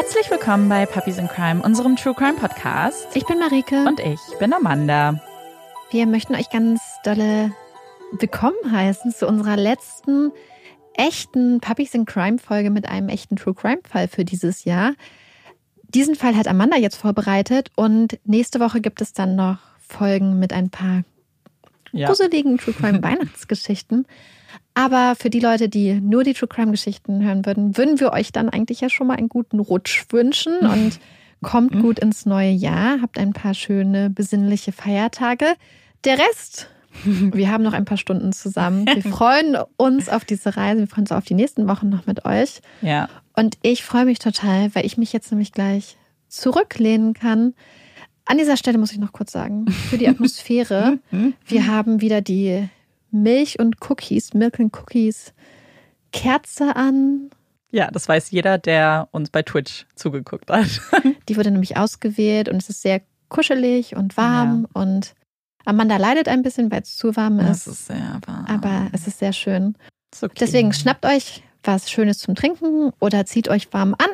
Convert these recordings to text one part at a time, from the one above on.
Herzlich willkommen bei Puppies in Crime, unserem True Crime Podcast. Ich bin Marike. Und ich bin Amanda. Wir möchten euch ganz dolle willkommen heißen zu unserer letzten echten Puppies in Crime Folge mit einem echten True Crime Fall für dieses Jahr. Diesen Fall hat Amanda jetzt vorbereitet und nächste Woche gibt es dann noch Folgen mit ein paar ja. gruseligen True Crime Weihnachtsgeschichten. Aber für die Leute, die nur die True Crime Geschichten hören würden, würden wir euch dann eigentlich ja schon mal einen guten Rutsch wünschen und kommt mhm. gut ins neue Jahr, habt ein paar schöne besinnliche Feiertage. Der Rest wir haben noch ein paar Stunden zusammen. Wir freuen uns auf diese Reise. Wir freuen uns auf die nächsten Wochen noch mit euch. Ja. Und ich freue mich total, weil ich mich jetzt nämlich gleich zurücklehnen kann. An dieser Stelle muss ich noch kurz sagen, für die Atmosphäre, wir haben wieder die Milch und Cookies, Milk and Cookies Kerze an. Ja, das weiß jeder, der uns bei Twitch zugeguckt hat. Die wurde nämlich ausgewählt und es ist sehr kuschelig und warm ja. und Amanda leidet ein bisschen, weil es zu warm ist. Es ist sehr warm. Aber es ist sehr schön. Ist okay. Deswegen schnappt euch was Schönes zum Trinken oder zieht euch warm an.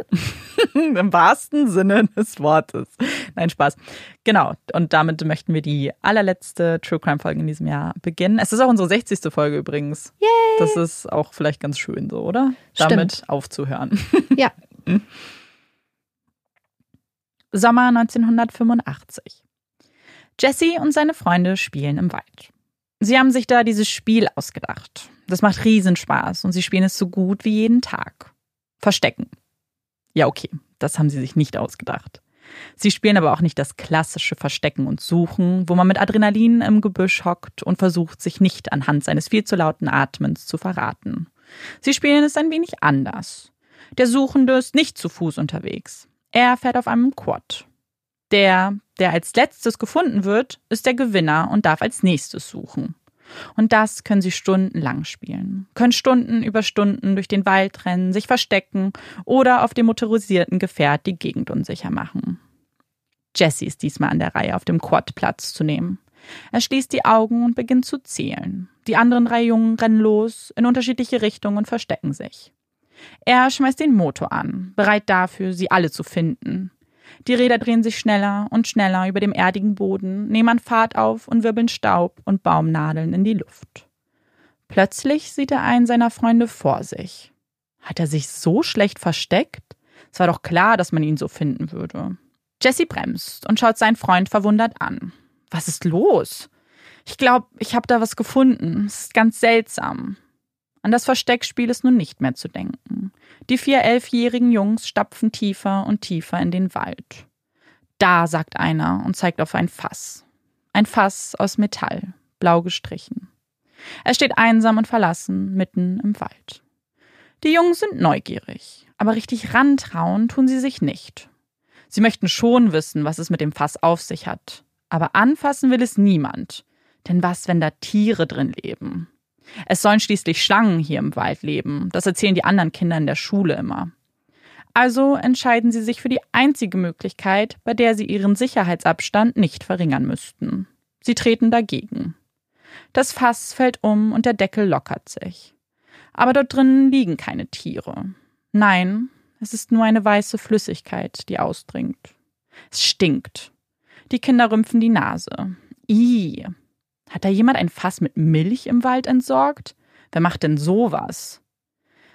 Im wahrsten Sinne des Wortes. Nein, Spaß. Genau. Und damit möchten wir die allerletzte True Crime Folge in diesem Jahr beginnen. Es ist auch unsere 60. Folge übrigens. Yay! Das ist auch vielleicht ganz schön so, oder? Stimmt. Damit aufzuhören. Ja. Sommer 1985. Jesse und seine Freunde spielen im Wald. Sie haben sich da dieses Spiel ausgedacht. Das macht Riesenspaß und sie spielen es so gut wie jeden Tag. Verstecken. Ja, okay, das haben sie sich nicht ausgedacht. Sie spielen aber auch nicht das klassische Verstecken und Suchen, wo man mit Adrenalin im Gebüsch hockt und versucht, sich nicht anhand seines viel zu lauten Atmens zu verraten. Sie spielen es ein wenig anders. Der Suchende ist nicht zu Fuß unterwegs. Er fährt auf einem Quad. Der, der als letztes gefunden wird, ist der Gewinner und darf als nächstes suchen. Und das können sie stundenlang spielen, können Stunden über Stunden durch den Wald rennen, sich verstecken oder auf dem motorisierten Gefährt die Gegend unsicher machen. Jesse ist diesmal an der Reihe, auf dem Quad Platz zu nehmen. Er schließt die Augen und beginnt zu zählen. Die anderen drei Jungen rennen los in unterschiedliche Richtungen und verstecken sich. Er schmeißt den Motor an, bereit dafür, sie alle zu finden. Die Räder drehen sich schneller und schneller über dem erdigen Boden, nehmen an Fahrt auf und wirbeln Staub und Baumnadeln in die Luft. Plötzlich sieht er einen seiner Freunde vor sich. Hat er sich so schlecht versteckt? Es war doch klar, dass man ihn so finden würde. Jesse bremst und schaut seinen Freund verwundert an. Was ist los? Ich glaube, ich habe da was gefunden. Es ist ganz seltsam. An das Versteckspiel ist nun nicht mehr zu denken. Die vier elfjährigen Jungs stapfen tiefer und tiefer in den Wald. Da, sagt einer und zeigt auf ein Fass. Ein Fass aus Metall, blau gestrichen. Er steht einsam und verlassen mitten im Wald. Die Jungs sind neugierig, aber richtig rantrauen tun sie sich nicht. Sie möchten schon wissen, was es mit dem Fass auf sich hat, aber anfassen will es niemand. Denn was, wenn da Tiere drin leben? Es sollen schließlich Schlangen hier im Wald leben. Das erzählen die anderen Kinder in der Schule immer. Also entscheiden sie sich für die einzige Möglichkeit, bei der sie ihren Sicherheitsabstand nicht verringern müssten. Sie treten dagegen. Das Fass fällt um und der Deckel lockert sich. Aber dort drinnen liegen keine Tiere. Nein, es ist nur eine weiße Flüssigkeit, die ausdringt. Es stinkt. Die Kinder rümpfen die Nase. Ih, hat da jemand ein Fass mit Milch im Wald entsorgt? Wer macht denn sowas?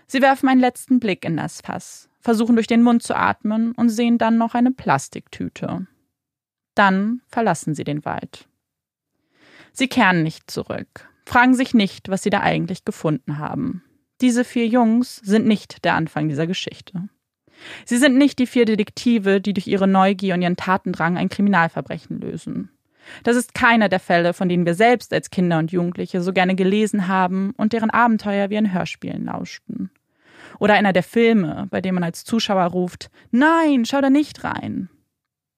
Sie werfen einen letzten Blick in das Fass, versuchen durch den Mund zu atmen und sehen dann noch eine Plastiktüte. Dann verlassen sie den Wald. Sie kehren nicht zurück, fragen sich nicht, was sie da eigentlich gefunden haben. Diese vier Jungs sind nicht der Anfang dieser Geschichte. Sie sind nicht die vier Detektive, die durch ihre Neugier und ihren Tatendrang ein Kriminalverbrechen lösen. Das ist keiner der Fälle, von denen wir selbst als Kinder und Jugendliche so gerne gelesen haben und deren Abenteuer wir in Hörspielen lauschten. Oder einer der Filme, bei dem man als Zuschauer ruft, Nein, schau da nicht rein.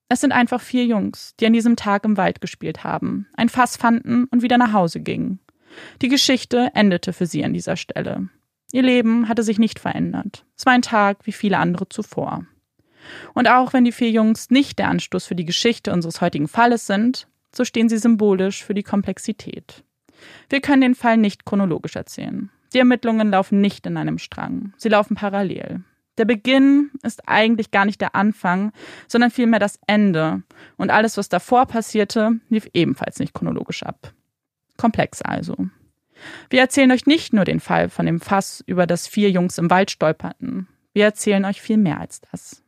Es sind einfach vier Jungs, die an diesem Tag im Wald gespielt haben, ein Fass fanden und wieder nach Hause gingen. Die Geschichte endete für sie an dieser Stelle. Ihr Leben hatte sich nicht verändert. Es war ein Tag wie viele andere zuvor. Und auch wenn die vier Jungs nicht der Anstoß für die Geschichte unseres heutigen Falles sind, so stehen sie symbolisch für die Komplexität. Wir können den Fall nicht chronologisch erzählen. Die Ermittlungen laufen nicht in einem Strang, sie laufen parallel. Der Beginn ist eigentlich gar nicht der Anfang, sondern vielmehr das Ende. Und alles, was davor passierte, lief ebenfalls nicht chronologisch ab. Komplex also. Wir erzählen euch nicht nur den Fall von dem Fass, über das vier Jungs im Wald stolperten. Wir erzählen euch viel mehr als das.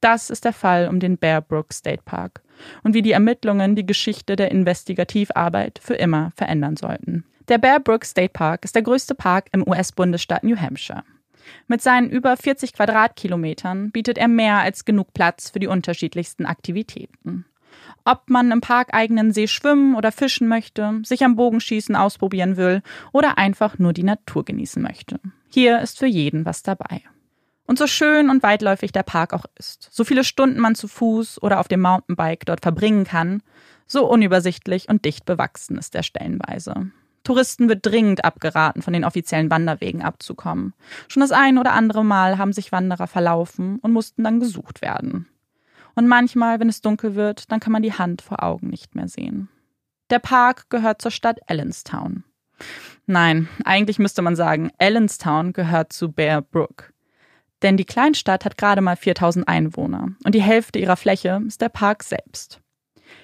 Das ist der Fall um den Bear Brook State Park und wie die Ermittlungen die Geschichte der Investigativarbeit für immer verändern sollten. Der Bear Brook State Park ist der größte Park im US-Bundesstaat New Hampshire. Mit seinen über 40 Quadratkilometern bietet er mehr als genug Platz für die unterschiedlichsten Aktivitäten. Ob man im parkeigenen See schwimmen oder fischen möchte, sich am Bogenschießen ausprobieren will oder einfach nur die Natur genießen möchte. Hier ist für jeden was dabei. Und so schön und weitläufig der Park auch ist, so viele Stunden man zu Fuß oder auf dem Mountainbike dort verbringen kann, so unübersichtlich und dicht bewachsen ist er stellenweise. Touristen wird dringend abgeraten, von den offiziellen Wanderwegen abzukommen. Schon das ein oder andere Mal haben sich Wanderer verlaufen und mussten dann gesucht werden. Und manchmal, wenn es dunkel wird, dann kann man die Hand vor Augen nicht mehr sehen. Der Park gehört zur Stadt Allenstown. Nein, eigentlich müsste man sagen, Allenstown gehört zu Bear Brook. Denn die Kleinstadt hat gerade mal 4000 Einwohner und die Hälfte ihrer Fläche ist der Park selbst.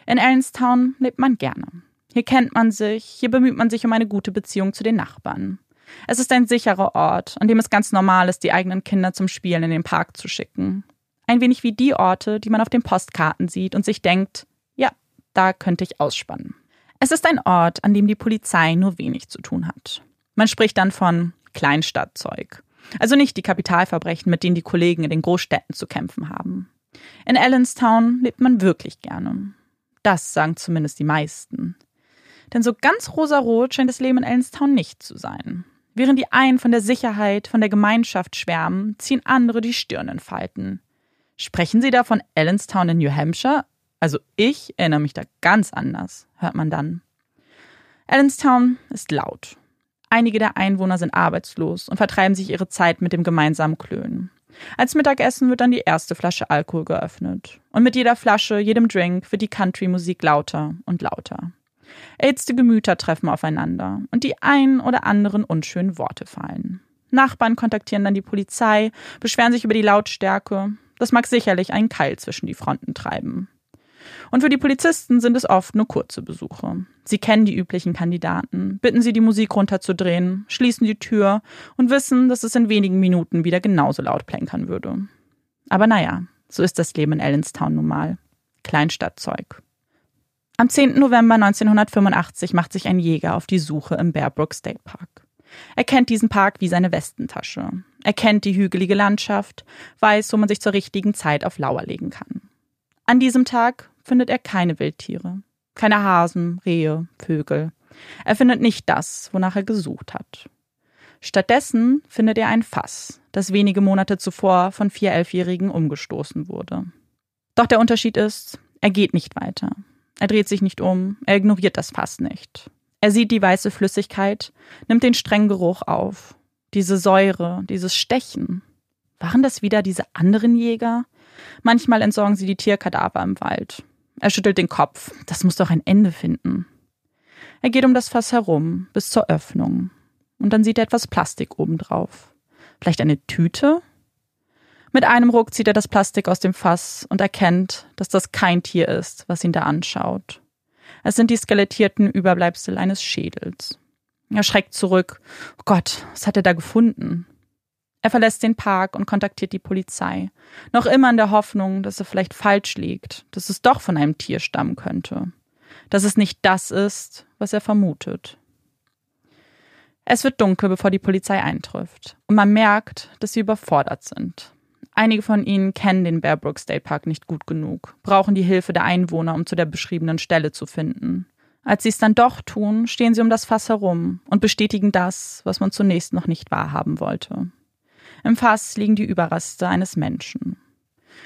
In Allenstown lebt man gerne. Hier kennt man sich, hier bemüht man sich um eine gute Beziehung zu den Nachbarn. Es ist ein sicherer Ort, an dem es ganz normal ist, die eigenen Kinder zum Spielen in den Park zu schicken. Ein wenig wie die Orte, die man auf den Postkarten sieht und sich denkt, ja, da könnte ich ausspannen. Es ist ein Ort, an dem die Polizei nur wenig zu tun hat. Man spricht dann von Kleinstadtzeug. Also nicht die Kapitalverbrechen, mit denen die Kollegen in den Großstädten zu kämpfen haben. In Allenstown lebt man wirklich gerne. Das sagen zumindest die meisten. Denn so ganz rosarot scheint das Leben in Allenstown nicht zu sein. Während die einen von der Sicherheit, von der Gemeinschaft schwärmen, ziehen andere die Stirn in Falten. Sprechen Sie da von Allenstown in New Hampshire? Also ich erinnere mich da ganz anders, hört man dann. Allenstown ist laut. Einige der Einwohner sind arbeitslos und vertreiben sich ihre Zeit mit dem gemeinsamen Klönen. Als Mittagessen wird dann die erste Flasche Alkohol geöffnet. Und mit jeder Flasche, jedem Drink wird die Country-Musik lauter und lauter. Erhitzte Gemüter treffen aufeinander und die ein oder anderen unschönen Worte fallen. Nachbarn kontaktieren dann die Polizei, beschweren sich über die Lautstärke. Das mag sicherlich einen Keil zwischen die Fronten treiben. Und für die Polizisten sind es oft nur kurze Besuche. Sie kennen die üblichen Kandidaten, bitten sie, die Musik runterzudrehen, schließen die Tür und wissen, dass es in wenigen Minuten wieder genauso laut plänkern würde. Aber naja, so ist das Leben in Allenstown nun mal. Kleinstadtzeug. Am 10. November 1985 macht sich ein Jäger auf die Suche im Bearbrook State Park. Er kennt diesen Park wie seine Westentasche. Er kennt die hügelige Landschaft, weiß, wo man sich zur richtigen Zeit auf Lauer legen kann. An diesem Tag findet er keine Wildtiere, keine Hasen, Rehe, Vögel. Er findet nicht das, wonach er gesucht hat. Stattdessen findet er ein Fass, das wenige Monate zuvor von vier Elfjährigen umgestoßen wurde. Doch der Unterschied ist, er geht nicht weiter. Er dreht sich nicht um, er ignoriert das Fass nicht. Er sieht die weiße Flüssigkeit, nimmt den strengen Geruch auf. Diese Säure, dieses Stechen. Waren das wieder diese anderen Jäger? Manchmal entsorgen sie die Tierkadaver im Wald. Er schüttelt den Kopf. Das muss doch ein Ende finden. Er geht um das Fass herum, bis zur Öffnung. Und dann sieht er etwas Plastik obendrauf. Vielleicht eine Tüte? Mit einem Ruck zieht er das Plastik aus dem Fass und erkennt, dass das kein Tier ist, was ihn da anschaut. Es sind die skelettierten Überbleibsel eines Schädels. Er schreckt zurück. Oh Gott, was hat er da gefunden? Er verlässt den Park und kontaktiert die Polizei, noch immer in der Hoffnung, dass er vielleicht falsch liegt, dass es doch von einem Tier stammen könnte, dass es nicht das ist, was er vermutet. Es wird dunkel, bevor die Polizei eintrifft, und man merkt, dass sie überfordert sind. Einige von ihnen kennen den Bearbrook State Park nicht gut genug, brauchen die Hilfe der Einwohner, um zu der beschriebenen Stelle zu finden. Als sie es dann doch tun, stehen sie um das Fass herum und bestätigen das, was man zunächst noch nicht wahrhaben wollte. Im Fass liegen die Überreste eines Menschen.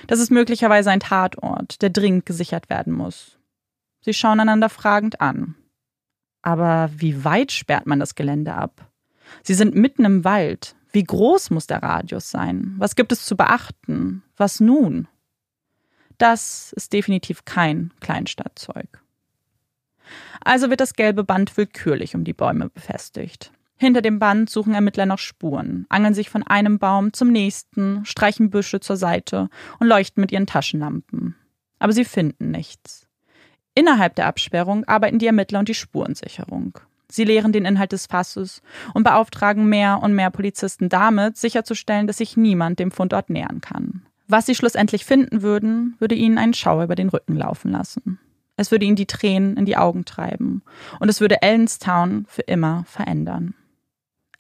Das ist möglicherweise ein Tatort, der dringend gesichert werden muss. Sie schauen einander fragend an. Aber wie weit sperrt man das Gelände ab? Sie sind mitten im Wald. Wie groß muss der Radius sein? Was gibt es zu beachten? Was nun? Das ist definitiv kein Kleinstadtzeug. Also wird das gelbe Band willkürlich um die Bäume befestigt. Hinter dem Band suchen Ermittler noch Spuren, angeln sich von einem Baum zum nächsten, streichen Büsche zur Seite und leuchten mit ihren Taschenlampen. Aber sie finden nichts. Innerhalb der Absperrung arbeiten die Ermittler und die Spurensicherung. Sie leeren den Inhalt des Fasses und beauftragen mehr und mehr Polizisten damit, sicherzustellen, dass sich niemand dem Fundort nähern kann. Was sie schlussendlich finden würden, würde ihnen einen Schauer über den Rücken laufen lassen. Es würde ihnen die Tränen in die Augen treiben und es würde Ellenstown für immer verändern.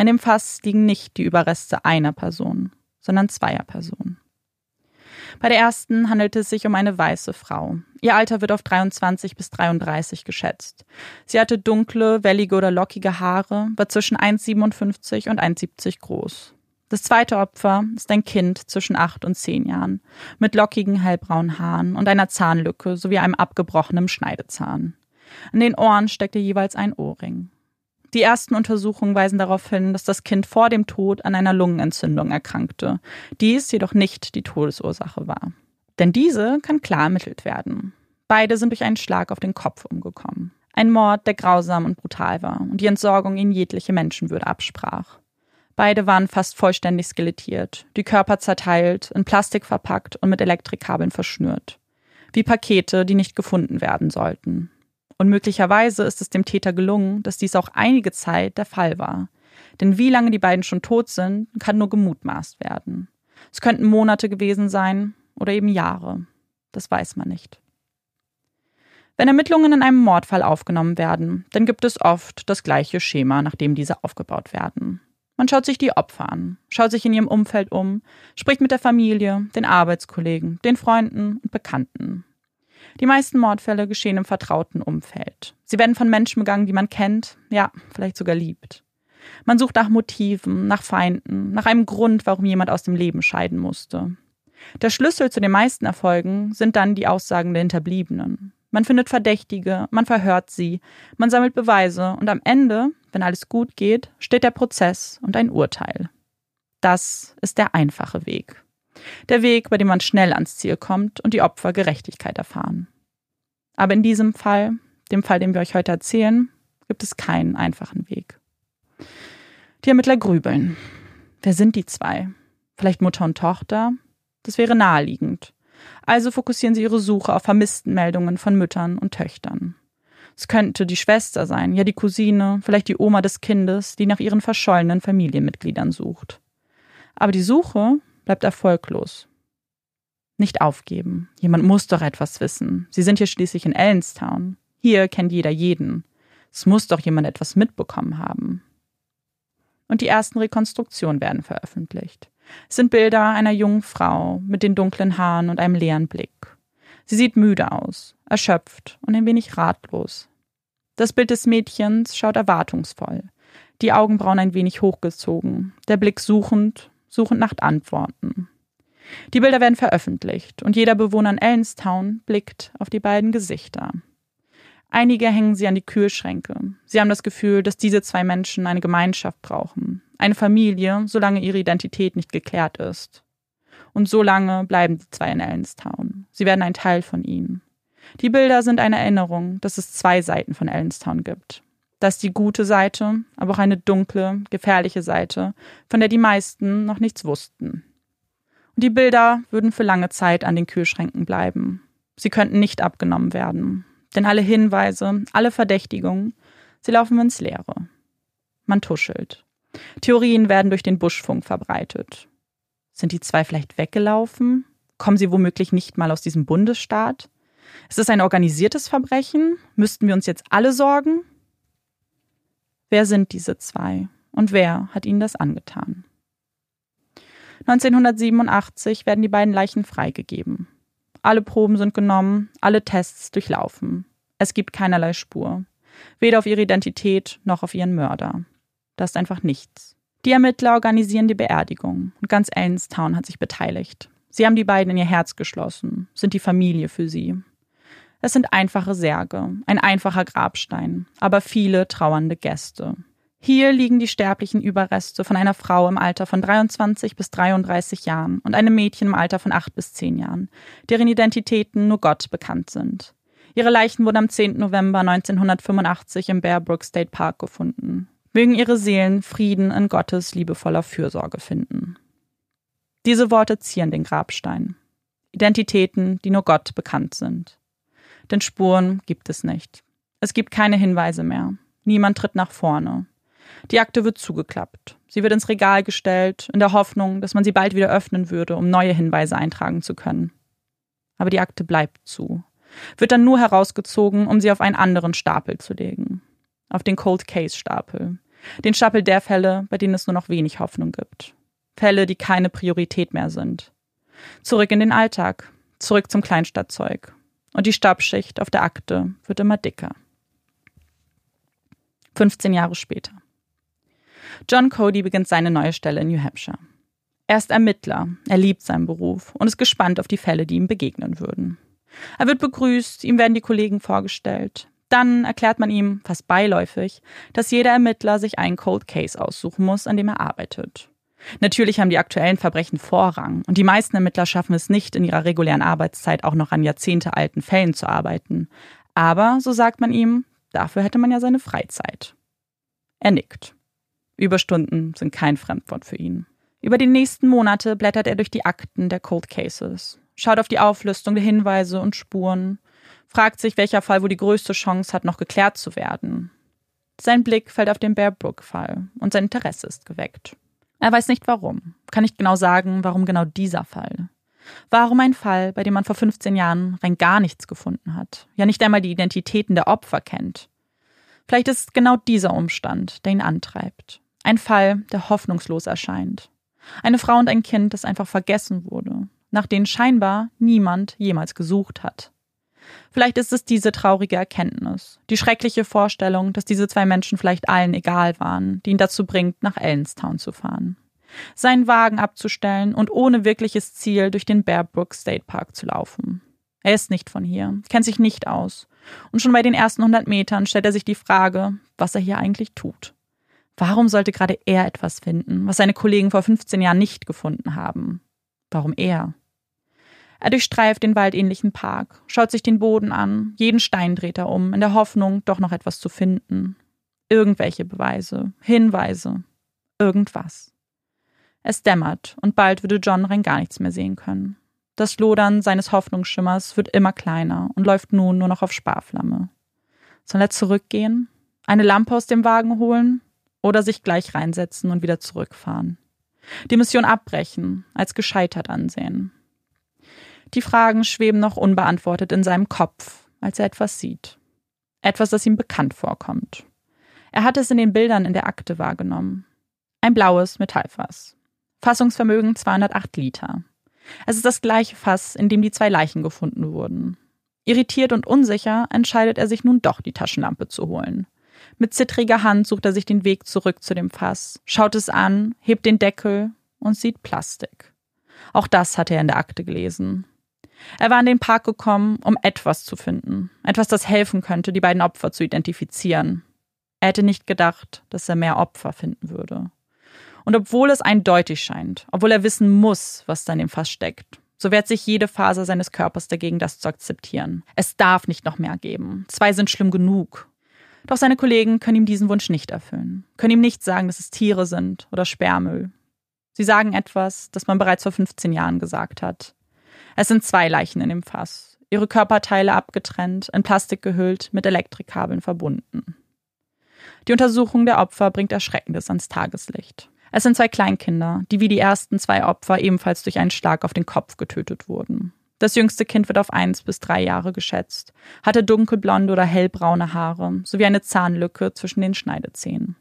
In dem Fass liegen nicht die Überreste einer Person, sondern zweier Personen. Bei der ersten handelt es sich um eine weiße Frau. Ihr Alter wird auf 23 bis 33 geschätzt. Sie hatte dunkle, wellige oder lockige Haare, war zwischen 1,57 und 1,70 groß. Das zweite Opfer ist ein Kind zwischen 8 und 10 Jahren, mit lockigen hellbraunen Haaren und einer Zahnlücke sowie einem abgebrochenen Schneidezahn. An den Ohren steckte jeweils ein Ohrring. Die ersten Untersuchungen weisen darauf hin, dass das Kind vor dem Tod an einer Lungenentzündung erkrankte, dies jedoch nicht die Todesursache war. Denn diese kann klar ermittelt werden. Beide sind durch einen Schlag auf den Kopf umgekommen. Ein Mord, der grausam und brutal war und die Entsorgung ihnen jegliche Menschenwürde absprach. Beide waren fast vollständig skelettiert, die Körper zerteilt, in Plastik verpackt und mit Elektrikkabeln verschnürt. Wie Pakete, die nicht gefunden werden sollten. Und möglicherweise ist es dem Täter gelungen, dass dies auch einige Zeit der Fall war. Denn wie lange die beiden schon tot sind, kann nur gemutmaßt werden. Es könnten Monate gewesen sein oder eben Jahre. Das weiß man nicht. Wenn Ermittlungen in einem Mordfall aufgenommen werden, dann gibt es oft das gleiche Schema, nach dem diese aufgebaut werden. Man schaut sich die Opfer an, schaut sich in ihrem Umfeld um, spricht mit der Familie, den Arbeitskollegen, den Freunden und Bekannten. Die meisten Mordfälle geschehen im vertrauten Umfeld. Sie werden von Menschen begangen, die man kennt, ja, vielleicht sogar liebt. Man sucht nach Motiven, nach Feinden, nach einem Grund, warum jemand aus dem Leben scheiden musste. Der Schlüssel zu den meisten Erfolgen sind dann die Aussagen der Hinterbliebenen. Man findet Verdächtige, man verhört sie, man sammelt Beweise und am Ende, wenn alles gut geht, steht der Prozess und ein Urteil. Das ist der einfache Weg. Der Weg, bei dem man schnell ans Ziel kommt und die Opfer Gerechtigkeit erfahren. Aber in diesem Fall, dem Fall, den wir euch heute erzählen, gibt es keinen einfachen Weg. Die Ermittler grübeln. Wer sind die zwei? Vielleicht Mutter und Tochter? Das wäre naheliegend. Also fokussieren sie ihre Suche auf Vermisstenmeldungen von Müttern und Töchtern. Es könnte die Schwester sein, ja die Cousine, vielleicht die Oma des Kindes, die nach ihren verschollenen Familienmitgliedern sucht. Aber die Suche bleibt erfolglos. Nicht aufgeben. Jemand muss doch etwas wissen. Sie sind hier schließlich in Ellenstown. Hier kennt jeder jeden. Es muss doch jemand etwas mitbekommen haben. Und die ersten Rekonstruktionen werden veröffentlicht. Es sind Bilder einer jungen Frau mit den dunklen Haaren und einem leeren Blick. Sie sieht müde aus, erschöpft und ein wenig ratlos. Das Bild des Mädchens schaut erwartungsvoll, die Augenbrauen ein wenig hochgezogen, der Blick suchend suchend nach Antworten. Die Bilder werden veröffentlicht und jeder Bewohner in Ellenstown blickt auf die beiden Gesichter. Einige hängen sie an die Kühlschränke. Sie haben das Gefühl, dass diese zwei Menschen eine Gemeinschaft brauchen, eine Familie, solange ihre Identität nicht geklärt ist. Und so lange bleiben die zwei in Ellenstown. Sie werden ein Teil von ihnen. Die Bilder sind eine Erinnerung, dass es zwei Seiten von Ellenstown gibt. Das ist die gute Seite, aber auch eine dunkle, gefährliche Seite, von der die meisten noch nichts wussten. Und die Bilder würden für lange Zeit an den Kühlschränken bleiben. Sie könnten nicht abgenommen werden. Denn alle Hinweise, alle Verdächtigungen, sie laufen ins Leere. Man tuschelt. Theorien werden durch den Buschfunk verbreitet. Sind die zwei vielleicht weggelaufen? Kommen sie womöglich nicht mal aus diesem Bundesstaat? Ist es ein organisiertes Verbrechen? Müssten wir uns jetzt alle sorgen? Wer sind diese zwei und wer hat ihnen das angetan? 1987 werden die beiden Leichen freigegeben. Alle Proben sind genommen, alle Tests durchlaufen. Es gibt keinerlei Spur. Weder auf ihre Identität noch auf ihren Mörder. Da ist einfach nichts. Die Ermittler organisieren die Beerdigung und ganz Ellenstown hat sich beteiligt. Sie haben die beiden in ihr Herz geschlossen, sind die Familie für sie. Es sind einfache Särge, ein einfacher Grabstein, aber viele trauernde Gäste. Hier liegen die sterblichen Überreste von einer Frau im Alter von 23 bis 33 Jahren und einem Mädchen im Alter von 8 bis 10 Jahren, deren Identitäten nur Gott bekannt sind. Ihre Leichen wurden am 10. November 1985 im Bear Brook State Park gefunden. Mögen ihre Seelen Frieden in Gottes liebevoller Fürsorge finden. Diese Worte zieren den Grabstein. Identitäten, die nur Gott bekannt sind. Denn Spuren gibt es nicht. Es gibt keine Hinweise mehr. Niemand tritt nach vorne. Die Akte wird zugeklappt. Sie wird ins Regal gestellt, in der Hoffnung, dass man sie bald wieder öffnen würde, um neue Hinweise eintragen zu können. Aber die Akte bleibt zu, wird dann nur herausgezogen, um sie auf einen anderen Stapel zu legen. Auf den Cold Case Stapel. Den Stapel der Fälle, bei denen es nur noch wenig Hoffnung gibt. Fälle, die keine Priorität mehr sind. Zurück in den Alltag, zurück zum Kleinstadtzeug. Und die Stabschicht auf der Akte wird immer dicker. 15 Jahre später. John Cody beginnt seine neue Stelle in New Hampshire. Er ist Ermittler, er liebt seinen Beruf und ist gespannt auf die Fälle, die ihm begegnen würden. Er wird begrüßt, ihm werden die Kollegen vorgestellt. Dann erklärt man ihm, fast beiläufig, dass jeder Ermittler sich einen Cold Case aussuchen muss, an dem er arbeitet. Natürlich haben die aktuellen Verbrechen Vorrang und die meisten Ermittler schaffen es nicht, in ihrer regulären Arbeitszeit auch noch an jahrzehntealten Fällen zu arbeiten. Aber, so sagt man ihm, dafür hätte man ja seine Freizeit. Er nickt. Überstunden sind kein Fremdwort für ihn. Über die nächsten Monate blättert er durch die Akten der Cold Cases, schaut auf die Auflistung der Hinweise und Spuren, fragt sich, welcher Fall wohl die größte Chance hat, noch geklärt zu werden. Sein Blick fällt auf den Bear Brook-Fall und sein Interesse ist geweckt. Er weiß nicht warum, kann nicht genau sagen, warum genau dieser Fall. Warum ein Fall, bei dem man vor 15 Jahren rein gar nichts gefunden hat, ja nicht einmal die Identitäten der Opfer kennt. Vielleicht ist es genau dieser Umstand, der ihn antreibt. Ein Fall, der hoffnungslos erscheint. Eine Frau und ein Kind, das einfach vergessen wurde, nach denen scheinbar niemand jemals gesucht hat. Vielleicht ist es diese traurige Erkenntnis, die schreckliche Vorstellung, dass diese zwei Menschen vielleicht allen egal waren, die ihn dazu bringt, nach Ellenstown zu fahren. Seinen Wagen abzustellen und ohne wirkliches Ziel durch den Bear Brook State Park zu laufen. Er ist nicht von hier, kennt sich nicht aus. Und schon bei den ersten 100 Metern stellt er sich die Frage, was er hier eigentlich tut. Warum sollte gerade er etwas finden, was seine Kollegen vor 15 Jahren nicht gefunden haben? Warum er? Er durchstreift den waldähnlichen Park, schaut sich den Boden an, jeden Stein dreht er um, in der Hoffnung, doch noch etwas zu finden. Irgendwelche Beweise, Hinweise, irgendwas. Es dämmert und bald würde John rein gar nichts mehr sehen können. Das Lodern seines Hoffnungsschimmers wird immer kleiner und läuft nun nur noch auf Sparflamme. Soll er zurückgehen? Eine Lampe aus dem Wagen holen? Oder sich gleich reinsetzen und wieder zurückfahren. Die Mission abbrechen, als gescheitert ansehen. Die Fragen schweben noch unbeantwortet in seinem Kopf, als er etwas sieht. Etwas, das ihm bekannt vorkommt. Er hat es in den Bildern in der Akte wahrgenommen. Ein blaues Metallfass. Fassungsvermögen 208 Liter. Es ist das gleiche Fass, in dem die zwei Leichen gefunden wurden. Irritiert und unsicher entscheidet er sich nun doch, die Taschenlampe zu holen. Mit zittriger Hand sucht er sich den Weg zurück zu dem Fass, schaut es an, hebt den Deckel und sieht Plastik. Auch das hatte er in der Akte gelesen. Er war in den Park gekommen, um etwas zu finden, etwas, das helfen könnte, die beiden Opfer zu identifizieren. Er hätte nicht gedacht, dass er mehr Opfer finden würde. Und obwohl es eindeutig scheint, obwohl er wissen muss, was da in dem Fass steckt, so wehrt sich jede Faser seines Körpers dagegen, das zu akzeptieren. Es darf nicht noch mehr geben. Zwei sind schlimm genug. Doch seine Kollegen können ihm diesen Wunsch nicht erfüllen, können ihm nicht sagen, dass es Tiere sind oder Sperrmüll. Sie sagen etwas, das man bereits vor 15 Jahren gesagt hat. Es sind zwei Leichen in dem Fass, ihre Körperteile abgetrennt, in Plastik gehüllt, mit Elektrikkabeln verbunden. Die Untersuchung der Opfer bringt Erschreckendes ans Tageslicht. Es sind zwei Kleinkinder, die wie die ersten zwei Opfer ebenfalls durch einen Schlag auf den Kopf getötet wurden. Das jüngste Kind wird auf eins bis drei Jahre geschätzt, hatte dunkelblonde oder hellbraune Haare sowie eine Zahnlücke zwischen den Schneidezähnen.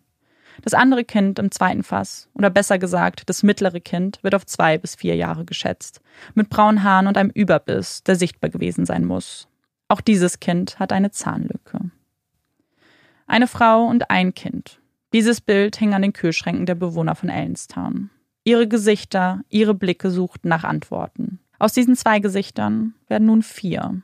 Das andere Kind im zweiten Fass, oder besser gesagt, das mittlere Kind, wird auf zwei bis vier Jahre geschätzt, mit braunen Haaren und einem Überbiss, der sichtbar gewesen sein muss. Auch dieses Kind hat eine Zahnlücke. Eine Frau und ein Kind. Dieses Bild hing an den Kühlschränken der Bewohner von Ellenstown. Ihre Gesichter, ihre Blicke suchten nach Antworten. Aus diesen zwei Gesichtern werden nun vier.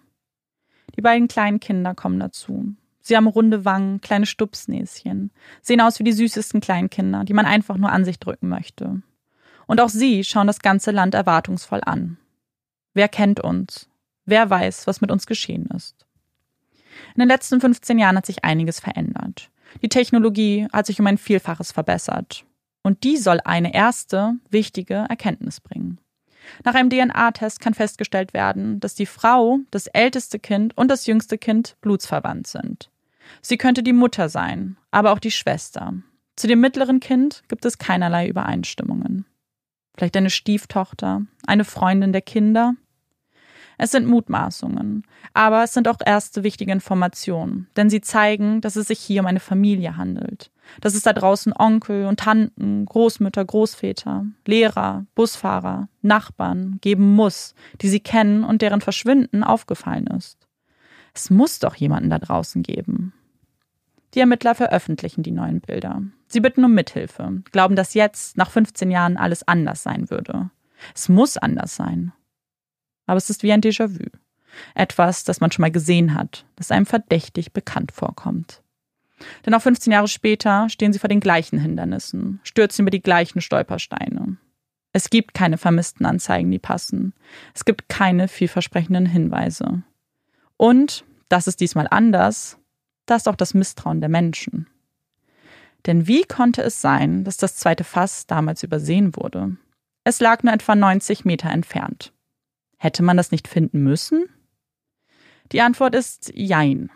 Die beiden kleinen Kinder kommen dazu. Sie haben runde Wangen, kleine Stupsnäschen, sehen aus wie die süßesten Kleinkinder, die man einfach nur an sich drücken möchte. Und auch sie schauen das ganze Land erwartungsvoll an. Wer kennt uns? Wer weiß, was mit uns geschehen ist? In den letzten 15 Jahren hat sich einiges verändert. Die Technologie hat sich um ein Vielfaches verbessert. Und die soll eine erste, wichtige Erkenntnis bringen. Nach einem DNA-Test kann festgestellt werden, dass die Frau, das älteste Kind und das jüngste Kind blutsverwandt sind. Sie könnte die Mutter sein, aber auch die Schwester. Zu dem mittleren Kind gibt es keinerlei Übereinstimmungen. Vielleicht eine Stieftochter, eine Freundin der Kinder, es sind Mutmaßungen, aber es sind auch erste wichtige Informationen, denn sie zeigen, dass es sich hier um eine Familie handelt. Dass es da draußen Onkel und Tanten, Großmütter, Großväter, Lehrer, Busfahrer, Nachbarn geben muss, die sie kennen und deren Verschwinden aufgefallen ist. Es muss doch jemanden da draußen geben. Die Ermittler veröffentlichen die neuen Bilder. Sie bitten um Mithilfe, glauben, dass jetzt, nach 15 Jahren, alles anders sein würde. Es muss anders sein aber es ist wie ein Déjà-vu. Etwas, das man schon mal gesehen hat, das einem verdächtig bekannt vorkommt. Denn auch 15 Jahre später stehen sie vor den gleichen Hindernissen, stürzen über die gleichen Stolpersteine. Es gibt keine vermissten Anzeigen, die passen. Es gibt keine vielversprechenden Hinweise. Und, das ist diesmal anders, das ist auch das Misstrauen der Menschen. Denn wie konnte es sein, dass das zweite Fass damals übersehen wurde? Es lag nur etwa 90 Meter entfernt. Hätte man das nicht finden müssen? Die Antwort ist Jein.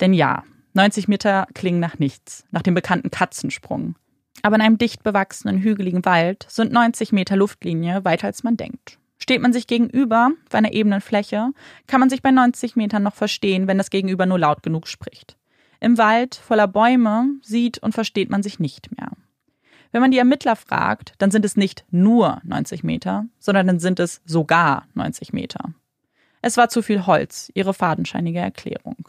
Denn ja, 90 Meter klingen nach nichts, nach dem bekannten Katzensprung. Aber in einem dicht bewachsenen, hügeligen Wald sind 90 Meter Luftlinie weiter als man denkt. Steht man sich gegenüber auf einer ebenen Fläche, kann man sich bei 90 Metern noch verstehen, wenn das Gegenüber nur laut genug spricht. Im Wald voller Bäume sieht und versteht man sich nicht mehr. Wenn man die Ermittler fragt, dann sind es nicht nur 90 Meter, sondern dann sind es sogar 90 Meter. Es war zu viel Holz, ihre fadenscheinige Erklärung.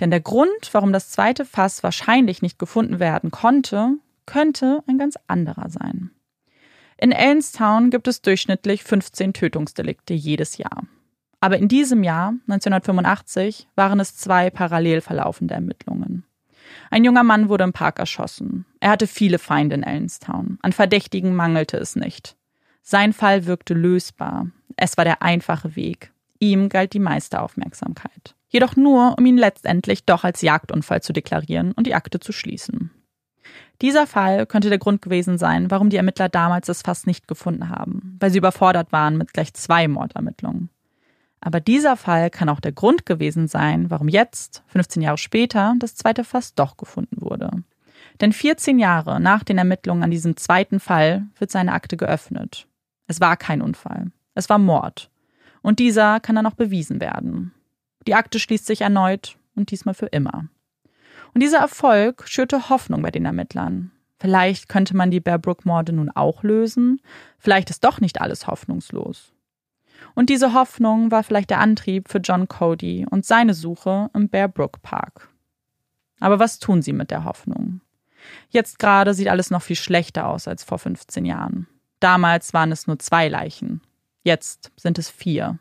Denn der Grund, warum das zweite Fass wahrscheinlich nicht gefunden werden konnte, könnte ein ganz anderer sein. In Ellenstown gibt es durchschnittlich 15 Tötungsdelikte jedes Jahr. Aber in diesem Jahr, 1985, waren es zwei parallel verlaufende Ermittlungen. Ein junger Mann wurde im Park erschossen. Er hatte viele Feinde in Ellenstown. An Verdächtigen mangelte es nicht. Sein Fall wirkte lösbar. Es war der einfache Weg. Ihm galt die meiste Aufmerksamkeit. Jedoch nur, um ihn letztendlich doch als Jagdunfall zu deklarieren und die Akte zu schließen. Dieser Fall könnte der Grund gewesen sein, warum die Ermittler damals das Fass nicht gefunden haben, weil sie überfordert waren mit gleich zwei Mordermittlungen. Aber dieser Fall kann auch der Grund gewesen sein, warum jetzt, 15 Jahre später, das zweite Fass doch gefunden wurde. Denn 14 Jahre nach den Ermittlungen an diesem zweiten Fall wird seine Akte geöffnet. Es war kein Unfall. Es war Mord. Und dieser kann dann auch bewiesen werden. Die Akte schließt sich erneut und diesmal für immer. Und dieser Erfolg schürte Hoffnung bei den Ermittlern. Vielleicht könnte man die Bear Brook Morde nun auch lösen. Vielleicht ist doch nicht alles hoffnungslos. Und diese Hoffnung war vielleicht der Antrieb für John Cody und seine Suche im Bear Brook Park. Aber was tun sie mit der Hoffnung? Jetzt gerade sieht alles noch viel schlechter aus als vor 15 Jahren. Damals waren es nur zwei Leichen. Jetzt sind es vier.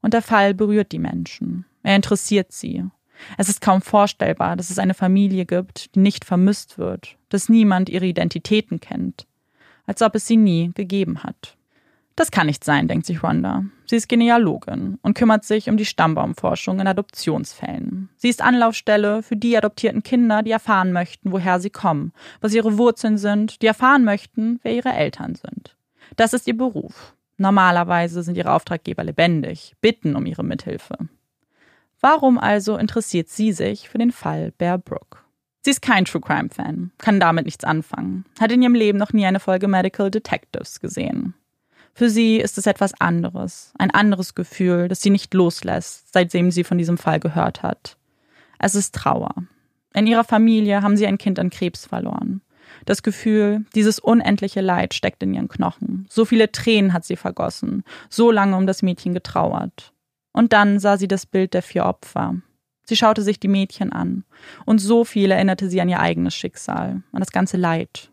Und der Fall berührt die Menschen. Er interessiert sie. Es ist kaum vorstellbar, dass es eine Familie gibt, die nicht vermisst wird, dass niemand ihre Identitäten kennt, als ob es sie nie gegeben hat. Das kann nicht sein, denkt sich Rhonda. Sie ist Genealogin und kümmert sich um die Stammbaumforschung in Adoptionsfällen. Sie ist Anlaufstelle für die adoptierten Kinder, die erfahren möchten, woher sie kommen, was ihre Wurzeln sind, die erfahren möchten, wer ihre Eltern sind. Das ist ihr Beruf. Normalerweise sind ihre Auftraggeber lebendig, bitten um ihre Mithilfe. Warum also interessiert sie sich für den Fall Bear Brook? Sie ist kein True Crime Fan, kann damit nichts anfangen, hat in ihrem Leben noch nie eine Folge Medical Detectives gesehen. Für sie ist es etwas anderes, ein anderes Gefühl, das sie nicht loslässt, seitdem sie von diesem Fall gehört hat. Es ist Trauer. In ihrer Familie haben sie ein Kind an Krebs verloren. Das Gefühl, dieses unendliche Leid steckt in ihren Knochen. So viele Tränen hat sie vergossen, so lange um das Mädchen getrauert. Und dann sah sie das Bild der vier Opfer. Sie schaute sich die Mädchen an, und so viel erinnerte sie an ihr eigenes Schicksal, an das ganze Leid.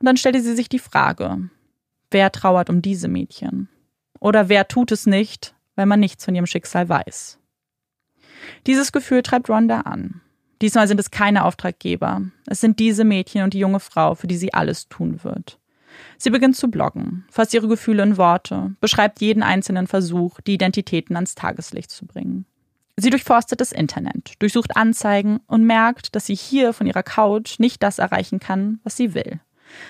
Und dann stellte sie sich die Frage, Wer trauert um diese Mädchen? Oder wer tut es nicht, weil man nichts von ihrem Schicksal weiß? Dieses Gefühl treibt Rhonda an. Diesmal sind es keine Auftraggeber. Es sind diese Mädchen und die junge Frau, für die sie alles tun wird. Sie beginnt zu bloggen, fasst ihre Gefühle in Worte, beschreibt jeden einzelnen Versuch, die Identitäten ans Tageslicht zu bringen. Sie durchforstet das Internet, durchsucht Anzeigen und merkt, dass sie hier von ihrer Couch nicht das erreichen kann, was sie will.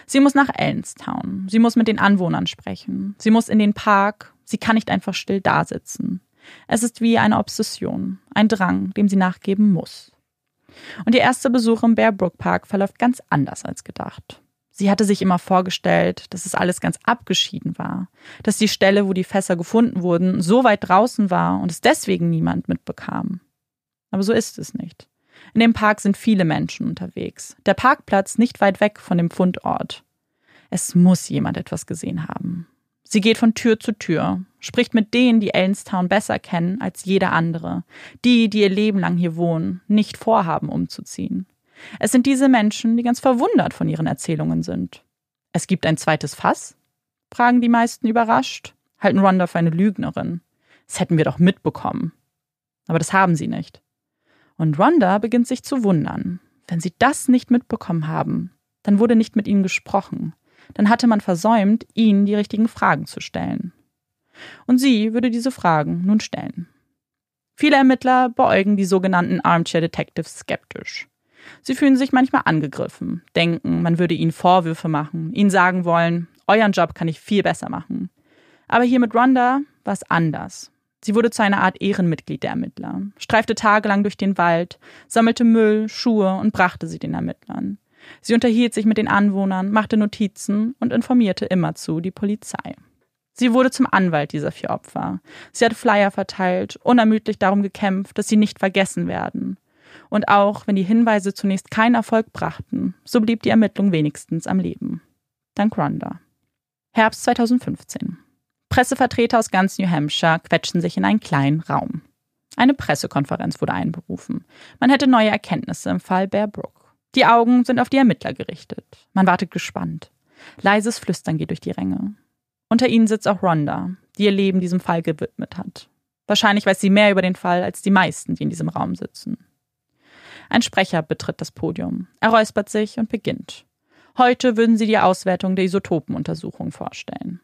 Sie muss nach Ellenstown. Sie muss mit den Anwohnern sprechen. Sie muss in den Park. Sie kann nicht einfach still dasitzen. Es ist wie eine Obsession, ein Drang, dem sie nachgeben muss. Und ihr erster Besuch im Bear Brook Park verläuft ganz anders als gedacht. Sie hatte sich immer vorgestellt, dass es alles ganz abgeschieden war, dass die Stelle, wo die Fässer gefunden wurden, so weit draußen war und es deswegen niemand mitbekam. Aber so ist es nicht. In dem Park sind viele Menschen unterwegs. Der Parkplatz nicht weit weg von dem Fundort. Es muss jemand etwas gesehen haben. Sie geht von Tür zu Tür, spricht mit denen, die Ellenstown besser kennen als jeder andere, die, die ihr Leben lang hier wohnen, nicht vorhaben, umzuziehen. Es sind diese Menschen, die ganz verwundert von ihren Erzählungen sind. Es gibt ein zweites Fass? fragen die meisten überrascht, halten Rhonda für eine Lügnerin. Das hätten wir doch mitbekommen. Aber das haben sie nicht. Und Rhonda beginnt sich zu wundern. Wenn sie das nicht mitbekommen haben, dann wurde nicht mit ihnen gesprochen. Dann hatte man versäumt, ihnen die richtigen Fragen zu stellen. Und sie würde diese Fragen nun stellen. Viele Ermittler beäugen die sogenannten Armchair Detectives skeptisch. Sie fühlen sich manchmal angegriffen, denken, man würde ihnen Vorwürfe machen, ihnen sagen wollen, euren Job kann ich viel besser machen. Aber hier mit Rhonda war es anders. Sie wurde zu einer Art Ehrenmitglied der Ermittler, streifte tagelang durch den Wald, sammelte Müll, Schuhe und brachte sie den Ermittlern. Sie unterhielt sich mit den Anwohnern, machte Notizen und informierte immerzu die Polizei. Sie wurde zum Anwalt dieser vier Opfer. Sie hat Flyer verteilt, unermüdlich darum gekämpft, dass sie nicht vergessen werden. Und auch wenn die Hinweise zunächst keinen Erfolg brachten, so blieb die Ermittlung wenigstens am Leben. Dank Rhonda. Herbst 2015. Pressevertreter aus ganz New Hampshire quetschten sich in einen kleinen Raum. Eine Pressekonferenz wurde einberufen. Man hätte neue Erkenntnisse im Fall Bear Brook. Die Augen sind auf die Ermittler gerichtet. Man wartet gespannt. Leises Flüstern geht durch die Ränge. Unter ihnen sitzt auch Rhonda, die ihr Leben diesem Fall gewidmet hat. Wahrscheinlich weiß sie mehr über den Fall als die meisten, die in diesem Raum sitzen. Ein Sprecher betritt das Podium. Er räuspert sich und beginnt. Heute würden sie die Auswertung der Isotopenuntersuchung vorstellen.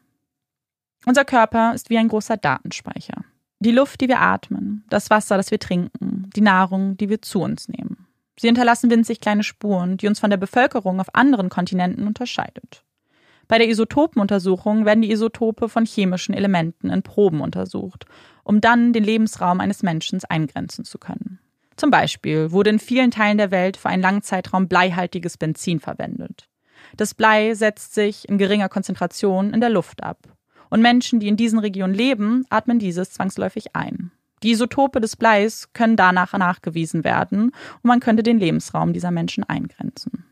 Unser Körper ist wie ein großer Datenspeicher. Die Luft, die wir atmen, das Wasser, das wir trinken, die Nahrung, die wir zu uns nehmen. Sie hinterlassen winzig kleine Spuren, die uns von der Bevölkerung auf anderen Kontinenten unterscheidet. Bei der Isotopenuntersuchung werden die Isotope von chemischen Elementen in Proben untersucht, um dann den Lebensraum eines Menschen eingrenzen zu können. Zum Beispiel wurde in vielen Teilen der Welt für einen langen Zeitraum bleihaltiges Benzin verwendet. Das Blei setzt sich in geringer Konzentration in der Luft ab und Menschen, die in diesen Regionen leben, atmen dieses zwangsläufig ein. Die Isotope des Bleis können danach nachgewiesen werden und man könnte den Lebensraum dieser Menschen eingrenzen.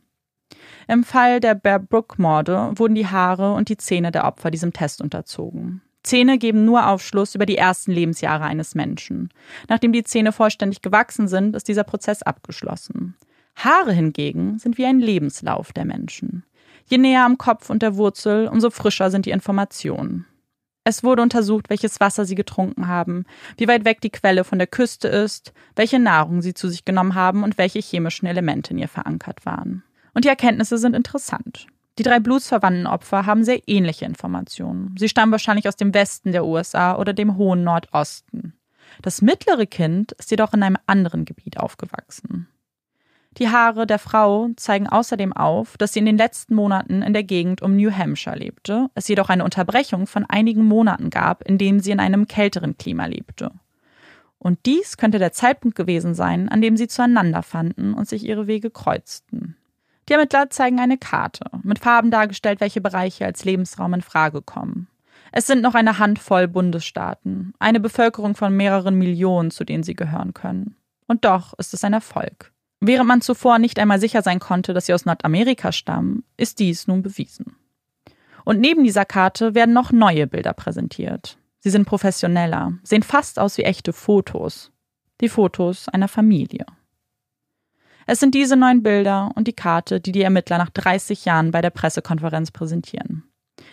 Im Fall der Bear Brook-Morde wurden die Haare und die Zähne der Opfer diesem Test unterzogen. Zähne geben nur Aufschluss über die ersten Lebensjahre eines Menschen. Nachdem die Zähne vollständig gewachsen sind, ist dieser Prozess abgeschlossen. Haare hingegen sind wie ein Lebenslauf der Menschen. Je näher am Kopf und der Wurzel, umso frischer sind die Informationen. Es wurde untersucht, welches Wasser sie getrunken haben, wie weit weg die Quelle von der Küste ist, welche Nahrung sie zu sich genommen haben und welche chemischen Elemente in ihr verankert waren. Und die Erkenntnisse sind interessant. Die drei blutsverwandten Opfer haben sehr ähnliche Informationen. Sie stammen wahrscheinlich aus dem Westen der USA oder dem hohen Nordosten. Das mittlere Kind ist jedoch in einem anderen Gebiet aufgewachsen. Die Haare der Frau zeigen außerdem auf, dass sie in den letzten Monaten in der Gegend um New Hampshire lebte, es jedoch eine Unterbrechung von einigen Monaten gab, in denen sie in einem kälteren Klima lebte. Und dies könnte der Zeitpunkt gewesen sein, an dem sie zueinander fanden und sich ihre Wege kreuzten. Die Ermittler zeigen eine Karte, mit Farben dargestellt, welche Bereiche als Lebensraum in Frage kommen. Es sind noch eine Handvoll Bundesstaaten, eine Bevölkerung von mehreren Millionen, zu denen sie gehören können. Und doch ist es ein Erfolg. Während man zuvor nicht einmal sicher sein konnte, dass sie aus Nordamerika stammen, ist dies nun bewiesen. Und neben dieser Karte werden noch neue Bilder präsentiert. Sie sind professioneller, sehen fast aus wie echte Fotos. Die Fotos einer Familie. Es sind diese neuen Bilder und die Karte, die die Ermittler nach 30 Jahren bei der Pressekonferenz präsentieren.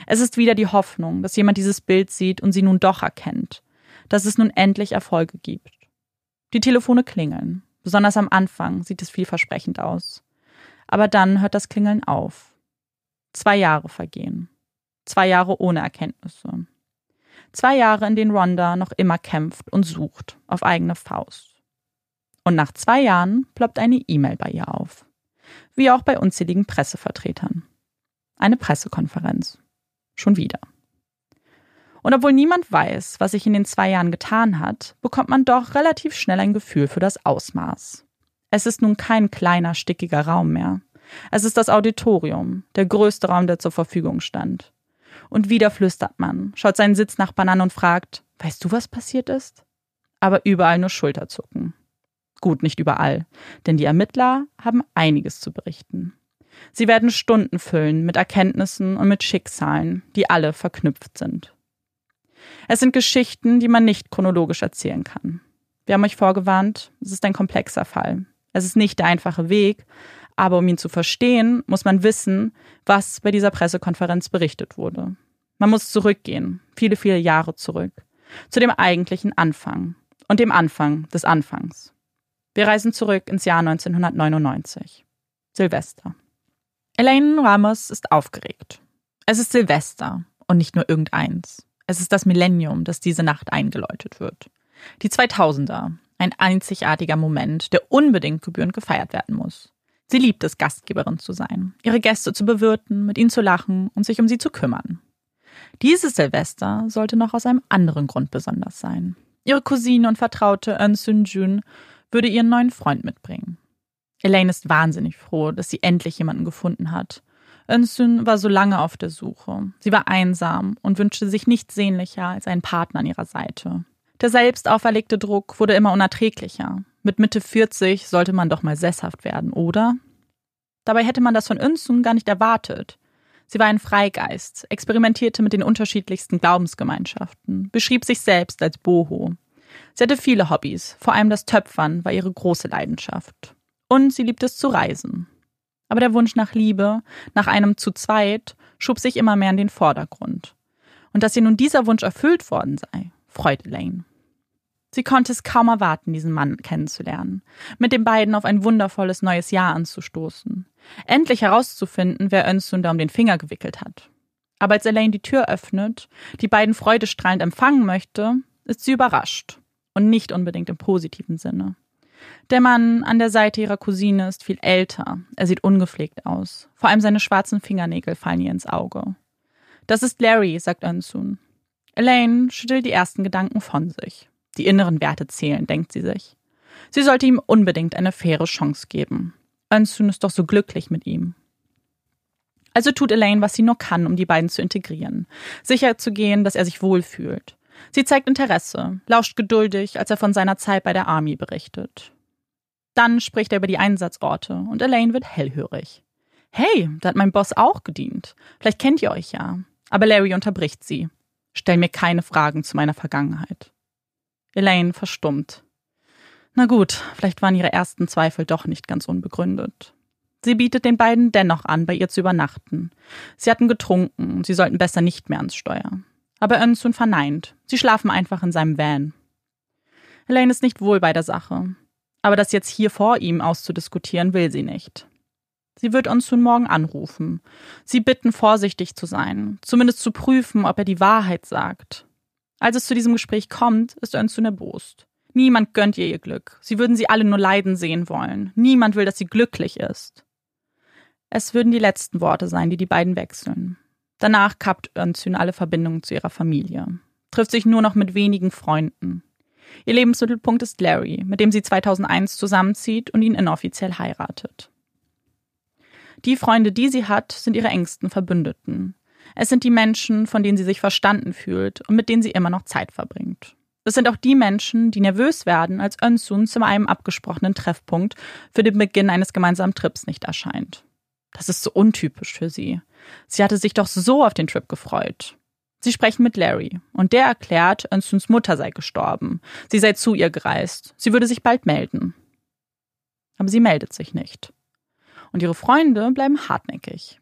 Es ist wieder die Hoffnung, dass jemand dieses Bild sieht und sie nun doch erkennt, dass es nun endlich Erfolge gibt. Die Telefone klingeln. Besonders am Anfang sieht es vielversprechend aus. Aber dann hört das Klingeln auf. Zwei Jahre vergehen. Zwei Jahre ohne Erkenntnisse. Zwei Jahre, in denen Rhonda noch immer kämpft und sucht, auf eigene Faust. Und nach zwei Jahren ploppt eine E-Mail bei ihr auf. Wie auch bei unzähligen Pressevertretern. Eine Pressekonferenz. Schon wieder. Und obwohl niemand weiß, was sich in den zwei Jahren getan hat, bekommt man doch relativ schnell ein Gefühl für das Ausmaß. Es ist nun kein kleiner, stickiger Raum mehr. Es ist das Auditorium, der größte Raum, der zur Verfügung stand. Und wieder flüstert man, schaut seinen Sitznachbarn an und fragt, weißt du, was passiert ist? Aber überall nur Schulterzucken. Gut, nicht überall, denn die Ermittler haben einiges zu berichten. Sie werden Stunden füllen mit Erkenntnissen und mit Schicksalen, die alle verknüpft sind. Es sind Geschichten, die man nicht chronologisch erzählen kann. Wir haben euch vorgewarnt, es ist ein komplexer Fall. Es ist nicht der einfache Weg, aber um ihn zu verstehen, muss man wissen, was bei dieser Pressekonferenz berichtet wurde. Man muss zurückgehen, viele, viele Jahre zurück, zu dem eigentlichen Anfang und dem Anfang des Anfangs. Wir reisen zurück ins Jahr 1999. Silvester. Elaine Ramos ist aufgeregt. Es ist Silvester und nicht nur irgendeins. Es ist das Millennium, das diese Nacht eingeläutet wird. Die 2000er, ein einzigartiger Moment, der unbedingt gebührend gefeiert werden muss. Sie liebt es, Gastgeberin zu sein, ihre Gäste zu bewirten, mit ihnen zu lachen und sich um sie zu kümmern. Dieses Silvester sollte noch aus einem anderen Grund besonders sein. Ihre Cousine und Vertraute Eun Sun Jun würde ihren neuen Freund mitbringen. Elaine ist wahnsinnig froh, dass sie endlich jemanden gefunden hat. Eun Sun war so lange auf der Suche. Sie war einsam und wünschte sich nichts sehnlicher als einen Partner an ihrer Seite. Der selbst auferlegte Druck wurde immer unerträglicher. Mit Mitte 40 sollte man doch mal sesshaft werden, oder? Dabei hätte man das von Önsun gar nicht erwartet. Sie war ein Freigeist, experimentierte mit den unterschiedlichsten Glaubensgemeinschaften, beschrieb sich selbst als Boho. Sie hatte viele Hobbys, vor allem das Töpfern war ihre große Leidenschaft. Und sie liebte es zu reisen. Aber der Wunsch nach Liebe, nach einem zu zweit, schob sich immer mehr in den Vordergrund. Und dass ihr nun dieser Wunsch erfüllt worden sei, freut Elaine. Sie konnte es kaum erwarten, diesen Mann kennenzulernen, mit den beiden auf ein wundervolles neues Jahr anzustoßen, endlich herauszufinden, wer Önsun da um den Finger gewickelt hat. Aber als Elaine die Tür öffnet, die beiden freudestrahlend empfangen möchte, ist sie überrascht. Und nicht unbedingt im positiven Sinne. Der Mann an der Seite ihrer Cousine ist viel älter. Er sieht ungepflegt aus. Vor allem seine schwarzen Fingernägel fallen ihr ins Auge. Das ist Larry, sagt Önsun. Elaine schüttelt die ersten Gedanken von sich. Die inneren Werte zählen, denkt sie sich. Sie sollte ihm unbedingt eine faire Chance geben. Önsun ist doch so glücklich mit ihm. Also tut Elaine, was sie nur kann, um die beiden zu integrieren, sicher zu gehen, dass er sich wohlfühlt. Sie zeigt Interesse, lauscht geduldig, als er von seiner Zeit bei der Army berichtet. Dann spricht er über die Einsatzorte und Elaine wird hellhörig. Hey, da hat mein Boss auch gedient. Vielleicht kennt ihr euch ja. Aber Larry unterbricht sie. Stell mir keine Fragen zu meiner Vergangenheit. Elaine verstummt. Na gut, vielleicht waren ihre ersten Zweifel doch nicht ganz unbegründet. Sie bietet den beiden dennoch an, bei ihr zu übernachten. Sie hatten getrunken sie sollten besser nicht mehr ans Steuer. Aber Önsun verneint. Sie schlafen einfach in seinem Van. Elaine ist nicht wohl bei der Sache. Aber das jetzt hier vor ihm auszudiskutieren will sie nicht. Sie wird Önsun morgen anrufen. Sie bitten, vorsichtig zu sein, zumindest zu prüfen, ob er die Wahrheit sagt. Als es zu diesem Gespräch kommt, ist Önsun erbost. Niemand gönnt ihr ihr Glück. Sie würden sie alle nur leiden sehen wollen. Niemand will, dass sie glücklich ist. Es würden die letzten Worte sein, die die beiden wechseln. Danach kappt Önsun alle Verbindungen zu ihrer Familie. Trifft sich nur noch mit wenigen Freunden. Ihr Lebensmittelpunkt ist Larry, mit dem sie 2001 zusammenzieht und ihn inoffiziell heiratet. Die Freunde, die sie hat, sind ihre engsten Verbündeten. Es sind die Menschen, von denen sie sich verstanden fühlt und mit denen sie immer noch Zeit verbringt. Es sind auch die Menschen, die nervös werden, als Önsun zu einem abgesprochenen Treffpunkt für den Beginn eines gemeinsamen Trips nicht erscheint. Das ist so untypisch für sie. Sie hatte sich doch so auf den Trip gefreut. Sie sprechen mit Larry und der erklärt, Önsuns Mutter sei gestorben. Sie sei zu ihr gereist. Sie würde sich bald melden. Aber sie meldet sich nicht. Und ihre Freunde bleiben hartnäckig.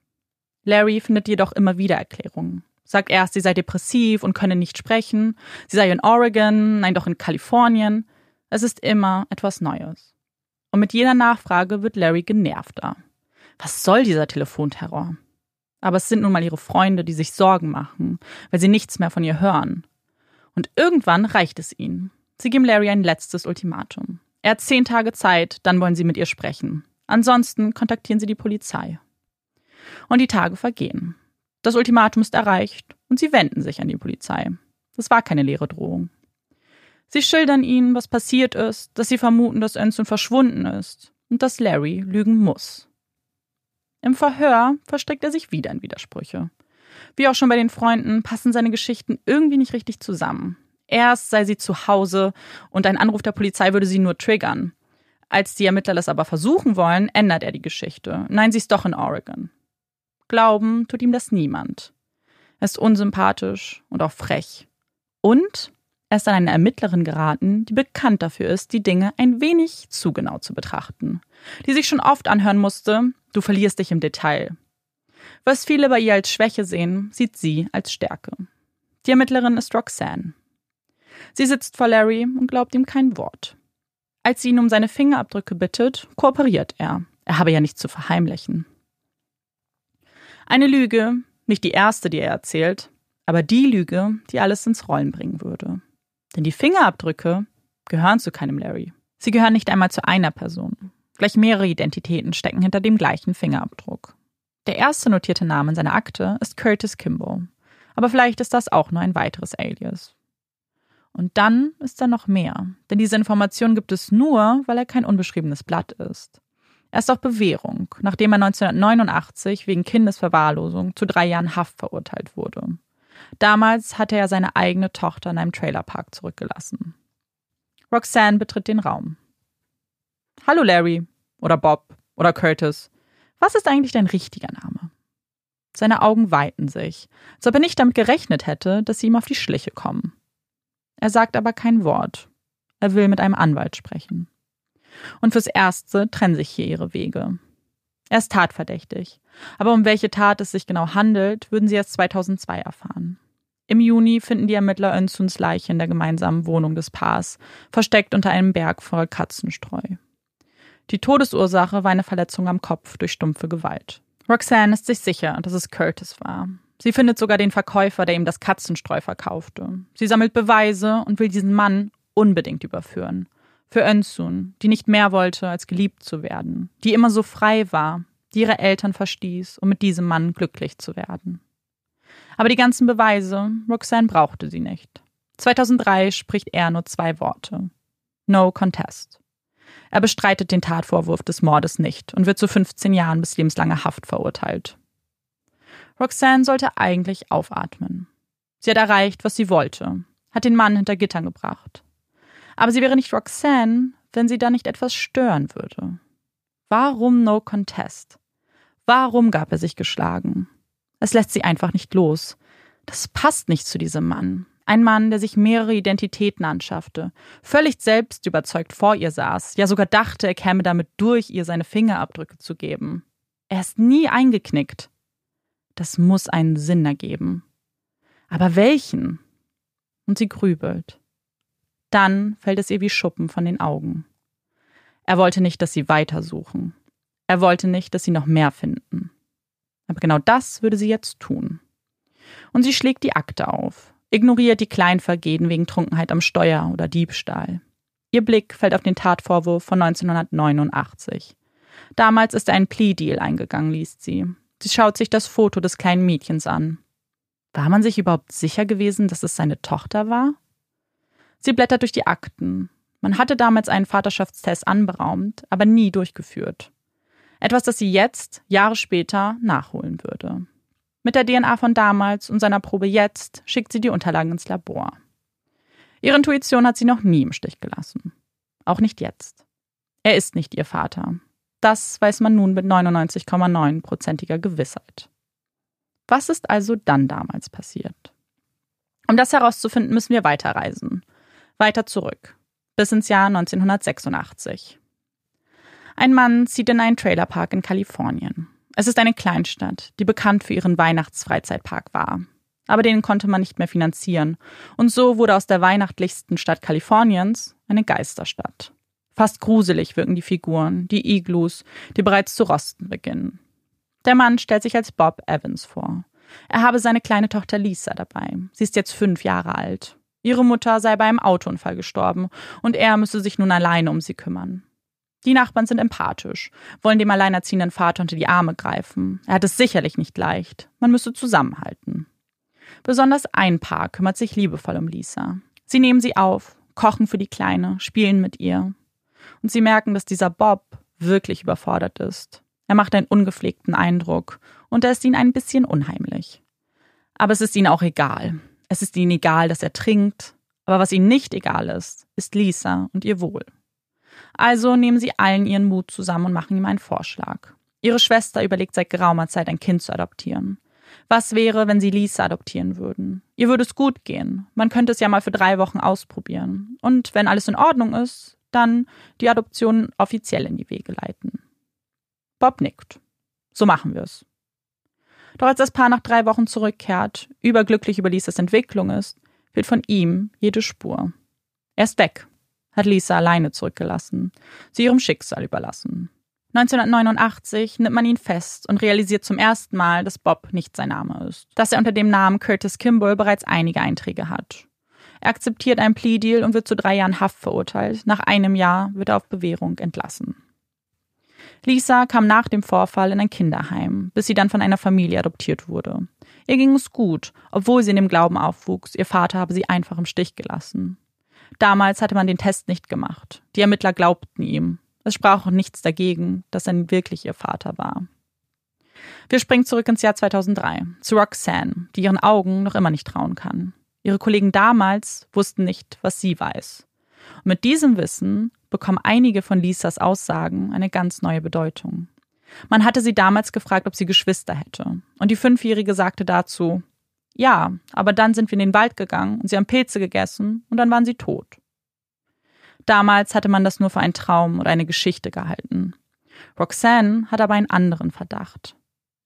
Larry findet jedoch immer wieder Erklärungen. Sagt erst, sie sei depressiv und könne nicht sprechen. Sie sei in Oregon, nein, doch in Kalifornien. Es ist immer etwas Neues. Und mit jeder Nachfrage wird Larry genervter. Was soll dieser Telefonterror? Aber es sind nun mal ihre Freunde, die sich Sorgen machen, weil sie nichts mehr von ihr hören. Und irgendwann reicht es ihnen. Sie geben Larry ein letztes Ultimatum. Er hat zehn Tage Zeit, dann wollen sie mit ihr sprechen. Ansonsten kontaktieren sie die Polizei. Und die Tage vergehen. Das Ultimatum ist erreicht und sie wenden sich an die Polizei. Das war keine leere Drohung. Sie schildern ihnen, was passiert ist, dass sie vermuten, dass Ensign verschwunden ist und dass Larry lügen muss. Im Verhör verstrickt er sich wieder in Widersprüche. Wie auch schon bei den Freunden passen seine Geschichten irgendwie nicht richtig zusammen. Erst sei sie zu Hause und ein Anruf der Polizei würde sie nur triggern. Als die Ermittler das aber versuchen wollen, ändert er die Geschichte. Nein, sie ist doch in Oregon. Glauben tut ihm das niemand. Er ist unsympathisch und auch frech. Und er ist an eine Ermittlerin geraten, die bekannt dafür ist, die Dinge ein wenig zu genau zu betrachten. Die sich schon oft anhören musste, du verlierst dich im Detail. Was viele bei ihr als Schwäche sehen, sieht sie als Stärke. Die Ermittlerin ist Roxanne. Sie sitzt vor Larry und glaubt ihm kein Wort. Als sie ihn um seine Fingerabdrücke bittet, kooperiert er. Er habe ja nichts zu verheimlichen. Eine Lüge, nicht die erste, die er erzählt, aber die Lüge, die alles ins Rollen bringen würde. Denn die Fingerabdrücke gehören zu keinem Larry. Sie gehören nicht einmal zu einer Person. Gleich mehrere Identitäten stecken hinter dem gleichen Fingerabdruck. Der erste notierte Name in seiner Akte ist Curtis Kimball. Aber vielleicht ist das auch nur ein weiteres Alias. Und dann ist da noch mehr. Denn diese Information gibt es nur, weil er kein unbeschriebenes Blatt ist. Er ist auf Bewährung, nachdem er 1989 wegen Kindesverwahrlosung zu drei Jahren Haft verurteilt wurde. Damals hatte er seine eigene Tochter in einem Trailerpark zurückgelassen. Roxanne betritt den Raum. Hallo Larry oder Bob oder Curtis. Was ist eigentlich dein richtiger Name? Seine Augen weiten sich, als ob er nicht damit gerechnet hätte, dass sie ihm auf die Schliche kommen. Er sagt aber kein Wort. Er will mit einem Anwalt sprechen. Und fürs Erste trennen sich hier ihre Wege. Er ist tatverdächtig. Aber um welche Tat es sich genau handelt, würden sie erst 2002 erfahren. Im Juni finden die Ermittler Önsuns Leiche in der gemeinsamen Wohnung des Paars, versteckt unter einem Berg voll Katzenstreu. Die Todesursache war eine Verletzung am Kopf durch stumpfe Gewalt. Roxanne ist sich sicher, dass es Curtis war. Sie findet sogar den Verkäufer, der ihm das Katzenstreu verkaufte. Sie sammelt Beweise und will diesen Mann unbedingt überführen. Für Önsun, die nicht mehr wollte, als geliebt zu werden, die immer so frei war, die ihre Eltern verstieß, um mit diesem Mann glücklich zu werden. Aber die ganzen Beweise, Roxanne brauchte sie nicht. 2003 spricht er nur zwei Worte. No contest. Er bestreitet den Tatvorwurf des Mordes nicht und wird zu 15 Jahren bis lebenslanger Haft verurteilt. Roxanne sollte eigentlich aufatmen. Sie hat erreicht, was sie wollte, hat den Mann hinter Gittern gebracht. Aber sie wäre nicht Roxanne, wenn sie da nicht etwas stören würde. Warum No Contest? Warum gab er sich geschlagen? Es lässt sie einfach nicht los. Das passt nicht zu diesem Mann. Ein Mann, der sich mehrere Identitäten anschaffte, völlig selbst überzeugt vor ihr saß, ja sogar dachte, er käme damit durch, ihr seine Fingerabdrücke zu geben. Er ist nie eingeknickt. Das muss einen Sinn ergeben. Aber welchen? Und sie grübelt. Dann fällt es ihr wie Schuppen von den Augen. Er wollte nicht, dass sie weitersuchen. Er wollte nicht, dass sie noch mehr finden. Aber genau das würde sie jetzt tun. Und sie schlägt die Akte auf, ignoriert die Kleinvergehen wegen Trunkenheit am Steuer oder Diebstahl. Ihr Blick fällt auf den Tatvorwurf von 1989. Damals ist er ein Plea-Deal eingegangen, liest sie. Sie schaut sich das Foto des kleinen Mädchens an. War man sich überhaupt sicher gewesen, dass es seine Tochter war? Sie blättert durch die Akten. Man hatte damals einen Vaterschaftstest anberaumt, aber nie durchgeführt. Etwas, das sie jetzt, Jahre später, nachholen würde. Mit der DNA von damals und seiner Probe jetzt schickt sie die Unterlagen ins Labor. Ihre Intuition hat sie noch nie im Stich gelassen. Auch nicht jetzt. Er ist nicht ihr Vater. Das weiß man nun mit 99,9%iger Gewissheit. Was ist also dann damals passiert? Um das herauszufinden, müssen wir weiterreisen. Weiter zurück, bis ins Jahr 1986. Ein Mann zieht in einen Trailerpark in Kalifornien. Es ist eine Kleinstadt, die bekannt für ihren Weihnachtsfreizeitpark war. Aber den konnte man nicht mehr finanzieren. Und so wurde aus der weihnachtlichsten Stadt Kaliforniens eine Geisterstadt. Fast gruselig wirken die Figuren, die Iglus, die bereits zu rosten beginnen. Der Mann stellt sich als Bob Evans vor. Er habe seine kleine Tochter Lisa dabei. Sie ist jetzt fünf Jahre alt. Ihre Mutter sei bei einem Autounfall gestorben und er müsse sich nun alleine um sie kümmern. Die Nachbarn sind empathisch, wollen dem alleinerziehenden Vater unter die Arme greifen. Er hat es sicherlich nicht leicht. Man müsse zusammenhalten. Besonders ein Paar kümmert sich liebevoll um Lisa. Sie nehmen sie auf, kochen für die Kleine, spielen mit ihr. Und sie merken, dass dieser Bob wirklich überfordert ist. Er macht einen ungepflegten Eindruck und er ist ihnen ein bisschen unheimlich. Aber es ist ihnen auch egal. Es ist ihnen egal, dass er trinkt. Aber was ihnen nicht egal ist, ist Lisa und ihr Wohl. Also nehmen sie allen ihren Mut zusammen und machen ihm einen Vorschlag. Ihre Schwester überlegt seit geraumer Zeit, ein Kind zu adoptieren. Was wäre, wenn sie Lisa adoptieren würden? Ihr würde es gut gehen. Man könnte es ja mal für drei Wochen ausprobieren. Und wenn alles in Ordnung ist, dann die Adoption offiziell in die Wege leiten. Bob nickt. So machen wir es. Doch als das Paar nach drei Wochen zurückkehrt, überglücklich über Lisas Entwicklung ist, wird von ihm jede Spur. Er ist weg, hat Lisa alleine zurückgelassen, sie ihrem Schicksal überlassen. 1989 nimmt man ihn fest und realisiert zum ersten Mal, dass Bob nicht sein Name ist, dass er unter dem Namen Curtis Kimball bereits einige Einträge hat. Er akzeptiert einen Plea-Deal und wird zu drei Jahren Haft verurteilt. Nach einem Jahr wird er auf Bewährung entlassen. Lisa kam nach dem Vorfall in ein Kinderheim, bis sie dann von einer Familie adoptiert wurde. Ihr ging es gut, obwohl sie in dem Glauben aufwuchs, ihr Vater habe sie einfach im Stich gelassen. Damals hatte man den Test nicht gemacht. Die Ermittler glaubten ihm. Es sprach auch nichts dagegen, dass er wirklich ihr Vater war. Wir springen zurück ins Jahr 2003 zu Roxanne, die ihren Augen noch immer nicht trauen kann. Ihre Kollegen damals wussten nicht, was sie weiß. Und mit diesem Wissen bekommen einige von Lisas Aussagen eine ganz neue Bedeutung. Man hatte sie damals gefragt, ob sie Geschwister hätte. Und die Fünfjährige sagte dazu, ja, aber dann sind wir in den Wald gegangen und sie haben Pilze gegessen und dann waren sie tot. Damals hatte man das nur für einen Traum oder eine Geschichte gehalten. Roxanne hat aber einen anderen Verdacht.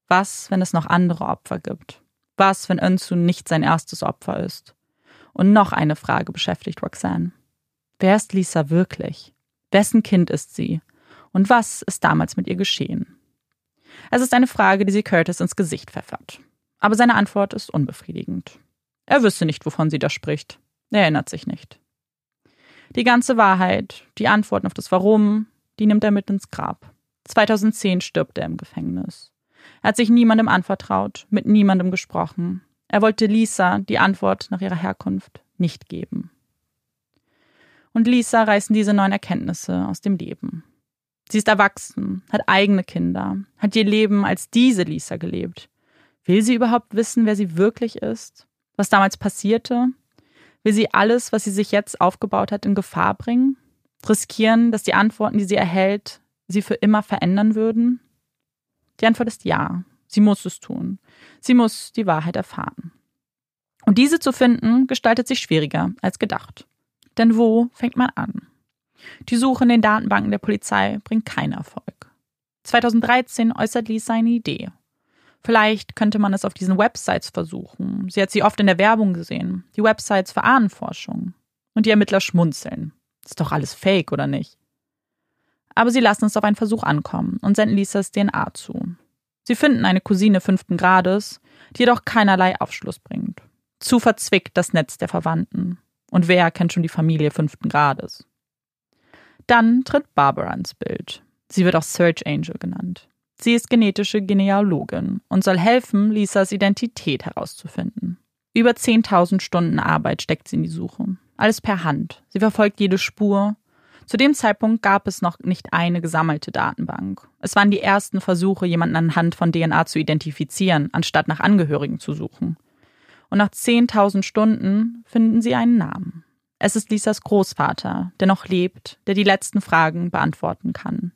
Was, wenn es noch andere Opfer gibt? Was, wenn Önsu nicht sein erstes Opfer ist? Und noch eine Frage beschäftigt Roxanne. Wer ist Lisa wirklich? Wessen Kind ist sie? Und was ist damals mit ihr geschehen? Es ist eine Frage, die sie Curtis ins Gesicht pfeffert. Aber seine Antwort ist unbefriedigend. Er wüsste nicht, wovon sie da spricht. Er erinnert sich nicht. Die ganze Wahrheit, die Antworten auf das Warum, die nimmt er mit ins Grab. 2010 stirbt er im Gefängnis. Er hat sich niemandem anvertraut, mit niemandem gesprochen. Er wollte Lisa die Antwort nach ihrer Herkunft nicht geben. Und Lisa reißen diese neuen Erkenntnisse aus dem Leben. Sie ist erwachsen, hat eigene Kinder, hat ihr Leben als diese Lisa gelebt. Will sie überhaupt wissen, wer sie wirklich ist? Was damals passierte? Will sie alles, was sie sich jetzt aufgebaut hat, in Gefahr bringen? Riskieren, dass die Antworten, die sie erhält, sie für immer verändern würden? Die Antwort ist ja. Sie muss es tun. Sie muss die Wahrheit erfahren. Und diese zu finden, gestaltet sich schwieriger als gedacht. Denn wo fängt man an? Die Suche in den Datenbanken der Polizei bringt keinen Erfolg. 2013 äußert Lisa eine Idee Vielleicht könnte man es auf diesen Websites versuchen. Sie hat sie oft in der Werbung gesehen. Die Websites für Ahnenforschung. Und die Ermittler schmunzeln. Ist doch alles fake, oder nicht? Aber sie lassen es auf einen Versuch ankommen und senden Lisas DNA zu. Sie finden eine Cousine fünften Grades, die jedoch keinerlei Aufschluss bringt. Zu verzwickt das Netz der Verwandten. Und wer kennt schon die Familie fünften Grades? Dann tritt Barbara ins Bild. Sie wird auch Search Angel genannt. Sie ist genetische Genealogin und soll helfen, Lisas Identität herauszufinden. Über 10.000 Stunden Arbeit steckt sie in die Suche. Alles per Hand. Sie verfolgt jede Spur. Zu dem Zeitpunkt gab es noch nicht eine gesammelte Datenbank. Es waren die ersten Versuche, jemanden anhand von DNA zu identifizieren, anstatt nach Angehörigen zu suchen. Und nach 10.000 Stunden finden sie einen Namen. Es ist Lisas Großvater, der noch lebt, der die letzten Fragen beantworten kann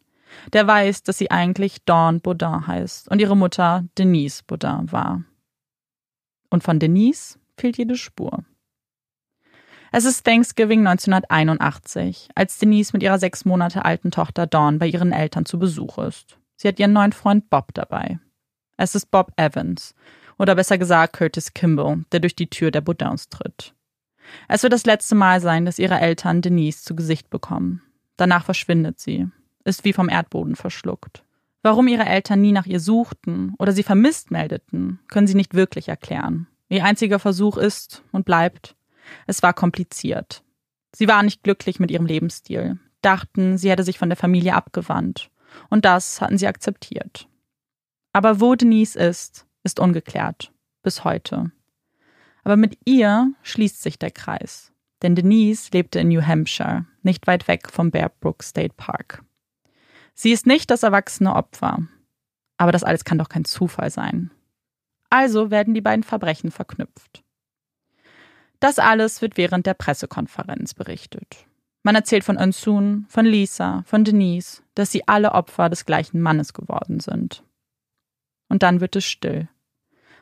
der weiß, dass sie eigentlich Dawn Baudin heißt und ihre Mutter Denise Baudin war. Und von Denise fehlt jede Spur. Es ist Thanksgiving 1981, als Denise mit ihrer sechs Monate alten Tochter Dawn bei ihren Eltern zu Besuch ist. Sie hat ihren neuen Freund Bob dabei. Es ist Bob Evans, oder besser gesagt Curtis Kimball, der durch die Tür der Baudins tritt. Es wird das letzte Mal sein, dass ihre Eltern Denise zu Gesicht bekommen. Danach verschwindet sie ist wie vom Erdboden verschluckt. Warum ihre Eltern nie nach ihr suchten oder sie vermisst meldeten, können sie nicht wirklich erklären. Ihr einziger Versuch ist und bleibt, Es war kompliziert. Sie waren nicht glücklich mit ihrem Lebensstil, dachten, sie hätte sich von der Familie abgewandt. Und das hatten sie akzeptiert. Aber wo Denise ist, ist ungeklärt. Bis heute. Aber mit ihr schließt sich der Kreis. Denn Denise lebte in New Hampshire, nicht weit weg vom Bear Brook State Park. Sie ist nicht das erwachsene Opfer. Aber das alles kann doch kein Zufall sein. Also werden die beiden Verbrechen verknüpft. Das alles wird während der Pressekonferenz berichtet. Man erzählt von Unsun, von Lisa, von Denise, dass sie alle Opfer des gleichen Mannes geworden sind. Und dann wird es still.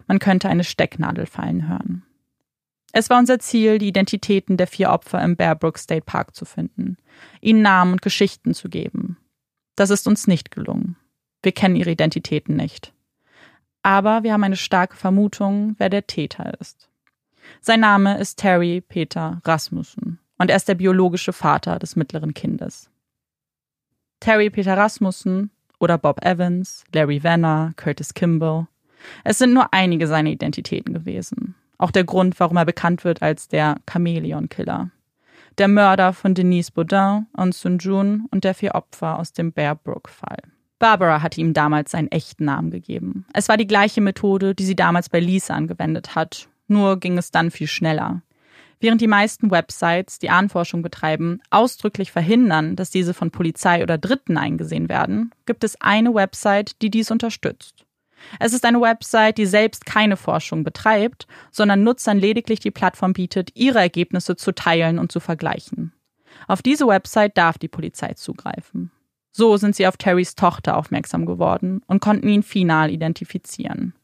Man könnte eine Stecknadel fallen hören. Es war unser Ziel, die Identitäten der vier Opfer im Bearbrook State Park zu finden, ihnen Namen und Geschichten zu geben. Das ist uns nicht gelungen. Wir kennen ihre Identitäten nicht. Aber wir haben eine starke Vermutung, wer der Täter ist. Sein Name ist Terry Peter Rasmussen und er ist der biologische Vater des mittleren Kindes. Terry Peter Rasmussen oder Bob Evans, Larry Vanner, Curtis Kimball. Es sind nur einige seiner Identitäten gewesen. Auch der Grund, warum er bekannt wird als der Chameleon-Killer. Der Mörder von Denise Baudin und Sun Jun und der vier Opfer aus dem Bear Brook-Fall. Barbara hatte ihm damals seinen echten Namen gegeben. Es war die gleiche Methode, die sie damals bei Lisa angewendet hat, nur ging es dann viel schneller. Während die meisten Websites, die Ahnforschung betreiben, ausdrücklich verhindern, dass diese von Polizei oder Dritten eingesehen werden, gibt es eine Website, die dies unterstützt. Es ist eine Website, die selbst keine Forschung betreibt, sondern Nutzern lediglich die Plattform bietet, ihre Ergebnisse zu teilen und zu vergleichen. Auf diese Website darf die Polizei zugreifen. So sind sie auf Terrys Tochter aufmerksam geworden und konnten ihn final identifizieren.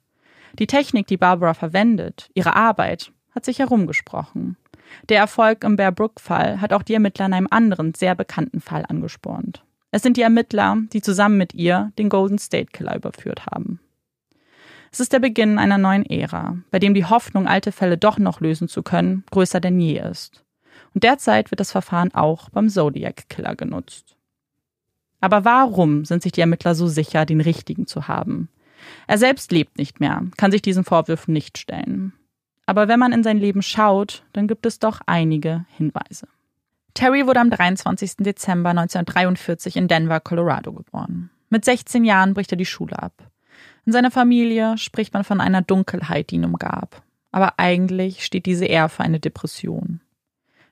Die Technik, die Barbara verwendet, ihre Arbeit, hat sich herumgesprochen. Der Erfolg im Bear Brook-Fall hat auch die Ermittler in einem anderen, sehr bekannten Fall angespornt. Es sind die Ermittler, die zusammen mit ihr den Golden State Killer überführt haben. Es ist der Beginn einer neuen Ära, bei dem die Hoffnung, alte Fälle doch noch lösen zu können, größer denn je ist. Und derzeit wird das Verfahren auch beim Zodiac Killer genutzt. Aber warum sind sich die Ermittler so sicher, den richtigen zu haben? Er selbst lebt nicht mehr, kann sich diesen Vorwürfen nicht stellen. Aber wenn man in sein Leben schaut, dann gibt es doch einige Hinweise. Terry wurde am 23. Dezember 1943 in Denver, Colorado geboren. Mit 16 Jahren bricht er die Schule ab. In seiner Familie spricht man von einer Dunkelheit, die ihn umgab. Aber eigentlich steht diese eher für eine Depression.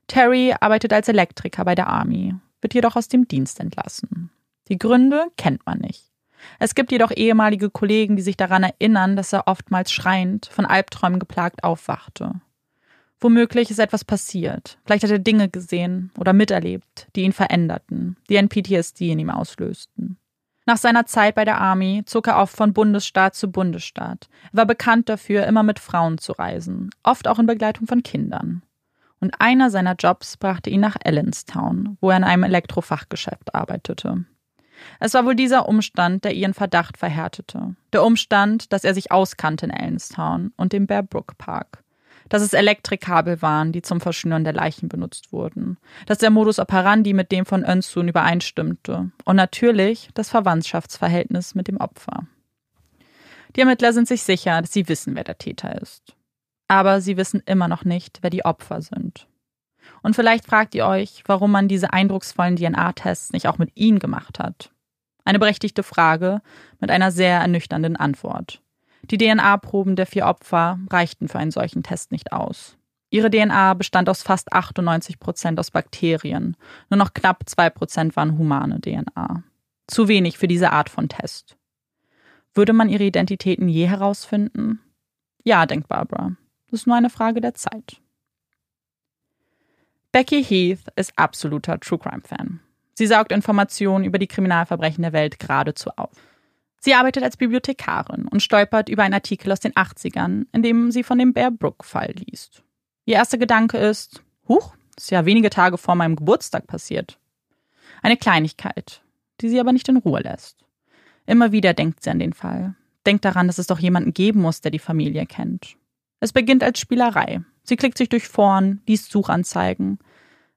Terry arbeitet als Elektriker bei der Army, wird jedoch aus dem Dienst entlassen. Die Gründe kennt man nicht. Es gibt jedoch ehemalige Kollegen, die sich daran erinnern, dass er oftmals schreiend, von Albträumen geplagt aufwachte. Womöglich ist etwas passiert. Vielleicht hat er Dinge gesehen oder miterlebt, die ihn veränderten, die ein PTSD in ihm auslösten. Nach seiner Zeit bei der Army zog er oft von Bundesstaat zu Bundesstaat. War bekannt dafür, immer mit Frauen zu reisen, oft auch in Begleitung von Kindern. Und einer seiner Jobs brachte ihn nach Allenstown, wo er in einem Elektrofachgeschäft arbeitete. Es war wohl dieser Umstand, der ihren Verdacht verhärtete. Der Umstand, dass er sich auskannte in Allenstown und dem Bear Brook Park. Dass es Elektrikkabel waren, die zum Verschnüren der Leichen benutzt wurden. Dass der Modus operandi mit dem von Önsun übereinstimmte. Und natürlich das Verwandtschaftsverhältnis mit dem Opfer. Die Ermittler sind sich sicher, dass sie wissen, wer der Täter ist. Aber sie wissen immer noch nicht, wer die Opfer sind. Und vielleicht fragt ihr euch, warum man diese eindrucksvollen DNA-Tests nicht auch mit ihnen gemacht hat. Eine berechtigte Frage mit einer sehr ernüchternden Antwort. Die DNA-Proben der vier Opfer reichten für einen solchen Test nicht aus. Ihre DNA bestand aus fast 98 Prozent aus Bakterien. Nur noch knapp zwei Prozent waren humane DNA. Zu wenig für diese Art von Test. Würde man ihre Identitäten je herausfinden? Ja, denkt Barbara. Das ist nur eine Frage der Zeit. Becky Heath ist absoluter True Crime Fan. Sie saugt Informationen über die Kriminalverbrechen der Welt geradezu auf. Sie arbeitet als Bibliothekarin und stolpert über einen Artikel aus den 80ern, in dem sie von dem Bear Brook-Fall liest. Ihr erster Gedanke ist, huch, ist ja wenige Tage vor meinem Geburtstag passiert. Eine Kleinigkeit, die sie aber nicht in Ruhe lässt. Immer wieder denkt sie an den Fall. Denkt daran, dass es doch jemanden geben muss, der die Familie kennt. Es beginnt als Spielerei. Sie klickt sich durch Foren, liest Suchanzeigen.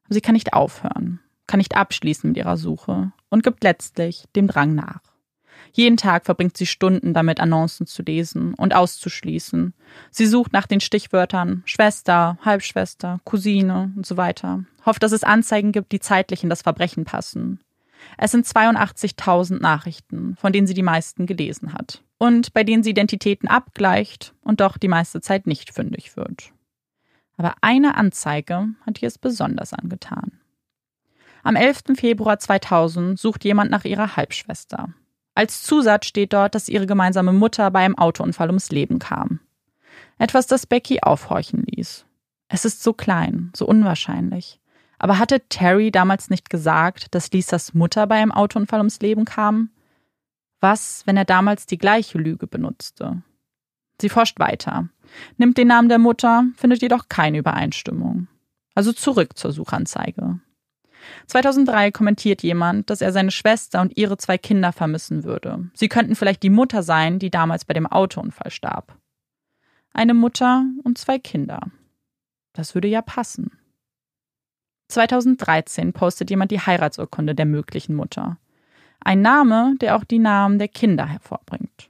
Sie kann nicht aufhören, kann nicht abschließen mit ihrer Suche und gibt letztlich dem Drang nach. Jeden Tag verbringt sie Stunden damit, Annoncen zu lesen und auszuschließen. Sie sucht nach den Stichwörtern Schwester, Halbschwester, Cousine und so weiter. Hofft, dass es Anzeigen gibt, die zeitlich in das Verbrechen passen. Es sind 82.000 Nachrichten, von denen sie die meisten gelesen hat. Und bei denen sie Identitäten abgleicht und doch die meiste Zeit nicht fündig wird. Aber eine Anzeige hat ihr es besonders angetan. Am 11. Februar 2000 sucht jemand nach ihrer Halbschwester. Als Zusatz steht dort, dass ihre gemeinsame Mutter bei einem Autounfall ums Leben kam. Etwas, das Becky aufhorchen ließ. Es ist so klein, so unwahrscheinlich. Aber hatte Terry damals nicht gesagt, dass Lisas Mutter bei einem Autounfall ums Leben kam? Was, wenn er damals die gleiche Lüge benutzte? Sie forscht weiter, nimmt den Namen der Mutter, findet jedoch keine Übereinstimmung. Also zurück zur Suchanzeige. 2003 kommentiert jemand, dass er seine Schwester und ihre zwei Kinder vermissen würde. Sie könnten vielleicht die Mutter sein, die damals bei dem Autounfall starb. Eine Mutter und zwei Kinder. Das würde ja passen. 2013 postet jemand die Heiratsurkunde der möglichen Mutter. Ein Name, der auch die Namen der Kinder hervorbringt.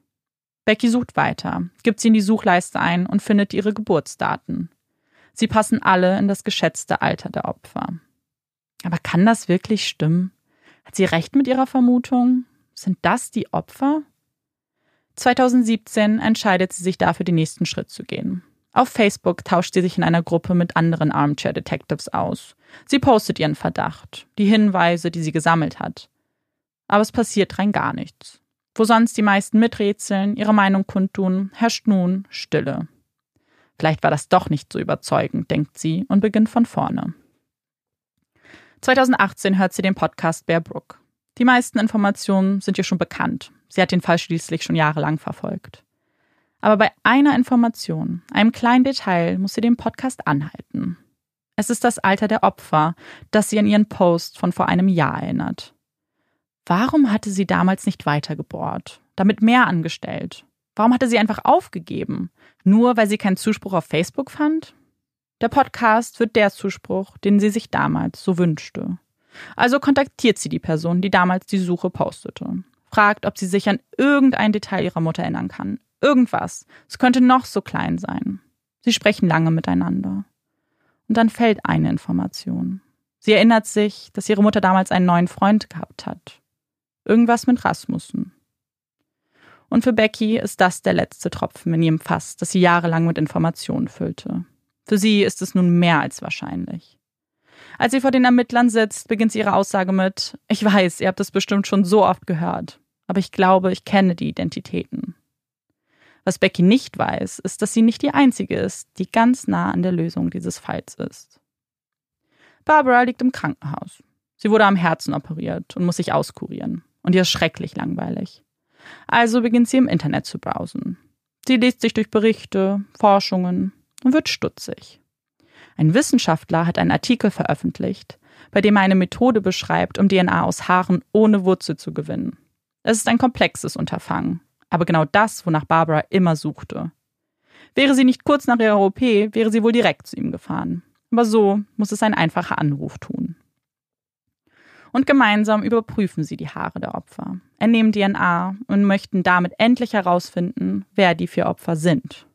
Becky sucht weiter, gibt sie in die Suchleiste ein und findet ihre Geburtsdaten. Sie passen alle in das geschätzte Alter der Opfer. Aber kann das wirklich stimmen? Hat sie recht mit ihrer Vermutung? Sind das die Opfer? 2017 entscheidet sie sich dafür, den nächsten Schritt zu gehen. Auf Facebook tauscht sie sich in einer Gruppe mit anderen Armchair Detectives aus. Sie postet ihren Verdacht, die Hinweise, die sie gesammelt hat. Aber es passiert rein gar nichts. Wo sonst die meisten miträtseln, ihre Meinung kundtun, herrscht nun Stille. Vielleicht war das doch nicht so überzeugend, denkt sie und beginnt von vorne. 2018 hört sie den Podcast Bear Brook. Die meisten Informationen sind ihr schon bekannt. Sie hat den Fall schließlich schon jahrelang verfolgt. Aber bei einer Information, einem kleinen Detail, muss sie den Podcast anhalten. Es ist das Alter der Opfer, das sie an ihren Post von vor einem Jahr erinnert. Warum hatte sie damals nicht weitergebohrt, damit mehr angestellt? Warum hatte sie einfach aufgegeben? Nur weil sie keinen Zuspruch auf Facebook fand? Der Podcast wird der Zuspruch, den sie sich damals so wünschte. Also kontaktiert sie die Person, die damals die Suche postete. Fragt, ob sie sich an irgendein Detail ihrer Mutter erinnern kann. Irgendwas. Es könnte noch so klein sein. Sie sprechen lange miteinander. Und dann fällt eine Information. Sie erinnert sich, dass ihre Mutter damals einen neuen Freund gehabt hat. Irgendwas mit Rasmussen. Und für Becky ist das der letzte Tropfen in ihrem Fass, das sie jahrelang mit Informationen füllte. Für sie ist es nun mehr als wahrscheinlich. Als sie vor den Ermittlern sitzt, beginnt sie ihre Aussage mit Ich weiß, ihr habt es bestimmt schon so oft gehört, aber ich glaube, ich kenne die Identitäten. Was Becky nicht weiß, ist, dass sie nicht die Einzige ist, die ganz nah an der Lösung dieses Falls ist. Barbara liegt im Krankenhaus. Sie wurde am Herzen operiert und muss sich auskurieren. Und ihr ist schrecklich langweilig. Also beginnt sie im Internet zu browsen. Sie liest sich durch Berichte, Forschungen und wird stutzig. Ein Wissenschaftler hat einen Artikel veröffentlicht, bei dem er eine Methode beschreibt, um DNA aus Haaren ohne Wurzel zu gewinnen. Es ist ein komplexes Unterfangen, aber genau das, wonach Barbara immer suchte. Wäre sie nicht kurz nach ihrer OP, wäre sie wohl direkt zu ihm gefahren. Aber so muss es ein einfacher Anruf tun. Und gemeinsam überprüfen sie die Haare der Opfer, entnehmen DNA und möchten damit endlich herausfinden, wer die vier Opfer sind.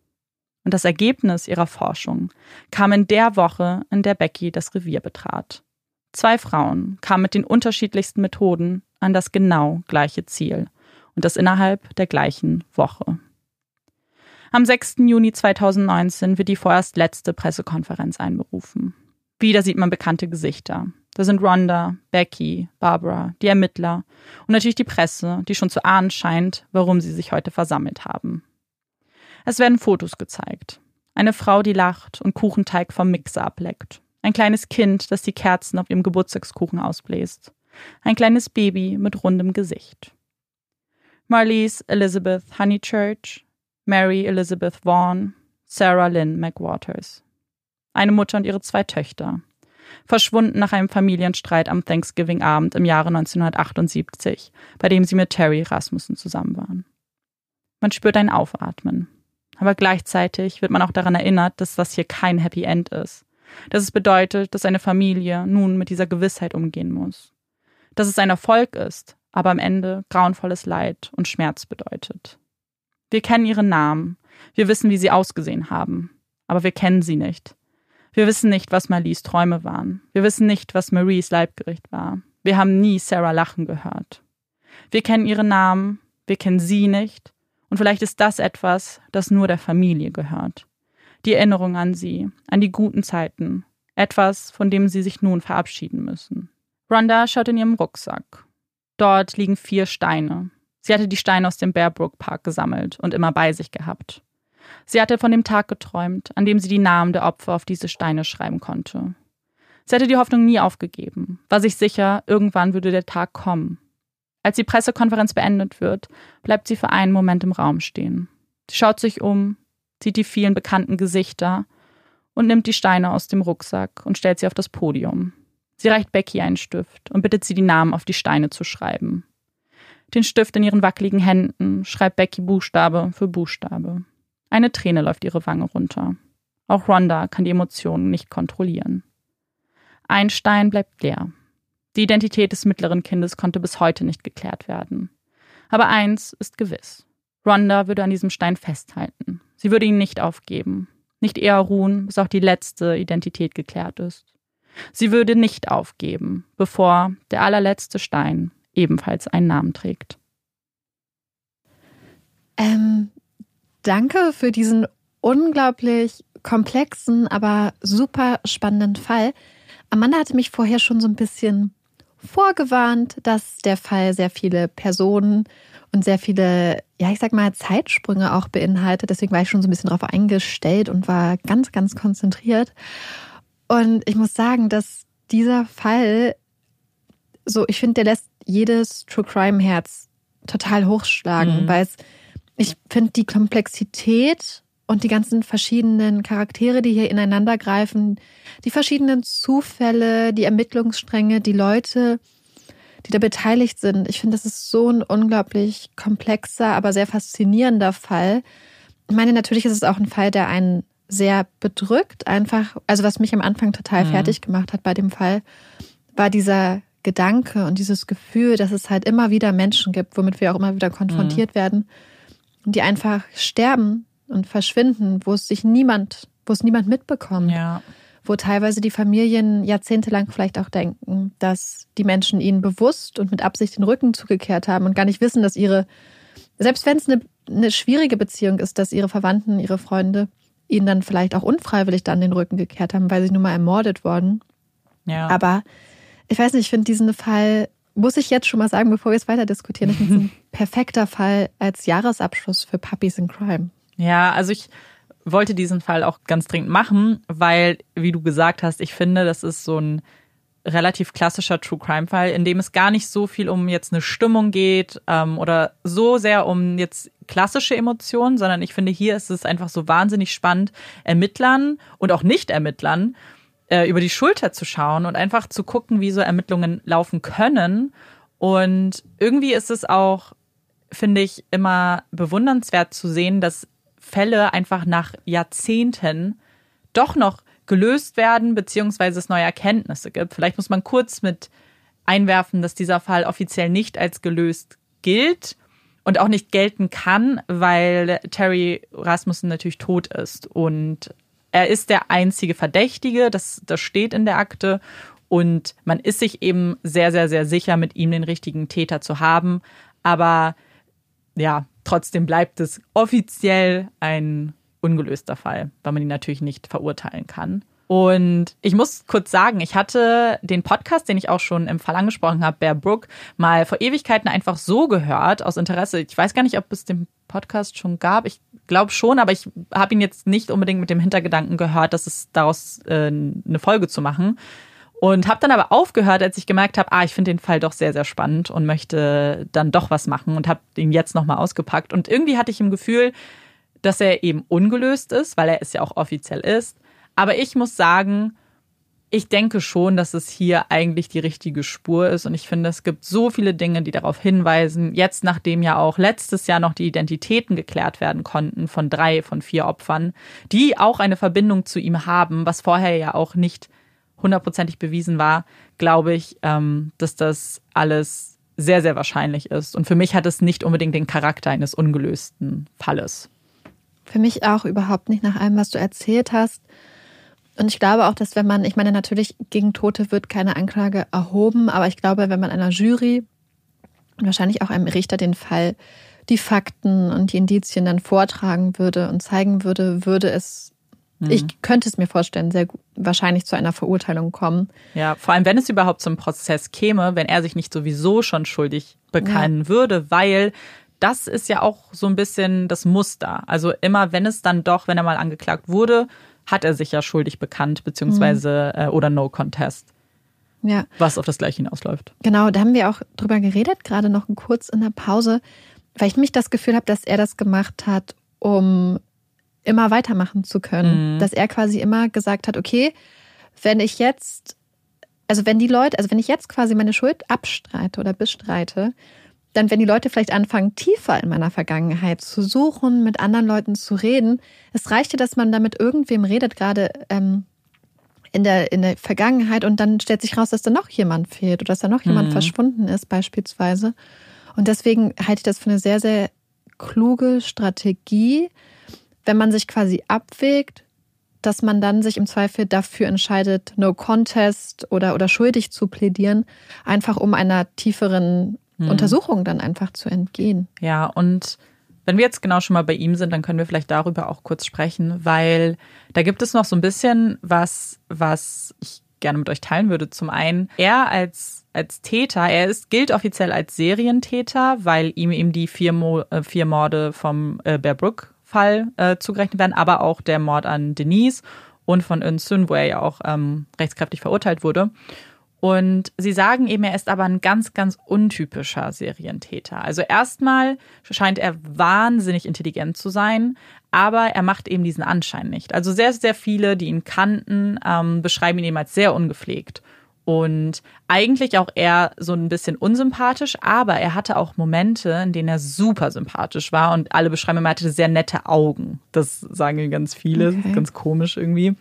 Und das Ergebnis ihrer Forschung kam in der Woche, in der Becky das Revier betrat. Zwei Frauen kamen mit den unterschiedlichsten Methoden an das genau gleiche Ziel und das innerhalb der gleichen Woche. Am 6. Juni 2019 wird die vorerst letzte Pressekonferenz einberufen. Wieder sieht man bekannte Gesichter. Da sind Rhonda, Becky, Barbara, die Ermittler und natürlich die Presse, die schon zu ahnen scheint, warum sie sich heute versammelt haben. Es werden Fotos gezeigt. Eine Frau, die lacht und Kuchenteig vom Mixer ableckt. Ein kleines Kind, das die Kerzen auf ihrem Geburtstagskuchen ausbläst. Ein kleines Baby mit rundem Gesicht. Marlies Elizabeth Honeychurch, Mary Elizabeth Vaughan, Sarah Lynn McWaters. Eine Mutter und ihre zwei Töchter. Verschwunden nach einem Familienstreit am Thanksgiving-Abend im Jahre 1978, bei dem sie mit Terry Rasmussen zusammen waren. Man spürt ein Aufatmen. Aber gleichzeitig wird man auch daran erinnert, dass das hier kein Happy End ist. Dass es bedeutet, dass eine Familie nun mit dieser Gewissheit umgehen muss. Dass es ein Erfolg ist, aber am Ende grauenvolles Leid und Schmerz bedeutet. Wir kennen ihre Namen, wir wissen, wie sie ausgesehen haben, aber wir kennen sie nicht. Wir wissen nicht, was Marlies Träume waren. Wir wissen nicht, was Maries Leibgericht war. Wir haben nie Sarah lachen gehört. Wir kennen ihre Namen, wir kennen sie nicht, und vielleicht ist das etwas, das nur der Familie gehört. Die Erinnerung an sie, an die guten Zeiten, etwas, von dem sie sich nun verabschieden müssen. Rhonda schaut in ihrem Rucksack. Dort liegen vier Steine. Sie hatte die Steine aus dem Bearbrook Park gesammelt und immer bei sich gehabt. Sie hatte von dem Tag geträumt, an dem sie die Namen der Opfer auf diese Steine schreiben konnte. Sie hatte die Hoffnung nie aufgegeben, war sich sicher, irgendwann würde der Tag kommen. Als die Pressekonferenz beendet wird, bleibt sie für einen Moment im Raum stehen. Sie schaut sich um, sieht die vielen bekannten Gesichter und nimmt die Steine aus dem Rucksack und stellt sie auf das Podium. Sie reicht Becky einen Stift und bittet sie, die Namen auf die Steine zu schreiben. Den Stift in ihren wackeligen Händen schreibt Becky Buchstabe für Buchstabe. Eine Träne läuft ihre Wange runter. Auch Rhonda kann die Emotionen nicht kontrollieren. Ein Stein bleibt leer. Die Identität des mittleren Kindes konnte bis heute nicht geklärt werden. Aber eins ist gewiss. Rhonda würde an diesem Stein festhalten. Sie würde ihn nicht aufgeben. Nicht eher ruhen, bis auch die letzte Identität geklärt ist. Sie würde nicht aufgeben, bevor der allerletzte Stein ebenfalls einen Namen trägt. Ähm, danke für diesen unglaublich komplexen, aber super spannenden Fall. Amanda hatte mich vorher schon so ein bisschen vorgewarnt, dass der Fall sehr viele Personen und sehr viele, ja, ich sag mal, Zeitsprünge auch beinhaltet. Deswegen war ich schon so ein bisschen darauf eingestellt und war ganz, ganz konzentriert. Und ich muss sagen, dass dieser Fall so, ich finde, der lässt jedes True Crime Herz total hochschlagen, mhm. weil es, ich finde die Komplexität und die ganzen verschiedenen Charaktere, die hier ineinander greifen, die verschiedenen Zufälle, die Ermittlungsstränge, die Leute, die da beteiligt sind. Ich finde, das ist so ein unglaublich komplexer, aber sehr faszinierender Fall. Ich meine, natürlich ist es auch ein Fall, der einen sehr bedrückt, einfach, also was mich am Anfang total mhm. fertig gemacht hat bei dem Fall, war dieser Gedanke und dieses Gefühl, dass es halt immer wieder Menschen gibt, womit wir auch immer wieder konfrontiert mhm. werden, die einfach sterben und verschwinden, wo es sich niemand, wo es niemand mitbekommt. Ja. Wo teilweise die Familien jahrzehntelang vielleicht auch denken, dass die Menschen ihnen bewusst und mit Absicht den Rücken zugekehrt haben und gar nicht wissen, dass ihre, selbst wenn es eine, eine schwierige Beziehung ist, dass ihre Verwandten, ihre Freunde ihnen dann vielleicht auch unfreiwillig dann den Rücken gekehrt haben, weil sie nun mal ermordet wurden. Ja. Aber ich weiß nicht, ich finde diesen Fall muss ich jetzt schon mal sagen, bevor wir es weiter diskutieren, ist ein perfekter Fall als Jahresabschluss für Puppies in Crime. Ja, also ich wollte diesen Fall auch ganz dringend machen, weil, wie du gesagt hast, ich finde, das ist so ein relativ klassischer True Crime Fall, in dem es gar nicht so viel um jetzt eine Stimmung geht ähm, oder so sehr um jetzt klassische Emotionen, sondern ich finde, hier ist es einfach so wahnsinnig spannend, Ermittlern und auch Nicht-Ermittlern äh, über die Schulter zu schauen und einfach zu gucken, wie so Ermittlungen laufen können. Und irgendwie ist es auch, finde ich, immer bewundernswert zu sehen, dass Fälle einfach nach Jahrzehnten doch noch gelöst werden, beziehungsweise es neue Erkenntnisse gibt. Vielleicht muss man kurz mit einwerfen, dass dieser Fall offiziell nicht als gelöst gilt und auch nicht gelten kann, weil Terry Rasmussen natürlich tot ist. Und er ist der einzige Verdächtige, das, das steht in der Akte. Und man ist sich eben sehr, sehr, sehr sicher, mit ihm den richtigen Täter zu haben. Aber ja, Trotzdem bleibt es offiziell ein ungelöster Fall, weil man ihn natürlich nicht verurteilen kann. Und ich muss kurz sagen, ich hatte den Podcast, den ich auch schon im Fall angesprochen habe, Bear Brook, mal vor Ewigkeiten einfach so gehört, aus Interesse. Ich weiß gar nicht, ob es den Podcast schon gab. Ich glaube schon, aber ich habe ihn jetzt nicht unbedingt mit dem Hintergedanken gehört, dass es daraus äh, eine Folge zu machen. Und habe dann aber aufgehört, als ich gemerkt habe, ah, ich finde den Fall doch sehr, sehr spannend und möchte dann doch was machen und habe ihn jetzt nochmal ausgepackt. Und irgendwie hatte ich im Gefühl, dass er eben ungelöst ist, weil er es ja auch offiziell ist. Aber ich muss sagen, ich denke schon, dass es hier eigentlich die richtige Spur ist. Und ich finde, es gibt so viele Dinge, die darauf hinweisen. Jetzt, nachdem ja auch letztes Jahr noch die Identitäten geklärt werden konnten von drei von vier Opfern, die auch eine Verbindung zu ihm haben, was vorher ja auch nicht hundertprozentig bewiesen war, glaube ich, ähm, dass das alles sehr, sehr wahrscheinlich ist. Und für mich hat es nicht unbedingt den Charakter eines ungelösten Falles. Für mich auch überhaupt nicht nach allem, was du erzählt hast. Und ich glaube auch, dass wenn man, ich meine, natürlich gegen Tote wird keine Anklage erhoben, aber ich glaube, wenn man einer Jury und wahrscheinlich auch einem Richter den Fall die Fakten und die Indizien dann vortragen würde und zeigen würde, würde es, mhm. ich könnte es mir vorstellen, sehr wahrscheinlich zu einer Verurteilung kommen. Ja, vor allem, wenn es überhaupt zum Prozess käme, wenn er sich nicht sowieso schon schuldig bekennen ja. würde, weil das ist ja auch so ein bisschen das Muster. Also immer, wenn es dann doch, wenn er mal angeklagt wurde, hat er sich ja schuldig bekannt, beziehungsweise mhm. äh, oder No Contest. Ja. Was auf das Gleiche hinausläuft. Genau, da haben wir auch drüber geredet, gerade noch kurz in der Pause, weil ich mich das Gefühl habe, dass er das gemacht hat, um immer weitermachen zu können. Mhm. Dass er quasi immer gesagt hat, okay, wenn ich jetzt, also wenn die Leute, also wenn ich jetzt quasi meine Schuld abstreite oder bestreite, dann, wenn die Leute vielleicht anfangen, tiefer in meiner Vergangenheit zu suchen, mit anderen Leuten zu reden, es reicht ja, dass man da mit irgendwem redet, gerade ähm, in, der, in der Vergangenheit, und dann stellt sich raus, dass da noch jemand fehlt oder dass da noch jemand mhm. verschwunden ist, beispielsweise. Und deswegen halte ich das für eine sehr, sehr kluge Strategie, wenn man sich quasi abwägt, dass man dann sich im Zweifel dafür entscheidet, No Contest oder, oder schuldig zu plädieren, einfach um einer tieferen hm. Untersuchung dann einfach zu entgehen. Ja, und wenn wir jetzt genau schon mal bei ihm sind, dann können wir vielleicht darüber auch kurz sprechen, weil da gibt es noch so ein bisschen was, was ich gerne mit euch teilen würde. Zum einen, er als, als Täter, er ist, gilt offiziell als Serientäter, weil ihm eben die vier, Mo, äh, vier Morde vom äh, Bear Brook Fall äh, zugerechnet werden, aber auch der Mord an Denise und von Eun wo er ja auch ähm, rechtskräftig verurteilt wurde. Und sie sagen eben, er ist aber ein ganz, ganz untypischer Serientäter. Also erstmal scheint er wahnsinnig intelligent zu sein, aber er macht eben diesen Anschein nicht. Also sehr, sehr viele, die ihn kannten, ähm, beschreiben ihn eben als sehr ungepflegt. Und eigentlich auch eher so ein bisschen unsympathisch, aber er hatte auch Momente, in denen er super sympathisch war und alle beschreiben, er hatte sehr nette Augen. Das sagen ganz viele, okay. ganz komisch irgendwie.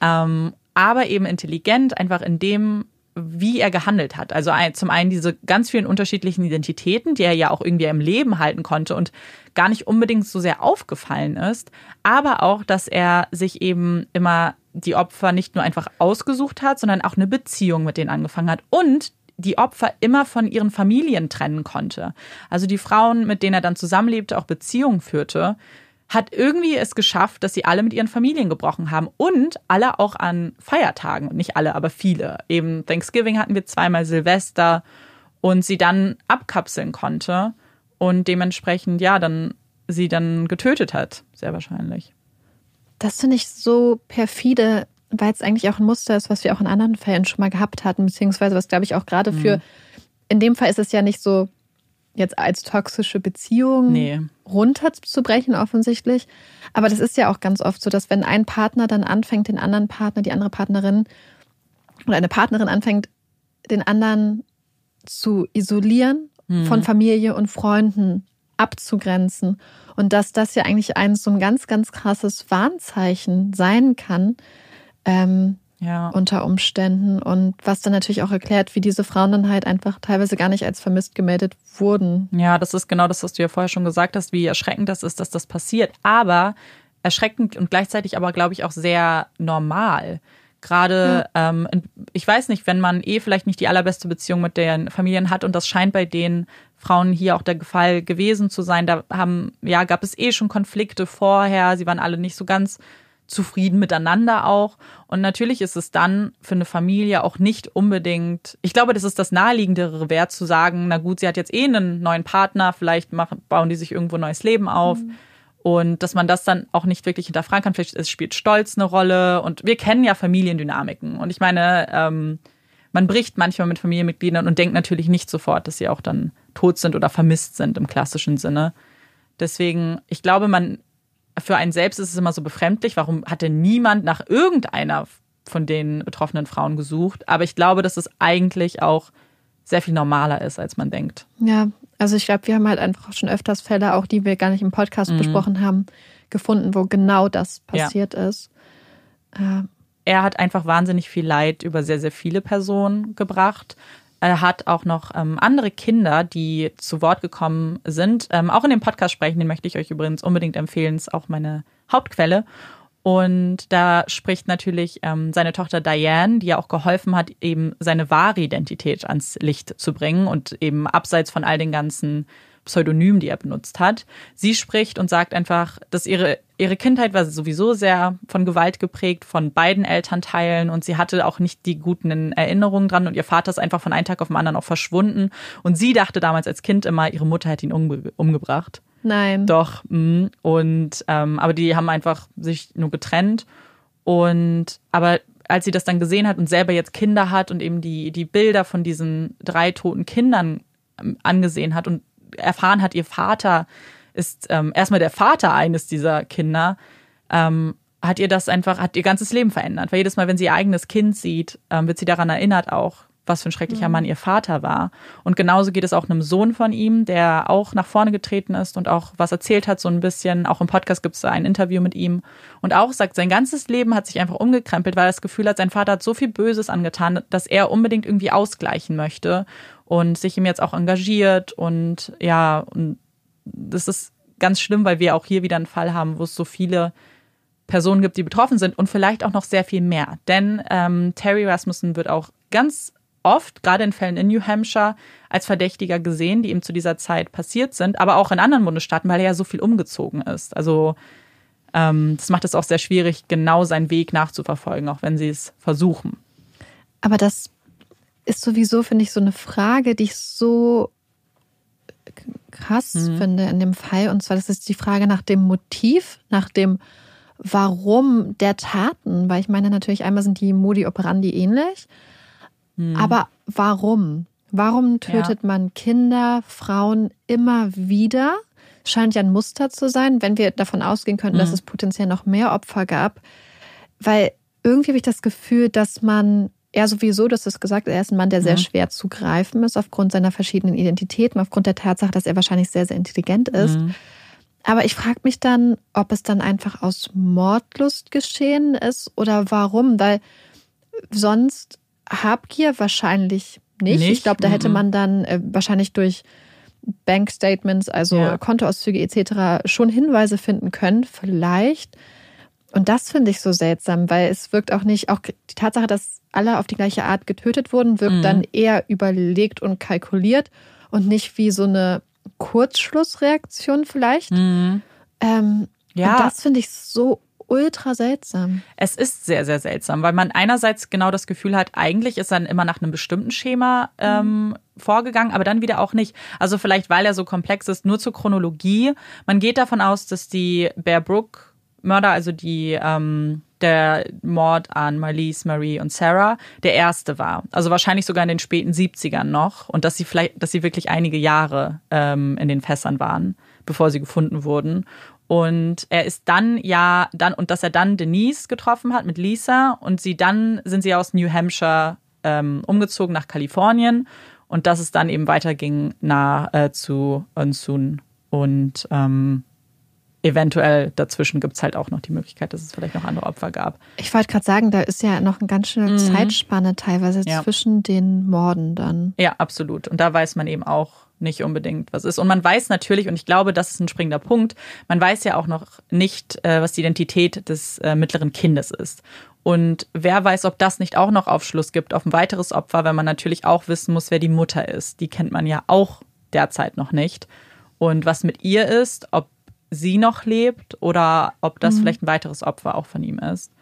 Ähm, aber eben intelligent, einfach in dem, wie er gehandelt hat. Also zum einen diese ganz vielen unterschiedlichen Identitäten, die er ja auch irgendwie im Leben halten konnte und gar nicht unbedingt so sehr aufgefallen ist, aber auch, dass er sich eben immer die Opfer nicht nur einfach ausgesucht hat, sondern auch eine Beziehung mit denen angefangen hat und die Opfer immer von ihren Familien trennen konnte. Also die Frauen, mit denen er dann zusammenlebte, auch Beziehungen führte, hat irgendwie es geschafft, dass sie alle mit ihren Familien gebrochen haben und alle auch an Feiertagen, nicht alle, aber viele. Eben Thanksgiving hatten wir zweimal Silvester und sie dann abkapseln konnte und dementsprechend, ja, dann sie dann getötet hat, sehr wahrscheinlich. Das finde ich so perfide, weil es eigentlich auch ein Muster ist, was wir auch in anderen Fällen schon mal gehabt hatten, beziehungsweise was, glaube ich, auch gerade für, mhm. in dem Fall ist es ja nicht so jetzt als toxische Beziehung nee. runterzubrechen, offensichtlich. Aber das ist ja auch ganz oft so, dass wenn ein Partner dann anfängt, den anderen Partner, die andere Partnerin oder eine Partnerin anfängt, den anderen zu isolieren, mhm. von Familie und Freunden abzugrenzen. Und dass das ja eigentlich ein so ein ganz, ganz krasses Warnzeichen sein kann, ähm, ja. unter Umständen. Und was dann natürlich auch erklärt, wie diese Frauen dann halt einfach teilweise gar nicht als vermisst gemeldet wurden. Ja, das ist genau das, was du ja vorher schon gesagt hast, wie erschreckend das ist, dass das passiert. Aber erschreckend und gleichzeitig aber, glaube ich, auch sehr normal. Gerade, ja. ähm, ich weiß nicht, wenn man eh vielleicht nicht die allerbeste Beziehung mit den Familien hat und das scheint bei den Frauen hier auch der Fall gewesen zu sein. Da haben, ja, gab es eh schon Konflikte vorher. Sie waren alle nicht so ganz zufrieden miteinander auch. Und natürlich ist es dann für eine Familie auch nicht unbedingt, ich glaube, das ist das naheliegendere Wert zu sagen, na gut, sie hat jetzt eh einen neuen Partner, vielleicht machen, bauen die sich irgendwo ein neues Leben auf. Mhm. Und dass man das dann auch nicht wirklich hinterfragen kann. Vielleicht es spielt Stolz eine Rolle. Und wir kennen ja Familiendynamiken. Und ich meine, ähm, man bricht manchmal mit Familienmitgliedern und denkt natürlich nicht sofort, dass sie auch dann tot sind oder vermisst sind im klassischen Sinne. Deswegen, ich glaube, man für einen selbst ist es immer so befremdlich, warum hat denn niemand nach irgendeiner von den betroffenen Frauen gesucht? Aber ich glaube, dass es eigentlich auch sehr viel normaler ist, als man denkt. Ja, also ich glaube, wir haben halt einfach schon öfters Fälle, auch die wir gar nicht im Podcast mhm. besprochen haben, gefunden, wo genau das passiert ja. ist. Äh, er hat einfach wahnsinnig viel Leid über sehr, sehr viele Personen gebracht. Er hat auch noch ähm, andere Kinder, die zu Wort gekommen sind. Ähm, auch in dem Podcast sprechen, den möchte ich euch übrigens unbedingt empfehlen, ist auch meine Hauptquelle. Und da spricht natürlich ähm, seine Tochter Diane, die ja auch geholfen hat, eben seine wahre Identität ans Licht zu bringen und eben abseits von all den ganzen Pseudonym, die er benutzt hat. Sie spricht und sagt einfach, dass ihre, ihre Kindheit war sowieso sehr von Gewalt geprägt, von beiden Elternteilen und sie hatte auch nicht die guten Erinnerungen dran und ihr Vater ist einfach von einem Tag auf den anderen auch verschwunden. Und sie dachte damals als Kind immer, ihre Mutter hätte ihn umge umgebracht. Nein. Doch. Mh. Und ähm, aber die haben einfach sich nur getrennt. Und aber als sie das dann gesehen hat und selber jetzt Kinder hat und eben die, die Bilder von diesen drei toten Kindern ähm, angesehen hat und erfahren hat, ihr Vater ist ähm, erstmal der Vater eines dieser Kinder, ähm, hat ihr das einfach, hat ihr ganzes Leben verändert. Weil jedes Mal, wenn sie ihr eigenes Kind sieht, ähm, wird sie daran erinnert auch, was für ein schrecklicher mhm. Mann ihr Vater war. Und genauso geht es auch einem Sohn von ihm, der auch nach vorne getreten ist und auch was erzählt hat, so ein bisschen. Auch im Podcast gibt es ein Interview mit ihm. Und auch sagt, sein ganzes Leben hat sich einfach umgekrempelt, weil er das Gefühl hat, sein Vater hat so viel Böses angetan, dass er unbedingt irgendwie ausgleichen möchte und sich ihm jetzt auch engagiert und ja, und das ist ganz schlimm, weil wir auch hier wieder einen Fall haben, wo es so viele Personen gibt, die betroffen sind und vielleicht auch noch sehr viel mehr. Denn ähm, Terry Rasmussen wird auch ganz oft, gerade in Fällen in New Hampshire, als Verdächtiger gesehen, die ihm zu dieser Zeit passiert sind, aber auch in anderen Bundesstaaten, weil er ja so viel umgezogen ist. Also ähm, das macht es auch sehr schwierig, genau seinen Weg nachzuverfolgen, auch wenn sie es versuchen. Aber das ist sowieso, finde ich, so eine Frage, die ich so krass mhm. finde in dem Fall. Und zwar, das ist die Frage nach dem Motiv, nach dem Warum der Taten. Weil ich meine, natürlich einmal sind die Modi operandi ähnlich. Mhm. Aber warum? Warum tötet ja. man Kinder, Frauen immer wieder? Scheint ja ein Muster zu sein, wenn wir davon ausgehen könnten, mhm. dass es potenziell noch mehr Opfer gab. Weil irgendwie habe ich das Gefühl, dass man er sowieso, das ist gesagt, er ist ein Mann, der sehr mhm. schwer zu greifen ist, aufgrund seiner verschiedenen Identitäten, aufgrund der Tatsache, dass er wahrscheinlich sehr, sehr intelligent ist. Mhm. Aber ich frage mich dann, ob es dann einfach aus Mordlust geschehen ist oder warum, weil sonst Habgier wahrscheinlich nicht. nicht? Ich glaube, da hätte mhm. man dann äh, wahrscheinlich durch Bankstatements, also ja. Kontoauszüge etc. schon Hinweise finden können. Vielleicht und das finde ich so seltsam, weil es wirkt auch nicht, auch die Tatsache, dass alle auf die gleiche Art getötet wurden, wirkt mhm. dann eher überlegt und kalkuliert und nicht wie so eine Kurzschlussreaktion vielleicht. Mhm. Ähm, ja. Und das finde ich so ultra seltsam. Es ist sehr, sehr seltsam, weil man einerseits genau das Gefühl hat, eigentlich ist er immer nach einem bestimmten Schema ähm, mhm. vorgegangen, aber dann wieder auch nicht. Also vielleicht, weil er so komplex ist, nur zur Chronologie. Man geht davon aus, dass die Bear Brook Mörder, also die ähm, der Mord an Marlies, Marie und Sarah, der erste war. Also wahrscheinlich sogar in den späten 70ern noch. Und dass sie vielleicht, dass sie wirklich einige Jahre ähm, in den Fässern waren, bevor sie gefunden wurden. Und er ist dann ja dann, und dass er dann Denise getroffen hat mit Lisa und sie dann sind sie aus New Hampshire ähm, umgezogen nach Kalifornien und dass es dann eben weiterging nach äh, zu Unsun und ähm, eventuell dazwischen gibt es halt auch noch die Möglichkeit, dass es vielleicht noch andere Opfer gab. Ich wollte gerade sagen, da ist ja noch eine ganz schöne mhm. Zeitspanne teilweise ja. zwischen den Morden dann. Ja, absolut. Und da weiß man eben auch nicht unbedingt, was ist. Und man weiß natürlich, und ich glaube, das ist ein springender Punkt, man weiß ja auch noch nicht, äh, was die Identität des äh, mittleren Kindes ist. Und wer weiß, ob das nicht auch noch Aufschluss gibt auf ein weiteres Opfer, wenn man natürlich auch wissen muss, wer die Mutter ist. Die kennt man ja auch derzeit noch nicht. Und was mit ihr ist, ob sie noch lebt oder ob das mhm. vielleicht ein weiteres Opfer auch von ihm ist.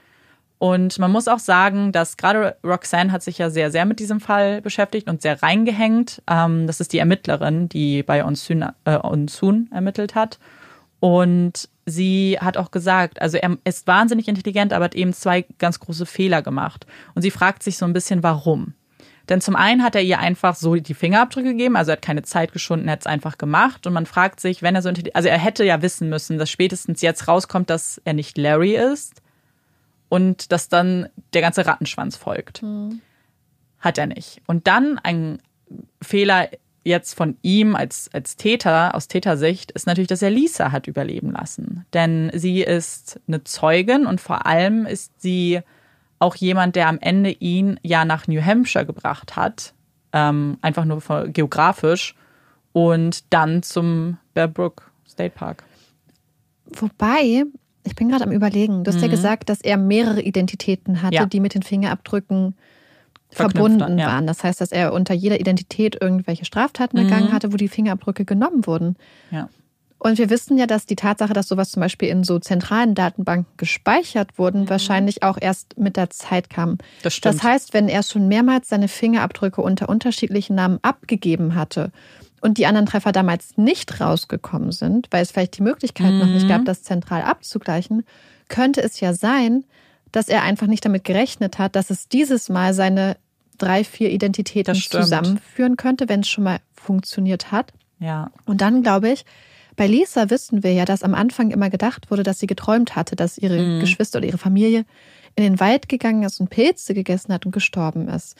Und man muss auch sagen, dass gerade Roxanne hat sich ja sehr, sehr mit diesem Fall beschäftigt und sehr reingehängt. Ähm, das ist die Ermittlerin, die bei Onsun, äh, Onsun ermittelt hat. Und sie hat auch gesagt, also er ist wahnsinnig intelligent, aber hat eben zwei ganz große Fehler gemacht. Und sie fragt sich so ein bisschen, warum. Denn zum einen hat er ihr einfach so die Fingerabdrücke gegeben, also er hat keine Zeit geschunden, er hat es einfach gemacht. Und man fragt sich, wenn er so also er hätte ja wissen müssen, dass spätestens jetzt rauskommt, dass er nicht Larry ist und dass dann der ganze Rattenschwanz folgt. Mhm. Hat er nicht. Und dann ein Fehler jetzt von ihm als, als Täter, aus Tätersicht, ist natürlich, dass er Lisa hat überleben lassen. Denn sie ist eine Zeugin und vor allem ist sie auch jemand, der am Ende ihn ja nach New Hampshire gebracht hat, ähm, einfach nur geografisch und dann zum Bear Brook State Park. Wobei, ich bin gerade am Überlegen, du hast mhm. ja gesagt, dass er mehrere Identitäten hatte, ja. die mit den Fingerabdrücken verbunden ja. waren. Das heißt, dass er unter jeder Identität irgendwelche Straftaten mhm. begangen hatte, wo die Fingerabdrücke genommen wurden. Ja. Und wir wissen ja, dass die Tatsache, dass sowas zum Beispiel in so zentralen Datenbanken gespeichert wurden, mhm. wahrscheinlich auch erst mit der Zeit kam. Das stimmt. Das heißt, wenn er schon mehrmals seine Fingerabdrücke unter unterschiedlichen Namen abgegeben hatte und die anderen Treffer damals nicht rausgekommen sind, weil es vielleicht die Möglichkeit mhm. noch nicht gab, mhm. das zentral abzugleichen, könnte es ja sein, dass er einfach nicht damit gerechnet hat, dass es dieses Mal seine drei, vier Identitäten zusammenführen könnte, wenn es schon mal funktioniert hat. Ja. Und dann glaube ich, bei Lisa wissen wir ja, dass am Anfang immer gedacht wurde, dass sie geträumt hatte, dass ihre mhm. Geschwister oder ihre Familie in den Wald gegangen ist und Pilze gegessen hat und gestorben ist.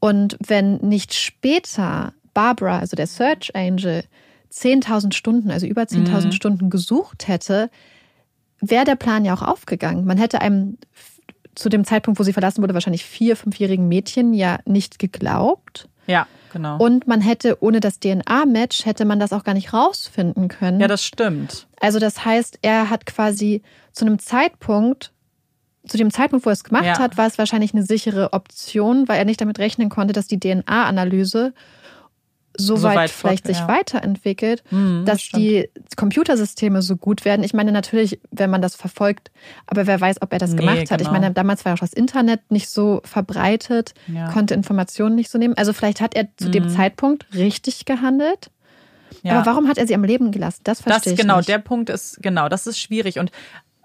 Und wenn nicht später Barbara, also der Search Angel, 10.000 Stunden, also über 10.000 mhm. Stunden gesucht hätte, wäre der Plan ja auch aufgegangen. Man hätte einem zu dem Zeitpunkt, wo sie verlassen wurde, wahrscheinlich vier, fünfjährigen Mädchen ja nicht geglaubt. Ja, genau. Und man hätte ohne das DNA-Match hätte man das auch gar nicht rausfinden können. Ja, das stimmt. Also das heißt, er hat quasi zu einem Zeitpunkt, zu dem Zeitpunkt, wo er es gemacht ja. hat, war es wahrscheinlich eine sichere Option, weil er nicht damit rechnen konnte, dass die DNA-Analyse so, so weit, weit vielleicht fort, sich ja. weiterentwickelt, mhm, dass das die Computersysteme so gut werden. Ich meine natürlich, wenn man das verfolgt, aber wer weiß, ob er das nee, gemacht hat. Genau. Ich meine, damals war auch das Internet nicht so verbreitet, ja. konnte Informationen nicht so nehmen. Also vielleicht hat er zu mhm. dem Zeitpunkt richtig gehandelt. Ja. Aber warum hat er sie am Leben gelassen? Das verstehe das, ich genau, nicht. der Punkt ist, genau, das ist schwierig. Und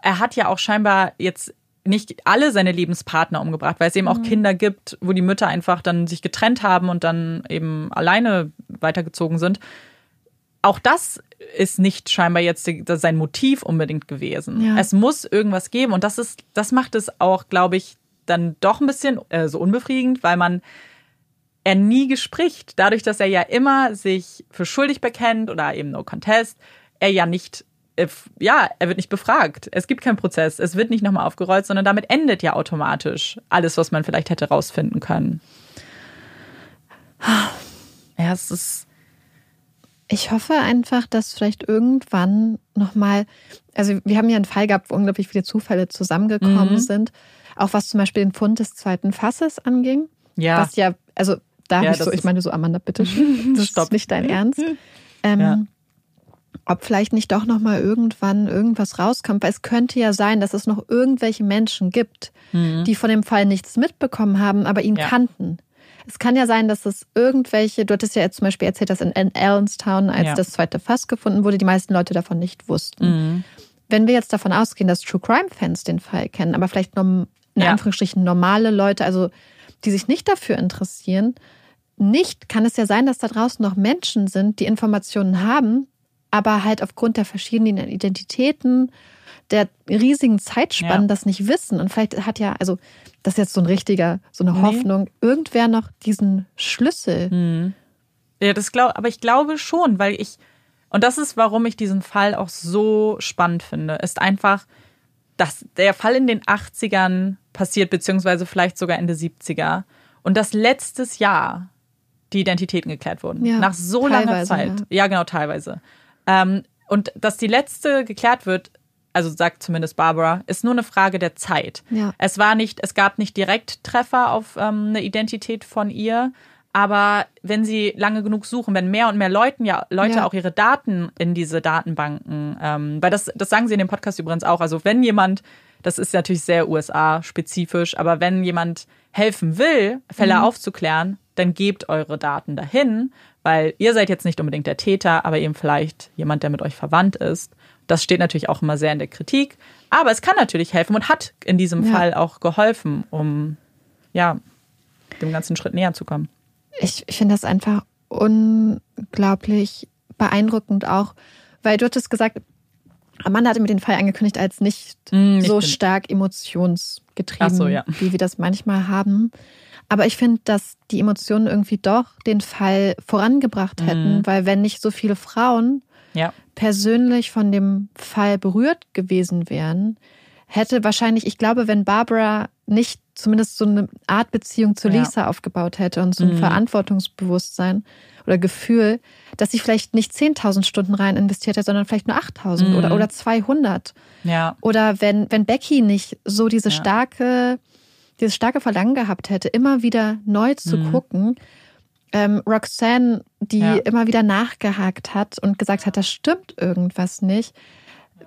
er hat ja auch scheinbar jetzt nicht alle seine Lebenspartner umgebracht, weil es eben auch mhm. Kinder gibt, wo die Mütter einfach dann sich getrennt haben und dann eben alleine weitergezogen sind. Auch das ist nicht scheinbar jetzt sein Motiv unbedingt gewesen. Ja. Es muss irgendwas geben und das ist, das macht es auch, glaube ich, dann doch ein bisschen äh, so unbefriedigend, weil man er nie gespricht. Dadurch, dass er ja immer sich für schuldig bekennt oder eben no contest, er ja nicht ja, er wird nicht befragt. Es gibt keinen Prozess. Es wird nicht nochmal aufgerollt, sondern damit endet ja automatisch alles, was man vielleicht hätte rausfinden können. Ja, es ist. Ich hoffe einfach, dass vielleicht irgendwann nochmal, also wir haben ja einen Fall gehabt, wo unglaublich viele Zufälle zusammengekommen mhm. sind, auch was zum Beispiel den Fund des zweiten Fasses anging. Ja. Was ja, also da ja, habe ich so, ich meine so, Amanda, bitte, das Stopp. ist nicht dein Ernst. Ähm, ja ob vielleicht nicht doch noch mal irgendwann irgendwas rauskommt, weil es könnte ja sein, dass es noch irgendwelche Menschen gibt, mhm. die von dem Fall nichts mitbekommen haben, aber ihn ja. kannten. Es kann ja sein, dass es irgendwelche, du hattest ja jetzt zum Beispiel erzählt, dass in Allenstown, als ja. das zweite Fass gefunden wurde, die meisten Leute davon nicht wussten. Mhm. Wenn wir jetzt davon ausgehen, dass True Crime Fans den Fall kennen, aber vielleicht in ja. Anführungsstrichen normale Leute, also die sich nicht dafür interessieren, nicht, kann es ja sein, dass da draußen noch Menschen sind, die Informationen haben, aber halt aufgrund der verschiedenen Identitäten, der riesigen Zeitspannen ja. das nicht wissen. Und vielleicht hat ja, also das ist jetzt so ein richtiger, so eine nee. Hoffnung, irgendwer noch diesen Schlüssel. Hm. Ja, das glaube, aber ich glaube schon, weil ich, und das ist, warum ich diesen Fall auch so spannend finde, ist einfach, dass der Fall in den 80ern passiert, beziehungsweise vielleicht sogar Ende 70er. Und dass letztes Jahr die Identitäten geklärt wurden. Ja, nach so langer Zeit. Ja. ja, genau, teilweise. Ähm, und dass die letzte geklärt wird, also sagt zumindest Barbara, ist nur eine Frage der Zeit. Ja. Es war nicht, es gab nicht direkt Treffer auf ähm, eine Identität von ihr, aber wenn sie lange genug suchen, wenn mehr und mehr Leuten ja Leute ja. auch ihre Daten in diese Datenbanken, ähm, weil das, das sagen sie in dem Podcast übrigens auch. Also wenn jemand, das ist natürlich sehr USA-spezifisch, aber wenn jemand helfen will, Fälle mhm. aufzuklären, dann gebt eure Daten dahin, weil ihr seid jetzt nicht unbedingt der Täter, aber eben vielleicht jemand, der mit euch verwandt ist. Das steht natürlich auch immer sehr in der Kritik, aber es kann natürlich helfen und hat in diesem ja. Fall auch geholfen, um ja dem ganzen Schritt näher zu kommen. Ich, ich finde das einfach unglaublich beeindruckend auch, weil du hattest gesagt, Amanda hatte mir den Fall angekündigt als nicht, mm, nicht so stark emotionsgetrieben, so, ja. wie wir das manchmal haben. Aber ich finde, dass die Emotionen irgendwie doch den Fall vorangebracht hätten, mhm. weil wenn nicht so viele Frauen ja. persönlich von dem Fall berührt gewesen wären, hätte wahrscheinlich, ich glaube, wenn Barbara nicht zumindest so eine Art Beziehung zu Ja. Lisa aufgebaut hätte und so ein Mhm. Verantwortungsbewusstsein oder Gefühl, dass sie vielleicht nicht 10.000 Stunden rein investiert hätte, sondern vielleicht nur 8.000 Mhm. oder, oder 200. Ja. Oder wenn, wenn Becky nicht so diese Ja. starke, dieses starke Verlangen gehabt hätte, immer wieder neu zu Mhm. gucken. Ähm, Roxanne, die Ja. immer wieder nachgehakt hat und gesagt hat, da stimmt irgendwas nicht.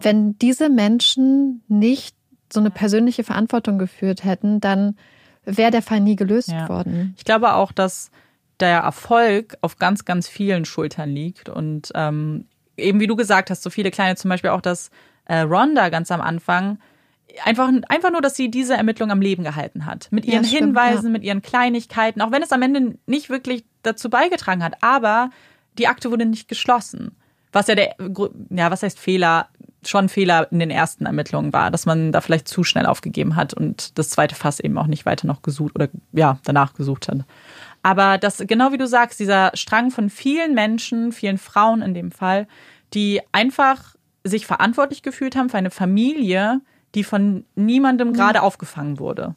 Wenn diese Menschen nicht so eine persönliche Verantwortung geführt hätten, dann wäre der Fall nie gelöst Ja. worden. Ich glaube auch, dass der Erfolg auf ganz, ganz vielen Schultern liegt. Und ähm, eben wie du gesagt hast, so viele kleine, zum Beispiel auch, dass äh, Rhonda ganz am Anfang einfach, einfach nur, dass sie diese Ermittlung am Leben gehalten hat. Mit Ja, ihren stimmt, Hinweisen, ja. mit ihren Kleinigkeiten, auch wenn es am Ende nicht wirklich dazu beigetragen hat. Aber die Akte wurde nicht geschlossen. Was ja der, ja, was heißt Fehler? Schon Fehler in den ersten Ermittlungen war, dass man da vielleicht zu schnell aufgegeben hat und das zweite Fass eben auch nicht weiter noch gesucht oder ja, danach gesucht hat. Aber das, genau wie du sagst, dieser Strang von vielen Menschen, vielen Frauen in dem Fall, die einfach sich verantwortlich gefühlt haben für eine Familie, die von niemandem gerade aufgefangen wurde.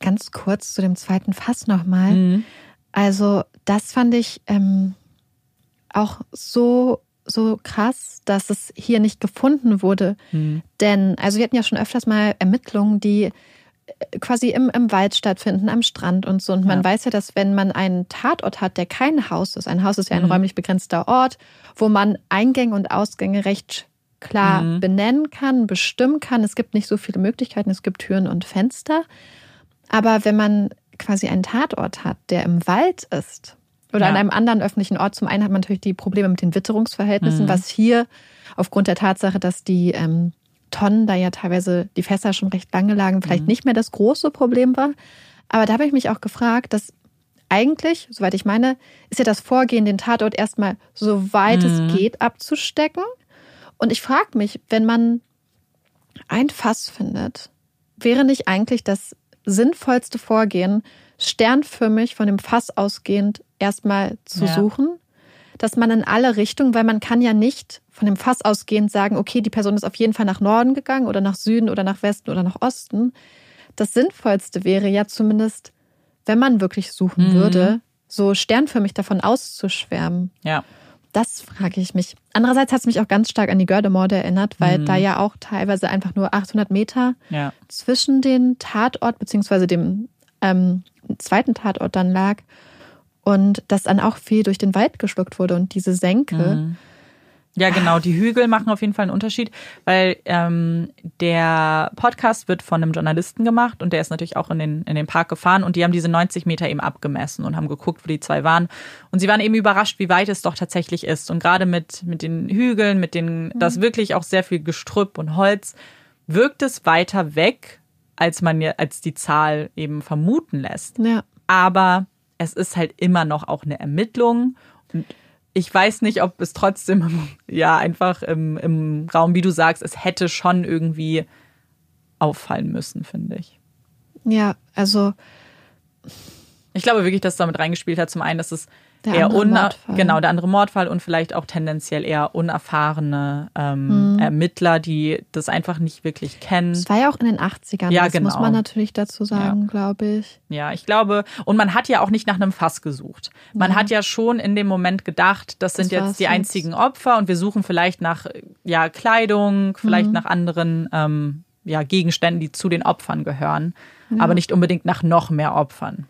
Ganz kurz zu dem zweiten Fass nochmal. Mhm. Also, das fand ich ähm, auch so, so krass, dass es hier nicht gefunden wurde. Mhm. Denn, also wir hatten ja schon öfters mal Ermittlungen, die äh, quasi im, im Wald stattfinden, am Strand und so. Und man Ja. weiß ja, dass wenn man einen Tatort hat, der kein Haus ist, ein Haus ist ja ein Mhm. räumlich begrenzter Ort, wo man Eingänge und Ausgänge recht klar Mhm. benennen kann, bestimmen kann. Es gibt nicht so viele Möglichkeiten, es gibt Türen und Fenster. Aber wenn man quasi einen Tatort hat, der im Wald ist oder Ja. an einem anderen öffentlichen Ort, zum einen hat man natürlich die Probleme mit den Witterungsverhältnissen, Mhm. was hier aufgrund der Tatsache, dass die ähm, Tonnen da ja teilweise die Fässer schon recht lange lagen, vielleicht Mhm. nicht mehr das große Problem war. Aber da habe ich mich auch gefragt, dass eigentlich, soweit ich meine, ist ja das Vorgehen, den Tatort erstmal so weit Mhm. es geht abzustecken. Und ich frage mich, wenn man ein Fass findet, wäre nicht eigentlich das sinnvollste Vorgehen, sternförmig von dem Fass ausgehend erstmal zu Ja. suchen, dass man in alle Richtungen, weil man kann ja nicht von dem Fass ausgehend sagen, okay, die Person ist auf jeden Fall nach Norden gegangen oder nach Süden oder nach Westen oder nach Osten. Das Sinnvollste wäre ja zumindest, wenn man wirklich suchen Mhm. würde, so sternförmig davon auszuschwärmen. Ja. Das frage ich mich. Andererseits hat es mich auch ganz stark an die Gördemorde erinnert, weil Mhm. da ja auch teilweise einfach nur 800 Meter Ja. zwischen den Tatort beziehungsweise dem ähm, zweiten Tatort dann lag und das dann auch viel durch den Wald geschluckt wurde und diese Senke. Mhm. Ja, genau. Die Hügel machen auf jeden Fall einen Unterschied, weil ähm, der Podcast wird von einem Journalisten gemacht und der ist natürlich auch in den, in den Park gefahren und die haben diese 90 Meter eben abgemessen und haben geguckt, wo die zwei waren. Und sie waren eben überrascht, wie weit es doch tatsächlich ist. Und gerade mit, mit den Hügeln, mit den, das wirklich auch sehr viel Gestrüpp und Holz, wirkt es weiter weg, als man ja, als die Zahl eben vermuten lässt Ja. aber es ist halt immer noch auch eine Ermittlung. Und ich weiß nicht, ob es trotzdem, ja, einfach im, im Raum, wie du sagst, es hätte schon irgendwie auffallen müssen, finde ich. Ja, also Ich glaube wirklich, dass damit reingespielt hat. Zum einen, dass es Der eher Mordfall. genau der andere Mordfall und vielleicht auch tendenziell eher unerfahrene ähm, Mhm. Ermittler, die das einfach nicht wirklich kennen. es war ja auch in den 80ern, Ja, das muss genau. man natürlich dazu sagen, glaube ich. Ja, ich glaube, und man hat ja auch nicht nach einem Fass gesucht. Man Ja. hat ja schon in dem Moment gedacht, das sind Das jetzt die jetzt. einzigen Opfer und wir suchen vielleicht nach ja, Kleidung, vielleicht Mhm. nach anderen ähm, ja, Gegenständen, die zu den Opfern gehören, aber nicht unbedingt nach noch mehr Opfern.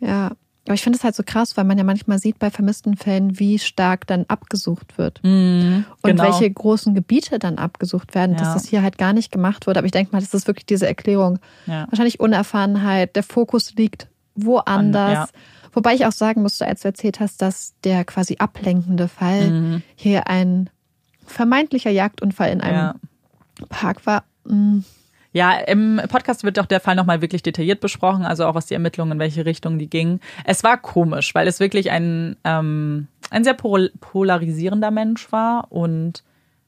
Ja. Aber ich finde es halt so krass, weil man ja manchmal sieht bei vermissten Fällen, wie stark dann abgesucht wird. Mhm, Und genau. welche großen Gebiete dann abgesucht werden, dass Ja. das hier halt gar nicht gemacht wurde. Aber ich denke mal, das ist wirklich diese Erklärung. Ja. Wahrscheinlich Unerfahrenheit, der Fokus liegt woanders. ja. Wobei ich auch sagen musste, als du erzählt hast, dass der quasi ablenkende Fall Mhm. hier ein vermeintlicher Jagdunfall in einem. Park war. Mm, Ja, im Podcast wird doch der Fall nochmal wirklich detailliert besprochen, also auch was die Ermittlungen, in welche Richtung die gingen. Es war komisch, weil es wirklich ein, ähm, ein sehr pol polarisierender Mensch war und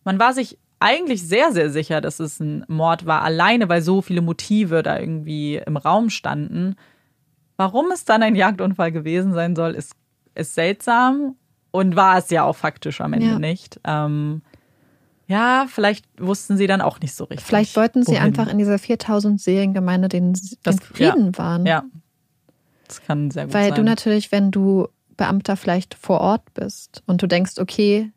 man war sich eigentlich sehr, sehr sicher, dass es ein Mord war, alleine weil so viele Motive da irgendwie im Raum standen. Warum es dann ein Jagdunfall gewesen sein soll, ist, ist seltsam und war es ja auch faktisch am Ende Ja. nicht. Ähm, Ja, vielleicht wussten sie dann auch nicht so richtig. Vielleicht wollten sie wohin. einfach in dieser 4000 Seelengemeinde den, Das- den Frieden wahren. Ja. Das kann sehr gut Weil sein. du natürlich, wenn du Beamter vielleicht vor Ort bist und du denkst, okay,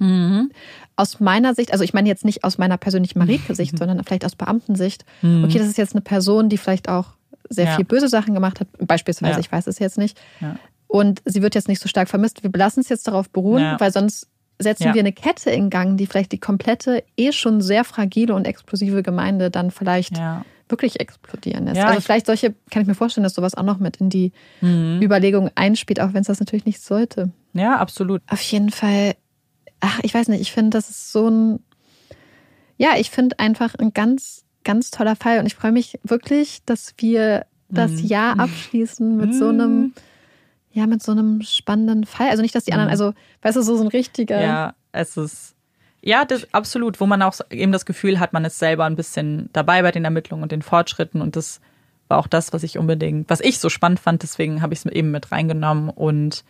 Mhm. aus meiner Sicht, also ich meine jetzt nicht aus meiner persönlichen Marike-Sicht, sondern vielleicht aus Beamtensicht, Mhm. okay, das ist jetzt eine Person, die vielleicht auch sehr Ja. viel böse Sachen gemacht hat, beispielsweise, Ja. ich weiß es jetzt nicht. Ja. Und sie wird jetzt nicht so stark vermisst. Wir lassen es jetzt darauf beruhen, Ja. weil sonst setzen Ja. wir eine Kette in Gang, die vielleicht die komplette, eh schon sehr fragile und explosive Gemeinde dann vielleicht Ja. wirklich explodieren lässt. Ja, also ich- vielleicht solche, kann ich mir vorstellen, dass sowas auch noch mit in die Mhm. Überlegung einspielt, auch wenn es das natürlich nicht sollte. ja, absolut. Auf jeden Fall, ach, ich weiß nicht, ich finde, das ist so ein, ja, ich finde einfach ein ganz, ganz toller Fall und ich freue mich wirklich, dass wir das Mhm. Jahr abschließen mit so einem, ja, mit so einem spannenden Fall. Also nicht, dass die anderen, Mhm. also, weißt du, so, so ein richtiger, Ja, es ist. Ja, das absolut, wo man auch eben das Gefühl hat, man ist selber ein bisschen dabei bei den Ermittlungen und den Fortschritten und das war auch das, was ich unbedingt, was ich so spannend fand, deswegen habe ich es eben mit reingenommen und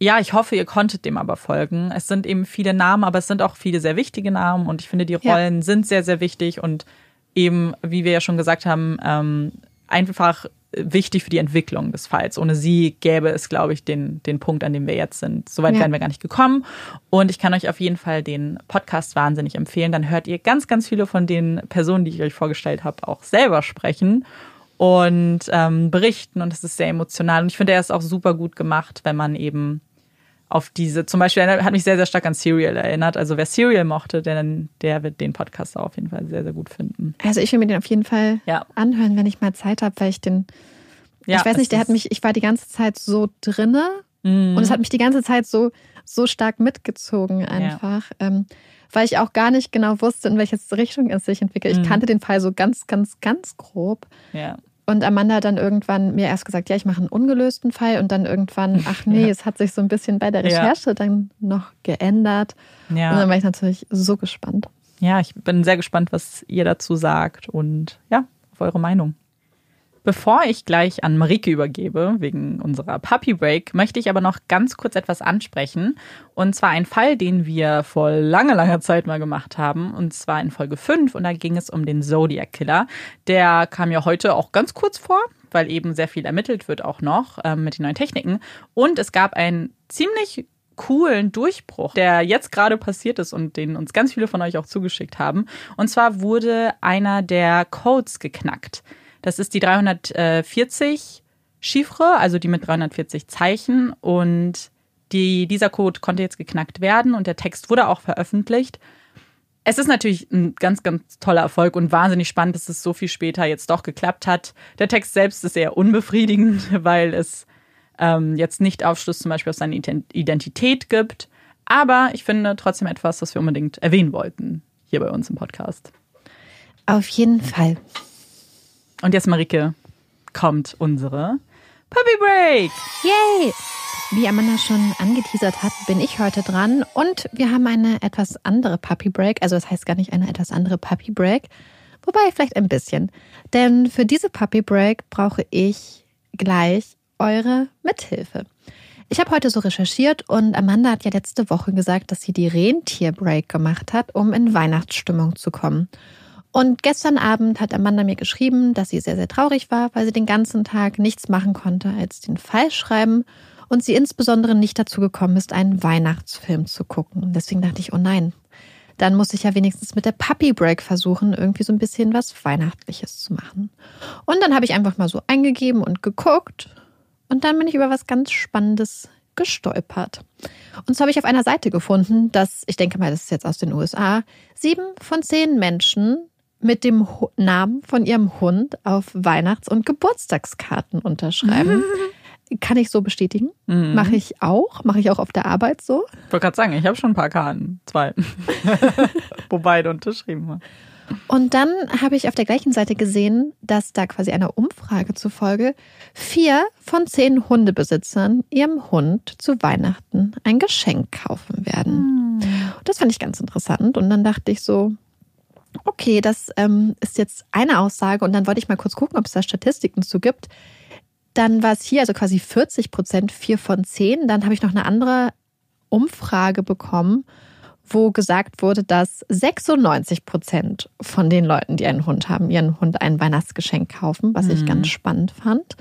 ja, ich hoffe, ihr konntet dem aber folgen. Es sind eben viele Namen, aber es sind auch viele sehr wichtige Namen und ich finde, die Ja. Rollen sind sehr, sehr wichtig und eben, wie wir ja schon gesagt haben, ähm, einfach wichtig für die Entwicklung des Falls. Ohne sie gäbe es, glaube ich, den, den Punkt, an dem wir jetzt sind. Soweit Ja. wären wir gar nicht gekommen. Und ich kann euch auf jeden Fall den Podcast wahnsinnig empfehlen. Dann hört ihr ganz, ganz viele von den Personen, die ich euch vorgestellt habe, auch selber sprechen und ähm, berichten. Und es ist sehr emotional. Und ich finde, er ist auch super gut gemacht, wenn man eben auf diese, zum Beispiel, er hat mich sehr, sehr stark an Serial erinnert. Also wer Serial mochte, der, der wird den Podcast auf jeden Fall sehr, sehr gut finden. Also ich will mir den auf jeden Fall Ja. anhören, wenn ich mal Zeit habe, weil ich den, Ja, ich weiß nicht, der hat mich, ich war die ganze Zeit so drinne Mhm. und es hat mich die ganze Zeit so, so stark mitgezogen einfach, ähm, weil ich auch gar nicht genau wusste, in welche Richtung es sich entwickelt. Ich Mhm. kannte den Fall so ganz, ganz, ganz grob. Ja. Und Amanda hat dann irgendwann mir erst gesagt, ja, ich mache einen ungelösten Fall und dann irgendwann, ach nee, Ja. es hat sich so ein bisschen bei der Ja. Recherche dann noch geändert. Und Ja. dann war ich natürlich so gespannt. ja, ich bin sehr gespannt, was ihr dazu sagt und ja, auf eure Meinung. Bevor ich gleich an Marike übergebe, wegen unserer Puppy Break, möchte ich aber noch ganz kurz etwas ansprechen. Und zwar ein Fall, den wir vor langer, langer Zeit mal gemacht haben. Und zwar in Folge 5. Und da ging es um den Zodiac Killer. Der kam ja heute auch ganz kurz vor, weil eben sehr viel ermittelt wird auch noch ähm, mit den neuen Techniken. Und es gab einen ziemlich coolen Durchbruch, der jetzt gerade passiert ist und den uns ganz viele von euch auch zugeschickt haben. Und zwar wurde einer der Codes geknackt. Das ist die 340 Chiffre, also die mit 340 Zeichen. Und die, dieser Code konnte jetzt geknackt werden und der Text wurde auch veröffentlicht. Es ist natürlich ein ganz, ganz toller Erfolg und wahnsinnig spannend, dass es so viel später jetzt doch geklappt hat. Der Text selbst ist eher unbefriedigend, weil es ähm, jetzt nicht Aufschluss zum Beispiel auf seine Ident- Identität gibt. Aber ich finde trotzdem etwas, was wir unbedingt erwähnen wollten hier bei uns im Podcast. Auf jeden Fall. Und jetzt, Marike, kommt unsere Puppy Break. Yay! Wie Amanda schon angeteasert hat, bin ich heute dran und wir haben eine etwas andere Puppy Break. Also das heißt gar nicht eine etwas andere Puppy Break, wobei vielleicht ein bisschen. Denn für diese Puppy Break brauche ich gleich eure Mithilfe. Ich habe heute so recherchiert und Amanda hat ja letzte Woche gesagt, dass sie die Rentier Break gemacht hat, um in Weihnachtsstimmung zu kommen. Und gestern Abend hat Amanda mir geschrieben, dass sie sehr, sehr traurig war, weil sie den ganzen Tag nichts machen konnte als den Fall schreiben und sie insbesondere nicht dazu gekommen ist, einen Weihnachtsfilm zu gucken. Deswegen dachte ich, oh nein, dann muss ich ja wenigstens mit der Puppy Break versuchen, irgendwie so ein bisschen was Weihnachtliches zu machen. Und dann habe ich einfach mal so eingegeben und geguckt und dann bin ich über was ganz Spannendes gestolpert. Und so habe ich auf einer Seite gefunden, dass, ich denke mal, das ist jetzt aus den USA, sieben von zehn Menschen mit dem Namen von ihrem Hund auf Weihnachts- und Geburtstagskarten unterschreiben. Kann ich so bestätigen. Mhm. Mache ich auch. Mache ich auch auf der Arbeit so. Ich wollte gerade sagen, ich habe schon ein paar Karten. Zwei. Wo beide unterschrieben waren. Und dann habe ich auf der gleichen Seite gesehen, dass da quasi einer Umfrage zufolge vier von zehn Hundebesitzern ihrem Hund zu Weihnachten ein Geschenk kaufen werden. Und das fand ich ganz interessant. Und dann dachte ich so, okay, das ähm, ist jetzt eine Aussage. Und dann wollte ich mal kurz gucken, ob es da Statistiken zu gibt. Dann war es hier also quasi 40 Prozent, vier von zehn. Dann habe ich noch eine andere Umfrage bekommen, wo gesagt wurde, dass 96 Prozent von den Leuten, die einen Hund haben, ihren Hund ein Weihnachtsgeschenk kaufen, was ich Mhm. ganz spannend fand.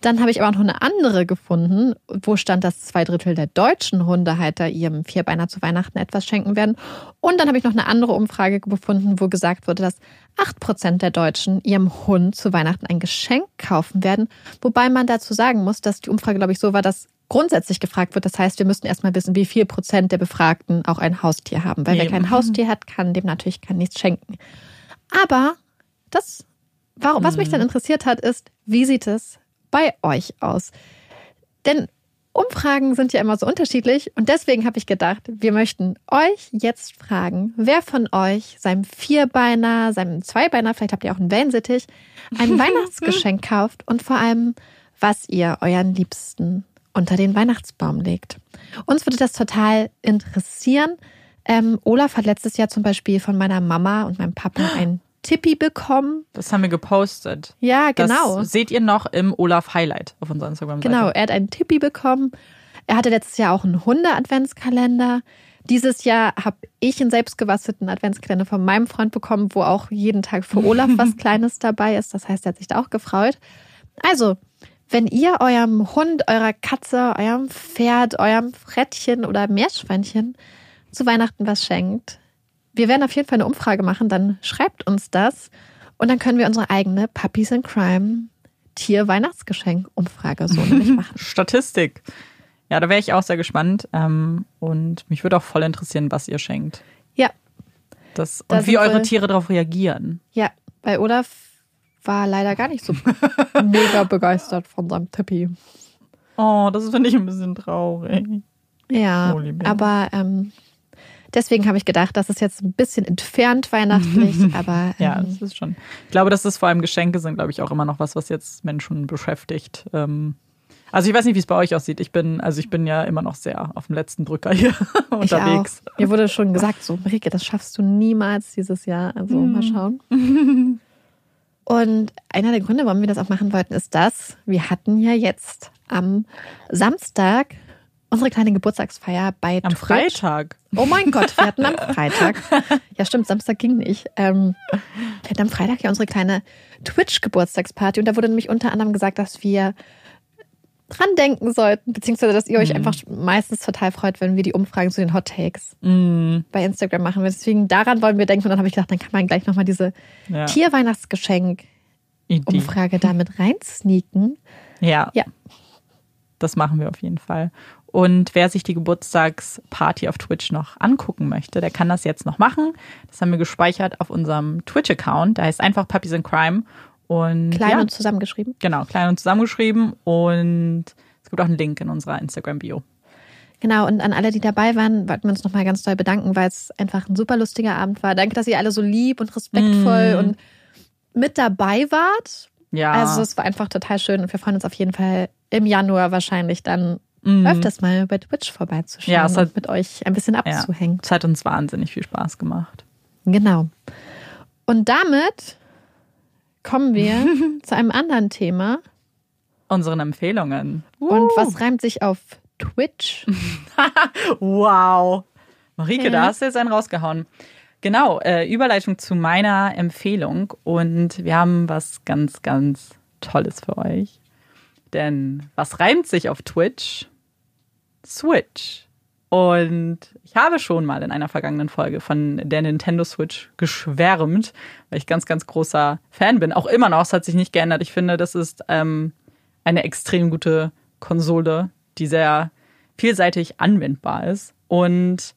Dann habe ich aber noch eine andere gefunden, wo stand, dass zwei Drittel der deutschen Hundehalter ihrem Vierbeiner zu Weihnachten etwas schenken werden. Und dann habe ich noch eine andere Umfrage gefunden, wo gesagt wurde, dass 8% der Deutschen ihrem Hund zu Weihnachten ein Geschenk kaufen werden. Wobei man dazu sagen muss, dass die Umfrage, glaube ich, so war, dass grundsätzlich gefragt wird. Das heißt, wir müssten erstmal wissen, wie viel Prozent der Befragten auch ein Haustier haben. Weil wer Eben. kein Haustier hat, kann dem natürlich kann nichts schenken. Aber das, warum, was mich dann interessiert hat, ist, wie sieht es bei euch aus? Denn Umfragen sind ja immer so unterschiedlich und deswegen habe ich gedacht, wir möchten euch jetzt fragen, wer von euch seinem Vierbeiner, seinem Zweibeiner, vielleicht habt ihr auch einen Wellensittich, ein Weihnachtsgeschenk kauft und vor allem, was ihr euren Liebsten unter den Weihnachtsbaum legt. Uns würde das total interessieren. Ähm, Olaf hat letztes Jahr zum Beispiel von meiner Mama und meinem Papa ein Tippi bekommen. Das haben wir gepostet. Ja, genau. Das seht ihr noch im Olaf Highlight auf unserer Instagram-Seite. Genau, er hat einen Tippi bekommen. Er hatte letztes Jahr auch einen Hunde-Adventskalender. Dieses Jahr habe ich einen selbstgebastelten Adventskalender von meinem Freund bekommen, wo auch jeden Tag für Olaf was Kleines dabei ist. Das heißt, er hat sich da auch gefreut. Also, wenn ihr eurem Hund, eurer Katze, eurem Pferd, eurem Frettchen oder Meerschweinchen zu Weihnachten was schenkt, wir werden auf jeden Fall eine Umfrage machen, dann schreibt uns das und dann können wir unsere eigene Puppies in Crime Tier-Weihnachtsgeschenk-Umfrage so nämlich machen. Statistik. Ja, da wäre ich auch sehr gespannt. Ähm, und mich würde auch voll interessieren, was ihr schenkt. Ja, Das, Da und wie sind eure Tiere darauf reagieren. ja, bei Olaf war leider gar nicht so mega begeistert von seinem Tippi. Oh, das finde ich ein bisschen traurig. Ja, Oh, aber ähm, deswegen habe ich gedacht, das ist jetzt ein bisschen entfernt weihnachtlich, aber Ja, ähm, das ist schon. Ich glaube, dass das vor allem Geschenke sind, glaube ich, auch immer noch was, was jetzt Menschen beschäftigt. Ähm, also ich weiß nicht, wie es bei euch aussieht. Ich bin, also ich bin ja immer noch sehr auf dem letzten Drücker hier unterwegs. auch. Mir wurde schon gesagt, so, Marike, das schaffst du niemals dieses Jahr. Also Hm. mal schauen. Und einer der Gründe, warum wir das auch machen wollten, ist das, wir hatten ja jetzt am Samstag unsere kleine Geburtstagsfeier bei Am Twitch. Freitag. Oh mein Gott, wir hatten am Freitag. Ja, stimmt, Samstag ging nicht. Ähm, wir hatten am Freitag ja unsere kleine Twitch-Geburtstagsparty und da wurde nämlich unter anderem gesagt, dass wir dran denken sollten, beziehungsweise dass ihr euch einfach meistens total freut, wenn wir die Umfragen zu den Hot Takes Mm, bei Instagram machen. Deswegen daran wollen wir denken und dann habe ich gedacht, dann kann man gleich nochmal diese ja. Tier-Weihnachtsgeschenk-Umfrage damit reinsneaken. Ja. Ja. Das machen wir auf jeden Fall. Und wer sich die Geburtstagsparty auf Twitch noch angucken möchte, der kann das jetzt noch machen. Das haben wir gespeichert auf unserem Twitch-Account. Der heißt einfach Puppies in Crime. Und Klein ja, und zusammengeschrieben. genau, klein und zusammengeschrieben. Und es gibt auch einen Link in unserer Instagram-Bio. Genau, und an alle, die dabei waren, wollten wir uns nochmal ganz doll bedanken, weil es einfach ein super lustiger Abend war. Danke, dass ihr alle so lieb und respektvoll Mm. und mit dabei wart. Ja. Also es war einfach total schön und wir freuen uns auf jeden Fall im Januar wahrscheinlich dann Mhm. öfters mal bei Twitch vorbeizuschauen Ja, es hat- und mit euch ein bisschen ja. abzuhängen. Es hat uns wahnsinnig viel Spaß gemacht. Genau. Und damit kommen wir zu einem anderen Thema. Unseren Empfehlungen. Und was reimt sich auf Twitch? Wow. Marike, Ja. da hast du jetzt einen rausgehauen. Genau, äh, Überleitung zu meiner Empfehlung. Und wir haben was ganz, ganz Tolles für euch. Denn was reimt sich auf Twitch? Switch. Und ich habe schon mal in einer vergangenen Folge von der Nintendo Switch geschwärmt, weil ich ganz, ganz großer Fan bin. Auch immer noch, es hat sich nicht geändert. Ich finde, das ist ähm, eine extrem gute Konsole, die sehr vielseitig anwendbar ist. Und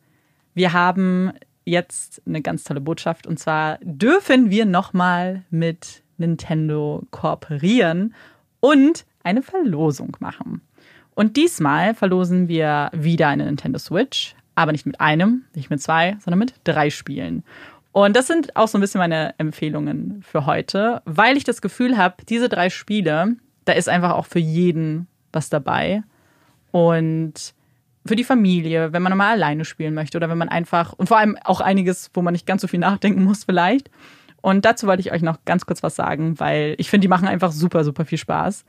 wir haben jetzt eine ganz tolle Botschaft. Und zwar dürfen wir nochmal mit Nintendo kooperieren und eine Verlosung machen. Und diesmal verlosen wir wieder eine Nintendo Switch, aber nicht mit einem, nicht mit zwei, sondern mit drei Spielen. Und das sind auch so ein bisschen meine Empfehlungen für heute, weil ich das Gefühl habe, diese drei Spiele, da ist einfach auch für jeden was dabei. Und für die Familie, wenn man mal alleine spielen möchte oder wenn man einfach, und vor allem auch einiges, wo man nicht ganz so viel nachdenken muss vielleicht. Und dazu wollte ich euch noch ganz kurz was sagen, weil ich finde, die machen einfach super, super viel Spaß.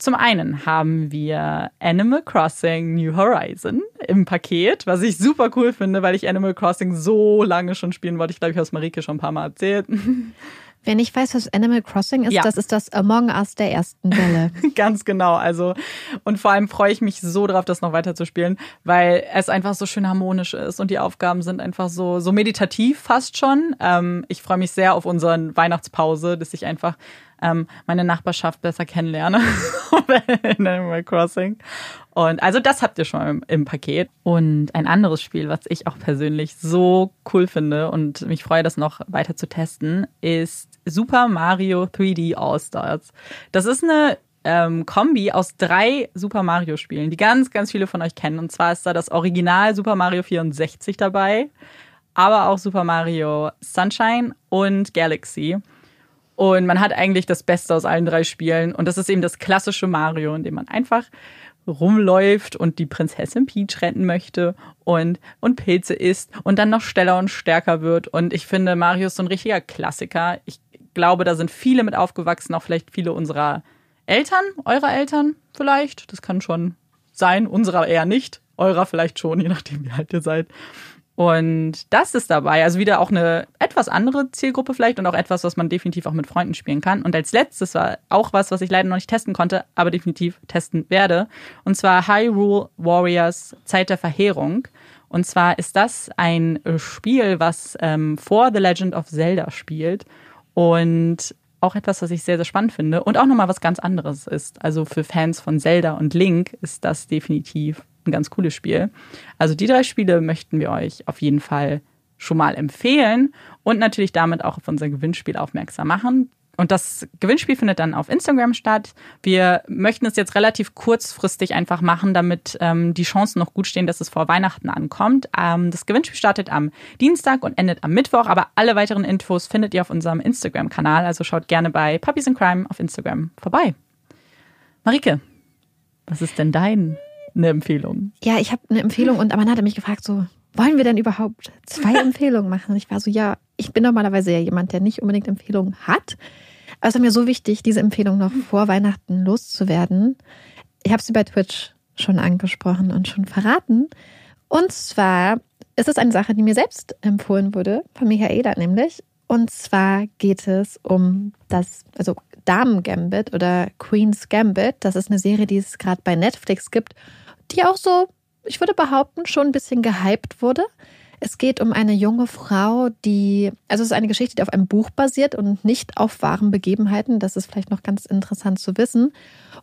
Zum einen haben wir Animal Crossing New Horizon im Paket, was ich super cool finde, weil ich Animal Crossing so lange schon spielen wollte. Ich glaube, ich habe es Marike schon ein paar Mal erzählt. Wer nicht weiß, was Animal Crossing ist, ja. das ist das Among Us der ersten Welle. Ganz genau. Also, und vor allem freue ich mich so drauf, das noch weiter zu spielen, weil es einfach so schön harmonisch ist und die Aufgaben sind einfach so, so meditativ fast schon. Ähm, ich freue mich sehr auf unseren Weihnachtspause, dass ich einfach ähm, meine Nachbarschaft besser kennenlerne in Animal Crossing. Und also das habt ihr schon im, im, Paket. Und ein anderes Spiel, was ich auch persönlich so cool finde und mich freue, das noch weiter zu testen, ist Super Mario 3D All-Stars. Das ist eine ähm, Kombi aus drei Super Mario Spielen, die ganz, ganz viele von euch kennen. Und zwar ist da das Original Super Mario 64 dabei, aber auch Super Mario Sunshine und Galaxy. Und man hat eigentlich das Beste aus allen drei Spielen. Und das ist eben das klassische Mario, in dem man einfach rumläuft und die Prinzessin Peach retten möchte und, und Pilze isst und dann noch schneller und stärker wird. Und ich finde, Mario ist so ein richtiger Klassiker. Ich glaube, da sind viele mit aufgewachsen, auch vielleicht viele unserer Eltern, eurer Eltern vielleicht. Das kann schon sein, unserer eher nicht, eurer vielleicht schon, je nachdem, wie alt ihr seid. Und das ist dabei, also wieder auch eine etwas andere Zielgruppe vielleicht und auch etwas, was man definitiv auch mit Freunden spielen kann. Und als letztes war auch was, was ich leider noch nicht testen konnte, aber definitiv testen werde. Und zwar Hyrule Warriors Zeit der Verheerung. Und zwar ist das ein Spiel, was ähm, vor The Legend of Zelda spielt. Und auch etwas, was ich sehr, sehr spannend finde und auch nochmal was ganz anderes ist. Also für Fans von Zelda und Link ist das definitiv ein ganz cooles Spiel. Also die drei Spiele möchten wir euch auf jeden Fall schon mal empfehlen und natürlich damit auch auf unser Gewinnspiel aufmerksam machen. Und das Gewinnspiel findet dann auf Instagram statt. Wir möchten es jetzt relativ kurzfristig einfach machen, damit ähm, die Chancen noch gut stehen, dass es vor Weihnachten ankommt. Ähm, das Gewinnspiel startet am Dienstag und endet am Mittwoch, aber alle weiteren Infos findet ihr auf unserem Instagram-Kanal. Also schaut gerne bei Puppies in Crime auf Instagram vorbei. Marike, was ist denn dein Empfehlung. Ja, ich habe eine Empfehlung und Amanda hat mich gefragt, so, wollen wir denn überhaupt zwei Empfehlungen machen? Und ich war so, ja, ich bin normalerweise ja jemand, der nicht unbedingt Empfehlungen hat. Aber es ist mir so wichtig, diese Empfehlung noch vor Weihnachten loszuwerden. Ich habe sie bei Twitch schon angesprochen und schon verraten. Und zwar ist es eine Sache, die mir selbst empfohlen wurde, von Michaela nämlich. Und zwar geht es um das, also Damen Gambit oder Queen's Gambit. Das ist eine Serie, die es gerade bei Netflix gibt, die auch so, ich würde behaupten, schon ein bisschen gehypt wurde. Es geht um eine junge Frau, die, also es ist eine Geschichte, die auf einem Buch basiert und nicht auf wahren Begebenheiten. Das ist vielleicht noch ganz interessant zu wissen.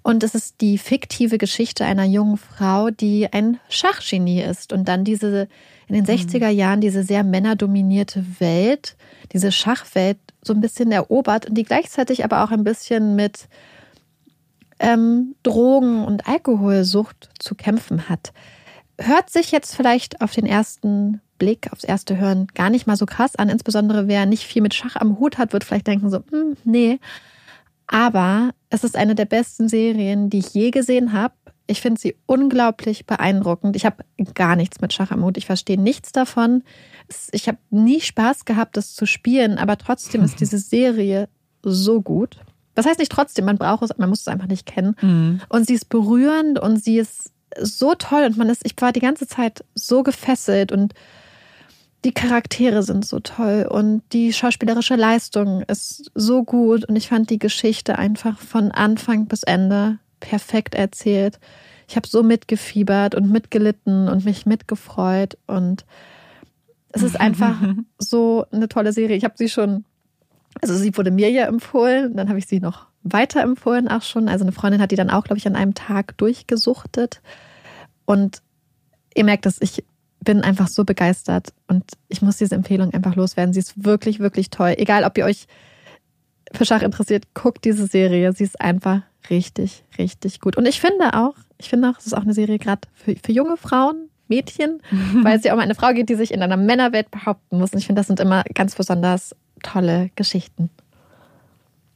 Und es ist die fiktive Geschichte einer jungen Frau, die ein Schachgenie ist und dann diese in den 60er mhm. Jahren diese sehr männerdominierte Welt, diese Schachwelt so ein bisschen erobert und die gleichzeitig aber auch ein bisschen mit ähm, Drogen und Alkoholsucht zu kämpfen hat. Hört sich jetzt vielleicht auf den ersten Blick, aufs erste Hören gar nicht mal so krass an. Insbesondere wer nicht viel mit Schach am Hut hat, wird vielleicht denken so, hm, nee. Aber es ist eine der besten Serien, die ich je gesehen habe. Ich finde sie unglaublich beeindruckend. Ich habe gar nichts mit Schach am Hut. Ich verstehe nichts davon. Ich habe nie Spaß gehabt, das zu spielen, aber trotzdem ist diese Serie so gut. Das heißt nicht trotzdem, man braucht es, man muss es einfach nicht kennen. Mhm. Und sie ist berührend und sie ist so toll und man ist, ich war die ganze Zeit so gefesselt und die Charaktere sind so toll und die schauspielerische Leistung ist so gut und ich fand die Geschichte einfach von Anfang bis Ende perfekt erzählt. Ich habe so mitgefiebert und mitgelitten und mich mitgefreut und es ist einfach so eine tolle Serie. Ich habe sie schon, also sie wurde mir ja empfohlen, dann habe ich sie noch weiterempfohlen auch schon. Also eine Freundin hat die dann auch, glaube ich, an einem Tag durchgesuchtet. Und ihr merkt dass ich bin einfach so begeistert und ich muss diese Empfehlung einfach loswerden. Sie ist wirklich, wirklich toll. Egal, ob ihr euch für Schach interessiert, guckt diese Serie. Sie ist einfach richtig, richtig gut. Und ich finde auch, ich finde auch, es ist auch eine Serie gerade für, für junge Frauen, Mädchen, weil es ja um eine Frau geht, die sich in einer Männerwelt behaupten muss. Und ich finde, das sind immer ganz besonders tolle Geschichten.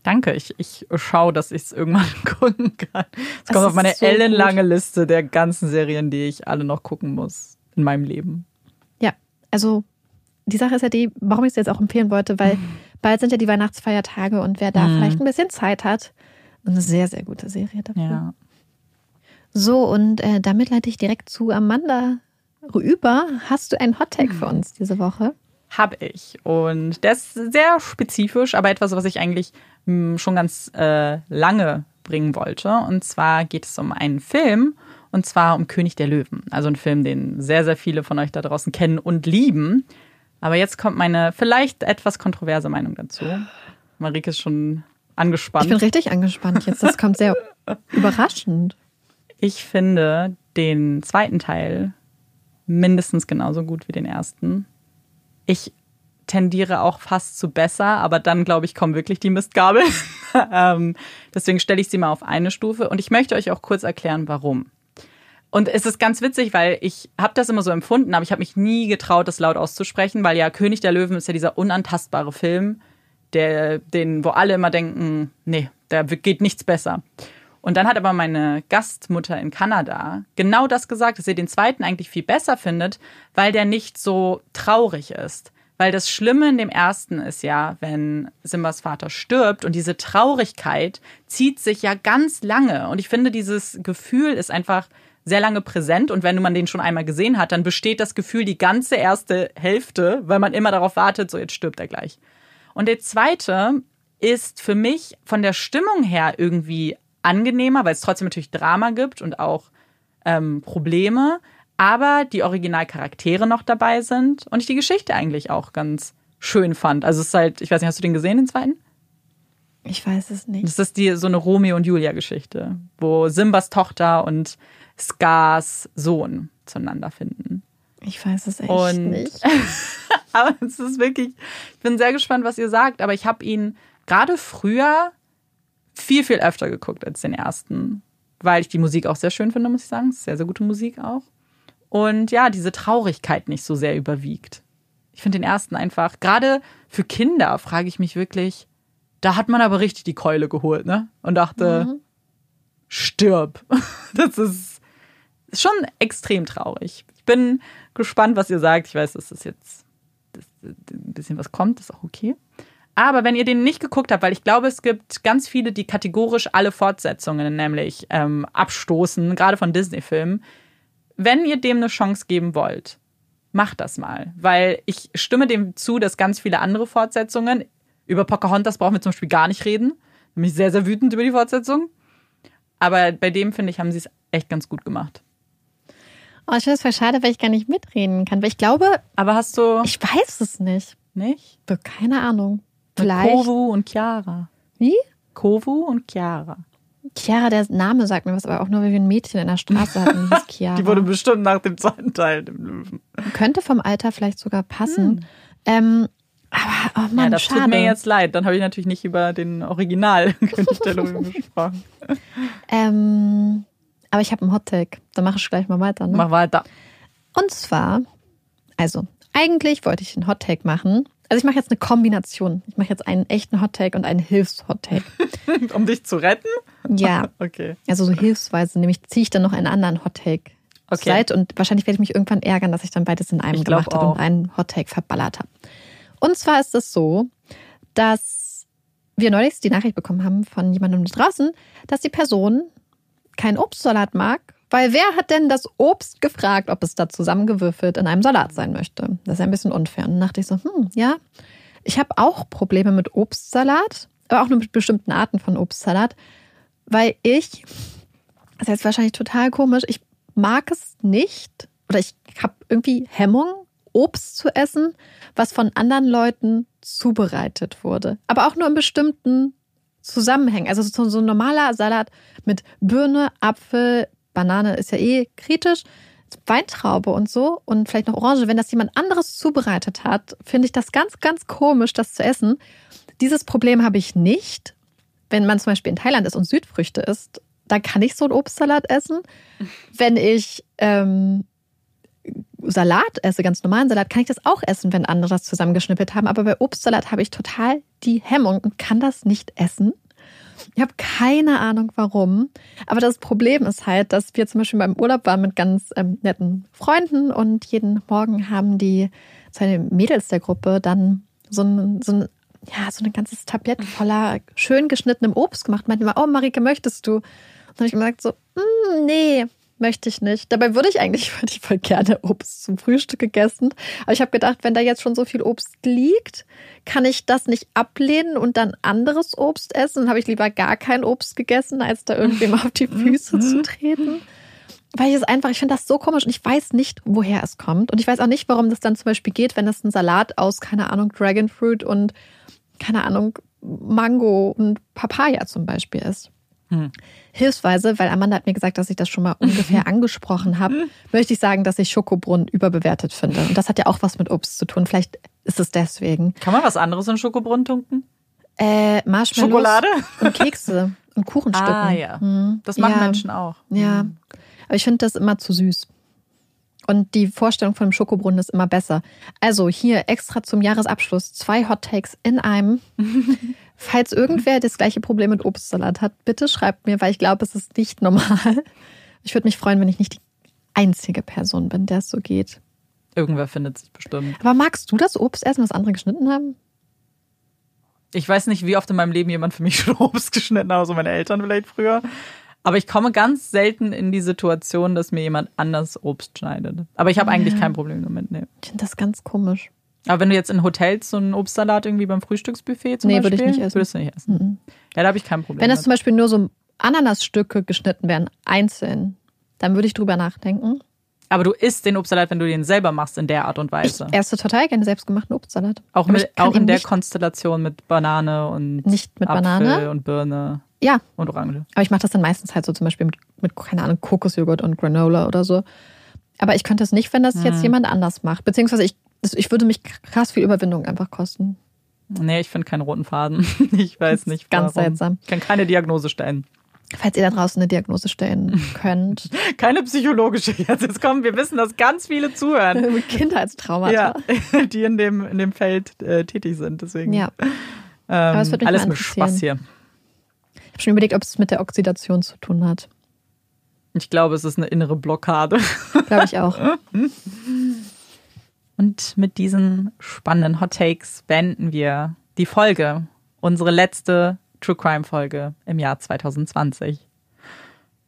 Danke, ich, ich schaue, dass ich es irgendwann gucken kann. Es kommt auf meine so ellenlange gut. Liste der ganzen Serien, die ich alle noch gucken muss in meinem Leben. Ja, also die Sache ist ja die, warum ich es jetzt auch empfehlen wollte, weil mhm. bald sind ja die Weihnachtsfeiertage und wer da mhm. vielleicht ein bisschen Zeit hat, Eine sehr, sehr gute Serie dafür. Ja. So, und äh, damit leite ich direkt zu Amanda rüber. Hast du einen Hottag für uns diese Woche? Hab ich. Und der ist sehr spezifisch, aber etwas, was ich eigentlich mh, schon ganz äh, lange bringen wollte. Und zwar geht es um einen Film, und zwar um König der Löwen. Also ein Film, den sehr, sehr viele von euch da draußen kennen und lieben. Aber jetzt kommt meine vielleicht etwas kontroverse Meinung dazu. Marike ist schon angespannt. Ich bin richtig angespannt jetzt. Das kommt sehr überraschend. Ich finde den zweiten Teil mindestens genauso gut wie den ersten. Ich tendiere auch fast zu besser, aber dann, glaube ich, kommen wirklich die Mistgabel. ähm, deswegen stelle ich sie mal auf eine Stufe und ich möchte euch auch kurz erklären, warum. Und es ist ganz witzig, weil ich habe das immer so empfunden, aber ich habe mich nie getraut, das laut auszusprechen, weil ja König der Löwen ist ja dieser unantastbare Film, der, den, wo alle immer denken, nee, da geht nichts besser. Und dann hat aber meine Gastmutter in Kanada genau das gesagt, dass sie den zweiten eigentlich viel besser findet, weil der nicht so traurig ist. Weil das Schlimme in dem ersten ist ja, wenn Simbas Vater stirbt und diese Traurigkeit zieht sich ja ganz lange. Und ich finde, dieses Gefühl ist einfach sehr lange präsent und wenn man den schon einmal gesehen hat, dann besteht das Gefühl die ganze erste Hälfte, weil man immer darauf wartet, so jetzt stirbt er gleich. Und der zweite ist für mich von der Stimmung her irgendwie angenehmer, weil es trotzdem natürlich Drama gibt und auch ähm, Probleme, aber die Originalcharaktere noch dabei sind und ich die Geschichte eigentlich auch ganz schön fand. Also es ist halt, ich weiß nicht, hast du den gesehen, den zweiten? Ich weiß es nicht. Das ist die so eine Romeo und Julia Geschichte, wo Simbas Tochter und Skars Sohn zueinander finden. Ich weiß es echt Und- nicht. aber es ist wirklich, ich bin sehr gespannt, was ihr sagt, aber ich habe ihn gerade früher viel, viel öfter geguckt als den ersten, weil ich die Musik auch sehr schön finde, muss ich sagen. Sehr, sehr gute Musik auch. Und ja, diese Traurigkeit nicht so sehr überwiegt. Ich finde den ersten einfach, gerade für Kinder frage ich mich wirklich, da hat man aber richtig die Keule geholt, ne? Und dachte, Mhm. stirb. Das ist schon extrem traurig. Ich bin gespannt, was ihr sagt. Ich weiß, dass das jetzt dass ein bisschen was kommt, ist auch okay. Aber wenn ihr den nicht geguckt habt, weil ich glaube, es gibt ganz viele, die kategorisch alle Fortsetzungen nämlich ähm, abstoßen, gerade von Disney-Filmen. Wenn ihr dem eine Chance geben wollt, macht das mal. Weil ich stimme dem zu, dass ganz viele andere Fortsetzungen, über Pocahontas brauchen wir zum Beispiel gar nicht reden. Bin ich sehr, sehr wütend über die Fortsetzung. Aber bei dem, finde ich, haben sie es echt ganz gut gemacht. Oh, ich finde es voll schade, weil ich gar nicht mitreden kann. Weil ich glaube, Aber hast du ich weiß es nicht. nicht? Keine Ahnung. Vielleicht. Kovu und Chiara. Wie? Kovu und Chiara. Chiara, der Name sagt mir was, aber auch nur, weil wir ein Mädchen in der Straße hatten, die hieß Chiara. Die wurde bestimmt nach dem zweiten Teil dem Löwen. Könnte vom Alter vielleicht sogar passen. Ähm, aber, oh Mann, Hm. ja, das schade. tut mir jetzt leid. Dann habe ich natürlich nicht über den Original König der Löwen gesprochen. Ähm, aber ich habe einen Hottag. Da mache ich gleich mal weiter. Ne? Mach weiter. Und zwar, also, eigentlich wollte ich einen Hottag machen. Also ich mache jetzt eine Kombination. Ich mache jetzt einen echten Hottag und einen Hilfs-Hottag. Um dich zu retten? Ja, Okay. also so hilfsweise. Nämlich ziehe ich dann noch einen anderen Hottag Okay. Zeit und wahrscheinlich werde ich mich irgendwann ärgern, dass ich dann beides in einem gemacht habe und einen Hottag verballert habe. Und zwar ist es so, dass wir neulich die Nachricht bekommen haben von jemandem draußen, dass die Person keinen Obstsalat mag, weil wer hat denn das Obst gefragt, ob es da zusammengewürfelt in einem Salat sein möchte? Das ist ein bisschen unfair. Und dann dachte ich so, hm, ja, ich habe auch Probleme mit Obstsalat, aber auch nur mit bestimmten Arten von Obstsalat, weil ich, das ist jetzt wahrscheinlich total komisch, ich mag es nicht oder ich habe irgendwie Hemmung, Obst zu essen, was von anderen Leuten zubereitet wurde. Aber auch nur in bestimmten Zusammenhängen. Also so, so ein normaler Salat mit Birne, Apfel, Banane ist ja eh kritisch, Weintraube und so und vielleicht noch Orange. Wenn das jemand anderes zubereitet hat, finde ich das ganz, ganz komisch, das zu essen. Dieses Problem habe ich nicht. Wenn man zum Beispiel in Thailand ist und Südfrüchte isst, dann kann ich so einen Obstsalat essen. Wenn ich ähm, Salat esse, ganz normalen Salat, kann ich das auch essen, wenn andere das zusammengeschnippelt haben. Aber bei Obstsalat habe ich total die Hemmung und kann das nicht essen. Ich habe keine Ahnung warum. Aber das Problem ist halt, dass wir zum Beispiel beim Urlaub waren mit ganz ähm, netten Freunden und jeden Morgen haben die zwei Mädels der Gruppe dann so ein, so ein ja, so ein ganzes Tablett voller schön geschnittenem Obst gemacht. Meinte immer, oh Marike, möchtest du? Und dann habe ich gesagt so, mm, nee, möchte ich nicht. Dabei würde ich eigentlich ich voll gerne Obst zum Frühstück gegessen. Aber ich habe gedacht, wenn da jetzt schon so viel Obst liegt, kann ich das nicht ablehnen und dann anderes Obst essen. Dann habe ich lieber gar kein Obst gegessen, als da irgendwem auf die Füße zu treten. Weil ich es einfach, ich finde das so komisch und ich weiß nicht, woher es kommt. Und ich weiß auch nicht, warum das dann zum Beispiel geht, wenn das ein Salat aus, keine Ahnung, Dragonfruit und, keine Ahnung, Mango und Papaya zum Beispiel ist. Hm. Hilfsweise, weil Amanda hat mir gesagt, dass ich das schon mal ungefähr angesprochen habe, möchte ich sagen, dass ich Schokobrunnen überbewertet finde. Und das hat ja auch was mit Obst zu tun. Vielleicht ist es deswegen. Kann man was anderes in Schokobrunnen tunken? Äh, Marshmallows Schokolade? und Kekse und Kuchenstücken. Ah ja, hm. das machen ja. Menschen auch. Ja, hm. aber ich finde das immer zu süß. Und die Vorstellung von einem Schokobrunnen ist immer besser. Also hier extra zum Jahresabschluss zwei Hot Takes in einem. Falls irgendwer das gleiche Problem mit Obstsalat hat, bitte schreibt mir, weil ich glaube, es ist nicht normal. Ich würde mich freuen, wenn ich nicht die einzige Person bin, der es so geht. Irgendwer findet sich bestimmt. Aber magst du das Obst essen, was andere geschnitten haben? Ich weiß nicht, wie oft in meinem Leben jemand für mich schon Obst geschnitten hat, also meine Eltern vielleicht früher. Aber ich komme ganz selten in die Situation, dass mir jemand anders Obst schneidet. Aber ich habe ja. eigentlich kein Problem damit. Nee. Ich finde das ganz komisch. Aber wenn du jetzt in Hotels so einen Obstsalat irgendwie beim Frühstücksbuffet zum nee, Beispiel, würde ich nicht essen. Würdest du nicht essen. Mhm. Ja, da habe ich kein Problem. Wenn das mit. zum Beispiel nur so Ananasstücke geschnitten wären, einzeln, dann würde ich drüber nachdenken. Aber du isst den Obstsalat, wenn du den selber machst, in der Art und Weise. Ich esse total gerne selbstgemachten Obstsalat. Auch, mit, auch in der Konstellation mit Banane und nicht mit Apfel Banane und Birne. Ja. Und Orange. Aber ich mache das dann meistens halt so zum Beispiel mit, mit keine Ahnung, Kokosjoghurt und Granola oder so. Aber ich könnte es nicht, wenn das hm. jetzt jemand anders macht. Beziehungsweise ich ich würde mich krass viel Überwindung einfach kosten. Nee, ich finde keinen roten Faden. Ich weiß nicht. Ganz warum. seltsam. Ich kann keine Diagnose stellen. Falls ihr da draußen eine Diagnose stellen könnt. Keine psychologische jetzt. Jetzt kommen, wir wissen, dass ganz viele zuhören. Kindheitstraumata. Ja, die in dem, in dem Feld äh, tätig sind. Deswegen. Ja. Ähm, Aber es wird mich alles mit Spaß hier. Ich habe schon überlegt, ob es mit der Oxidation zu tun hat. Ich glaube, es ist eine innere Blockade. Glaube ich auch. Und mit diesen spannenden Hot Takes beenden wir die Folge, unsere letzte True Crime Folge im Jahr 2020.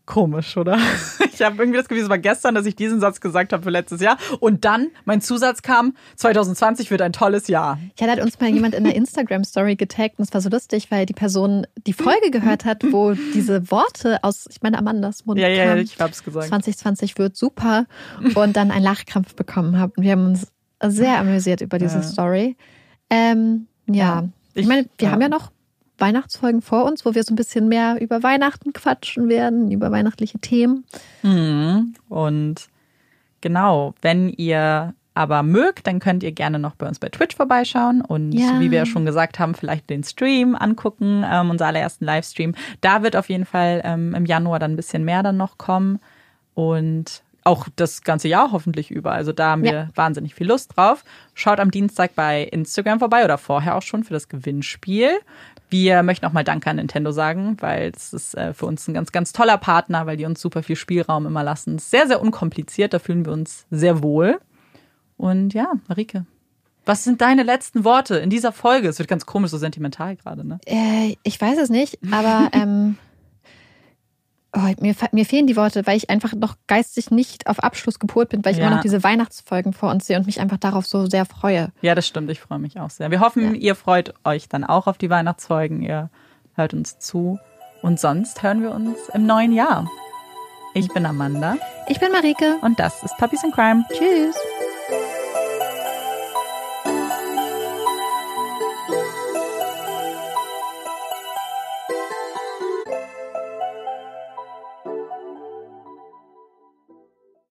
Komisch, oder? Ich habe irgendwie das Gefühl, es war gestern, dass ich diesen Satz gesagt habe für letztes Jahr. Und dann mein Zusatz kam, 2020 wird ein tolles Jahr. Ja, da hat uns mal jemand in der Instagram-Story getaggt und es war so lustig, weil die Person die Folge gehört hat, wo diese Worte aus, ich meine, Amandas Mund Ja, ja, kam, ich hab's gesagt. 2020 wird super und dann einen Lachkrampf bekommen haben. Und wir haben uns sehr amüsiert über diese ja. Story. Ähm, ja, ich, ich meine, wir ja. haben ja noch Weihnachtsfolgen vor uns, wo wir so ein bisschen mehr über Weihnachten quatschen werden, über weihnachtliche Themen. Mhm. Und genau, wenn ihr aber mögt, dann könnt ihr gerne noch bei uns bei Twitch vorbeischauen und ja. wie wir ja schon gesagt haben, vielleicht den Stream angucken, ähm, unser allerersten Livestream. Da wird auf jeden Fall ähm, im Januar dann ein bisschen mehr dann noch kommen. Und auch das ganze Jahr hoffentlich über. Also da haben wir ja. wahnsinnig viel Lust drauf. Schaut am Dienstag bei Instagram vorbei oder vorher auch schon für das Gewinnspiel. Wir möchten auch mal Danke an Nintendo sagen, weil es ist äh, für uns ein ganz, ganz toller Partner, weil die uns super viel Spielraum immer lassen. Sehr, sehr unkompliziert, da fühlen wir uns sehr wohl. Und ja, Marike, was sind deine letzten Worte in dieser Folge? Es wird ganz komisch, so sentimental gerade, ne? Äh, ich weiß es nicht, aber ähm, Oh, mir, mir fehlen die Worte, weil ich einfach noch geistig nicht auf Abschluss gepolt bin, weil ich ja. immer noch diese Weihnachtsfolgen vor uns sehe und mich einfach darauf so sehr freue. Ja, das stimmt. Ich freue mich auch sehr. Wir hoffen, ja. ihr freut euch dann auch auf die Weihnachtsfolgen. Ihr hört uns zu. Und sonst hören wir uns im neuen Jahr. Ich bin Amanda. Ich bin Marike. Und das ist Puppies in Crime. Tschüss.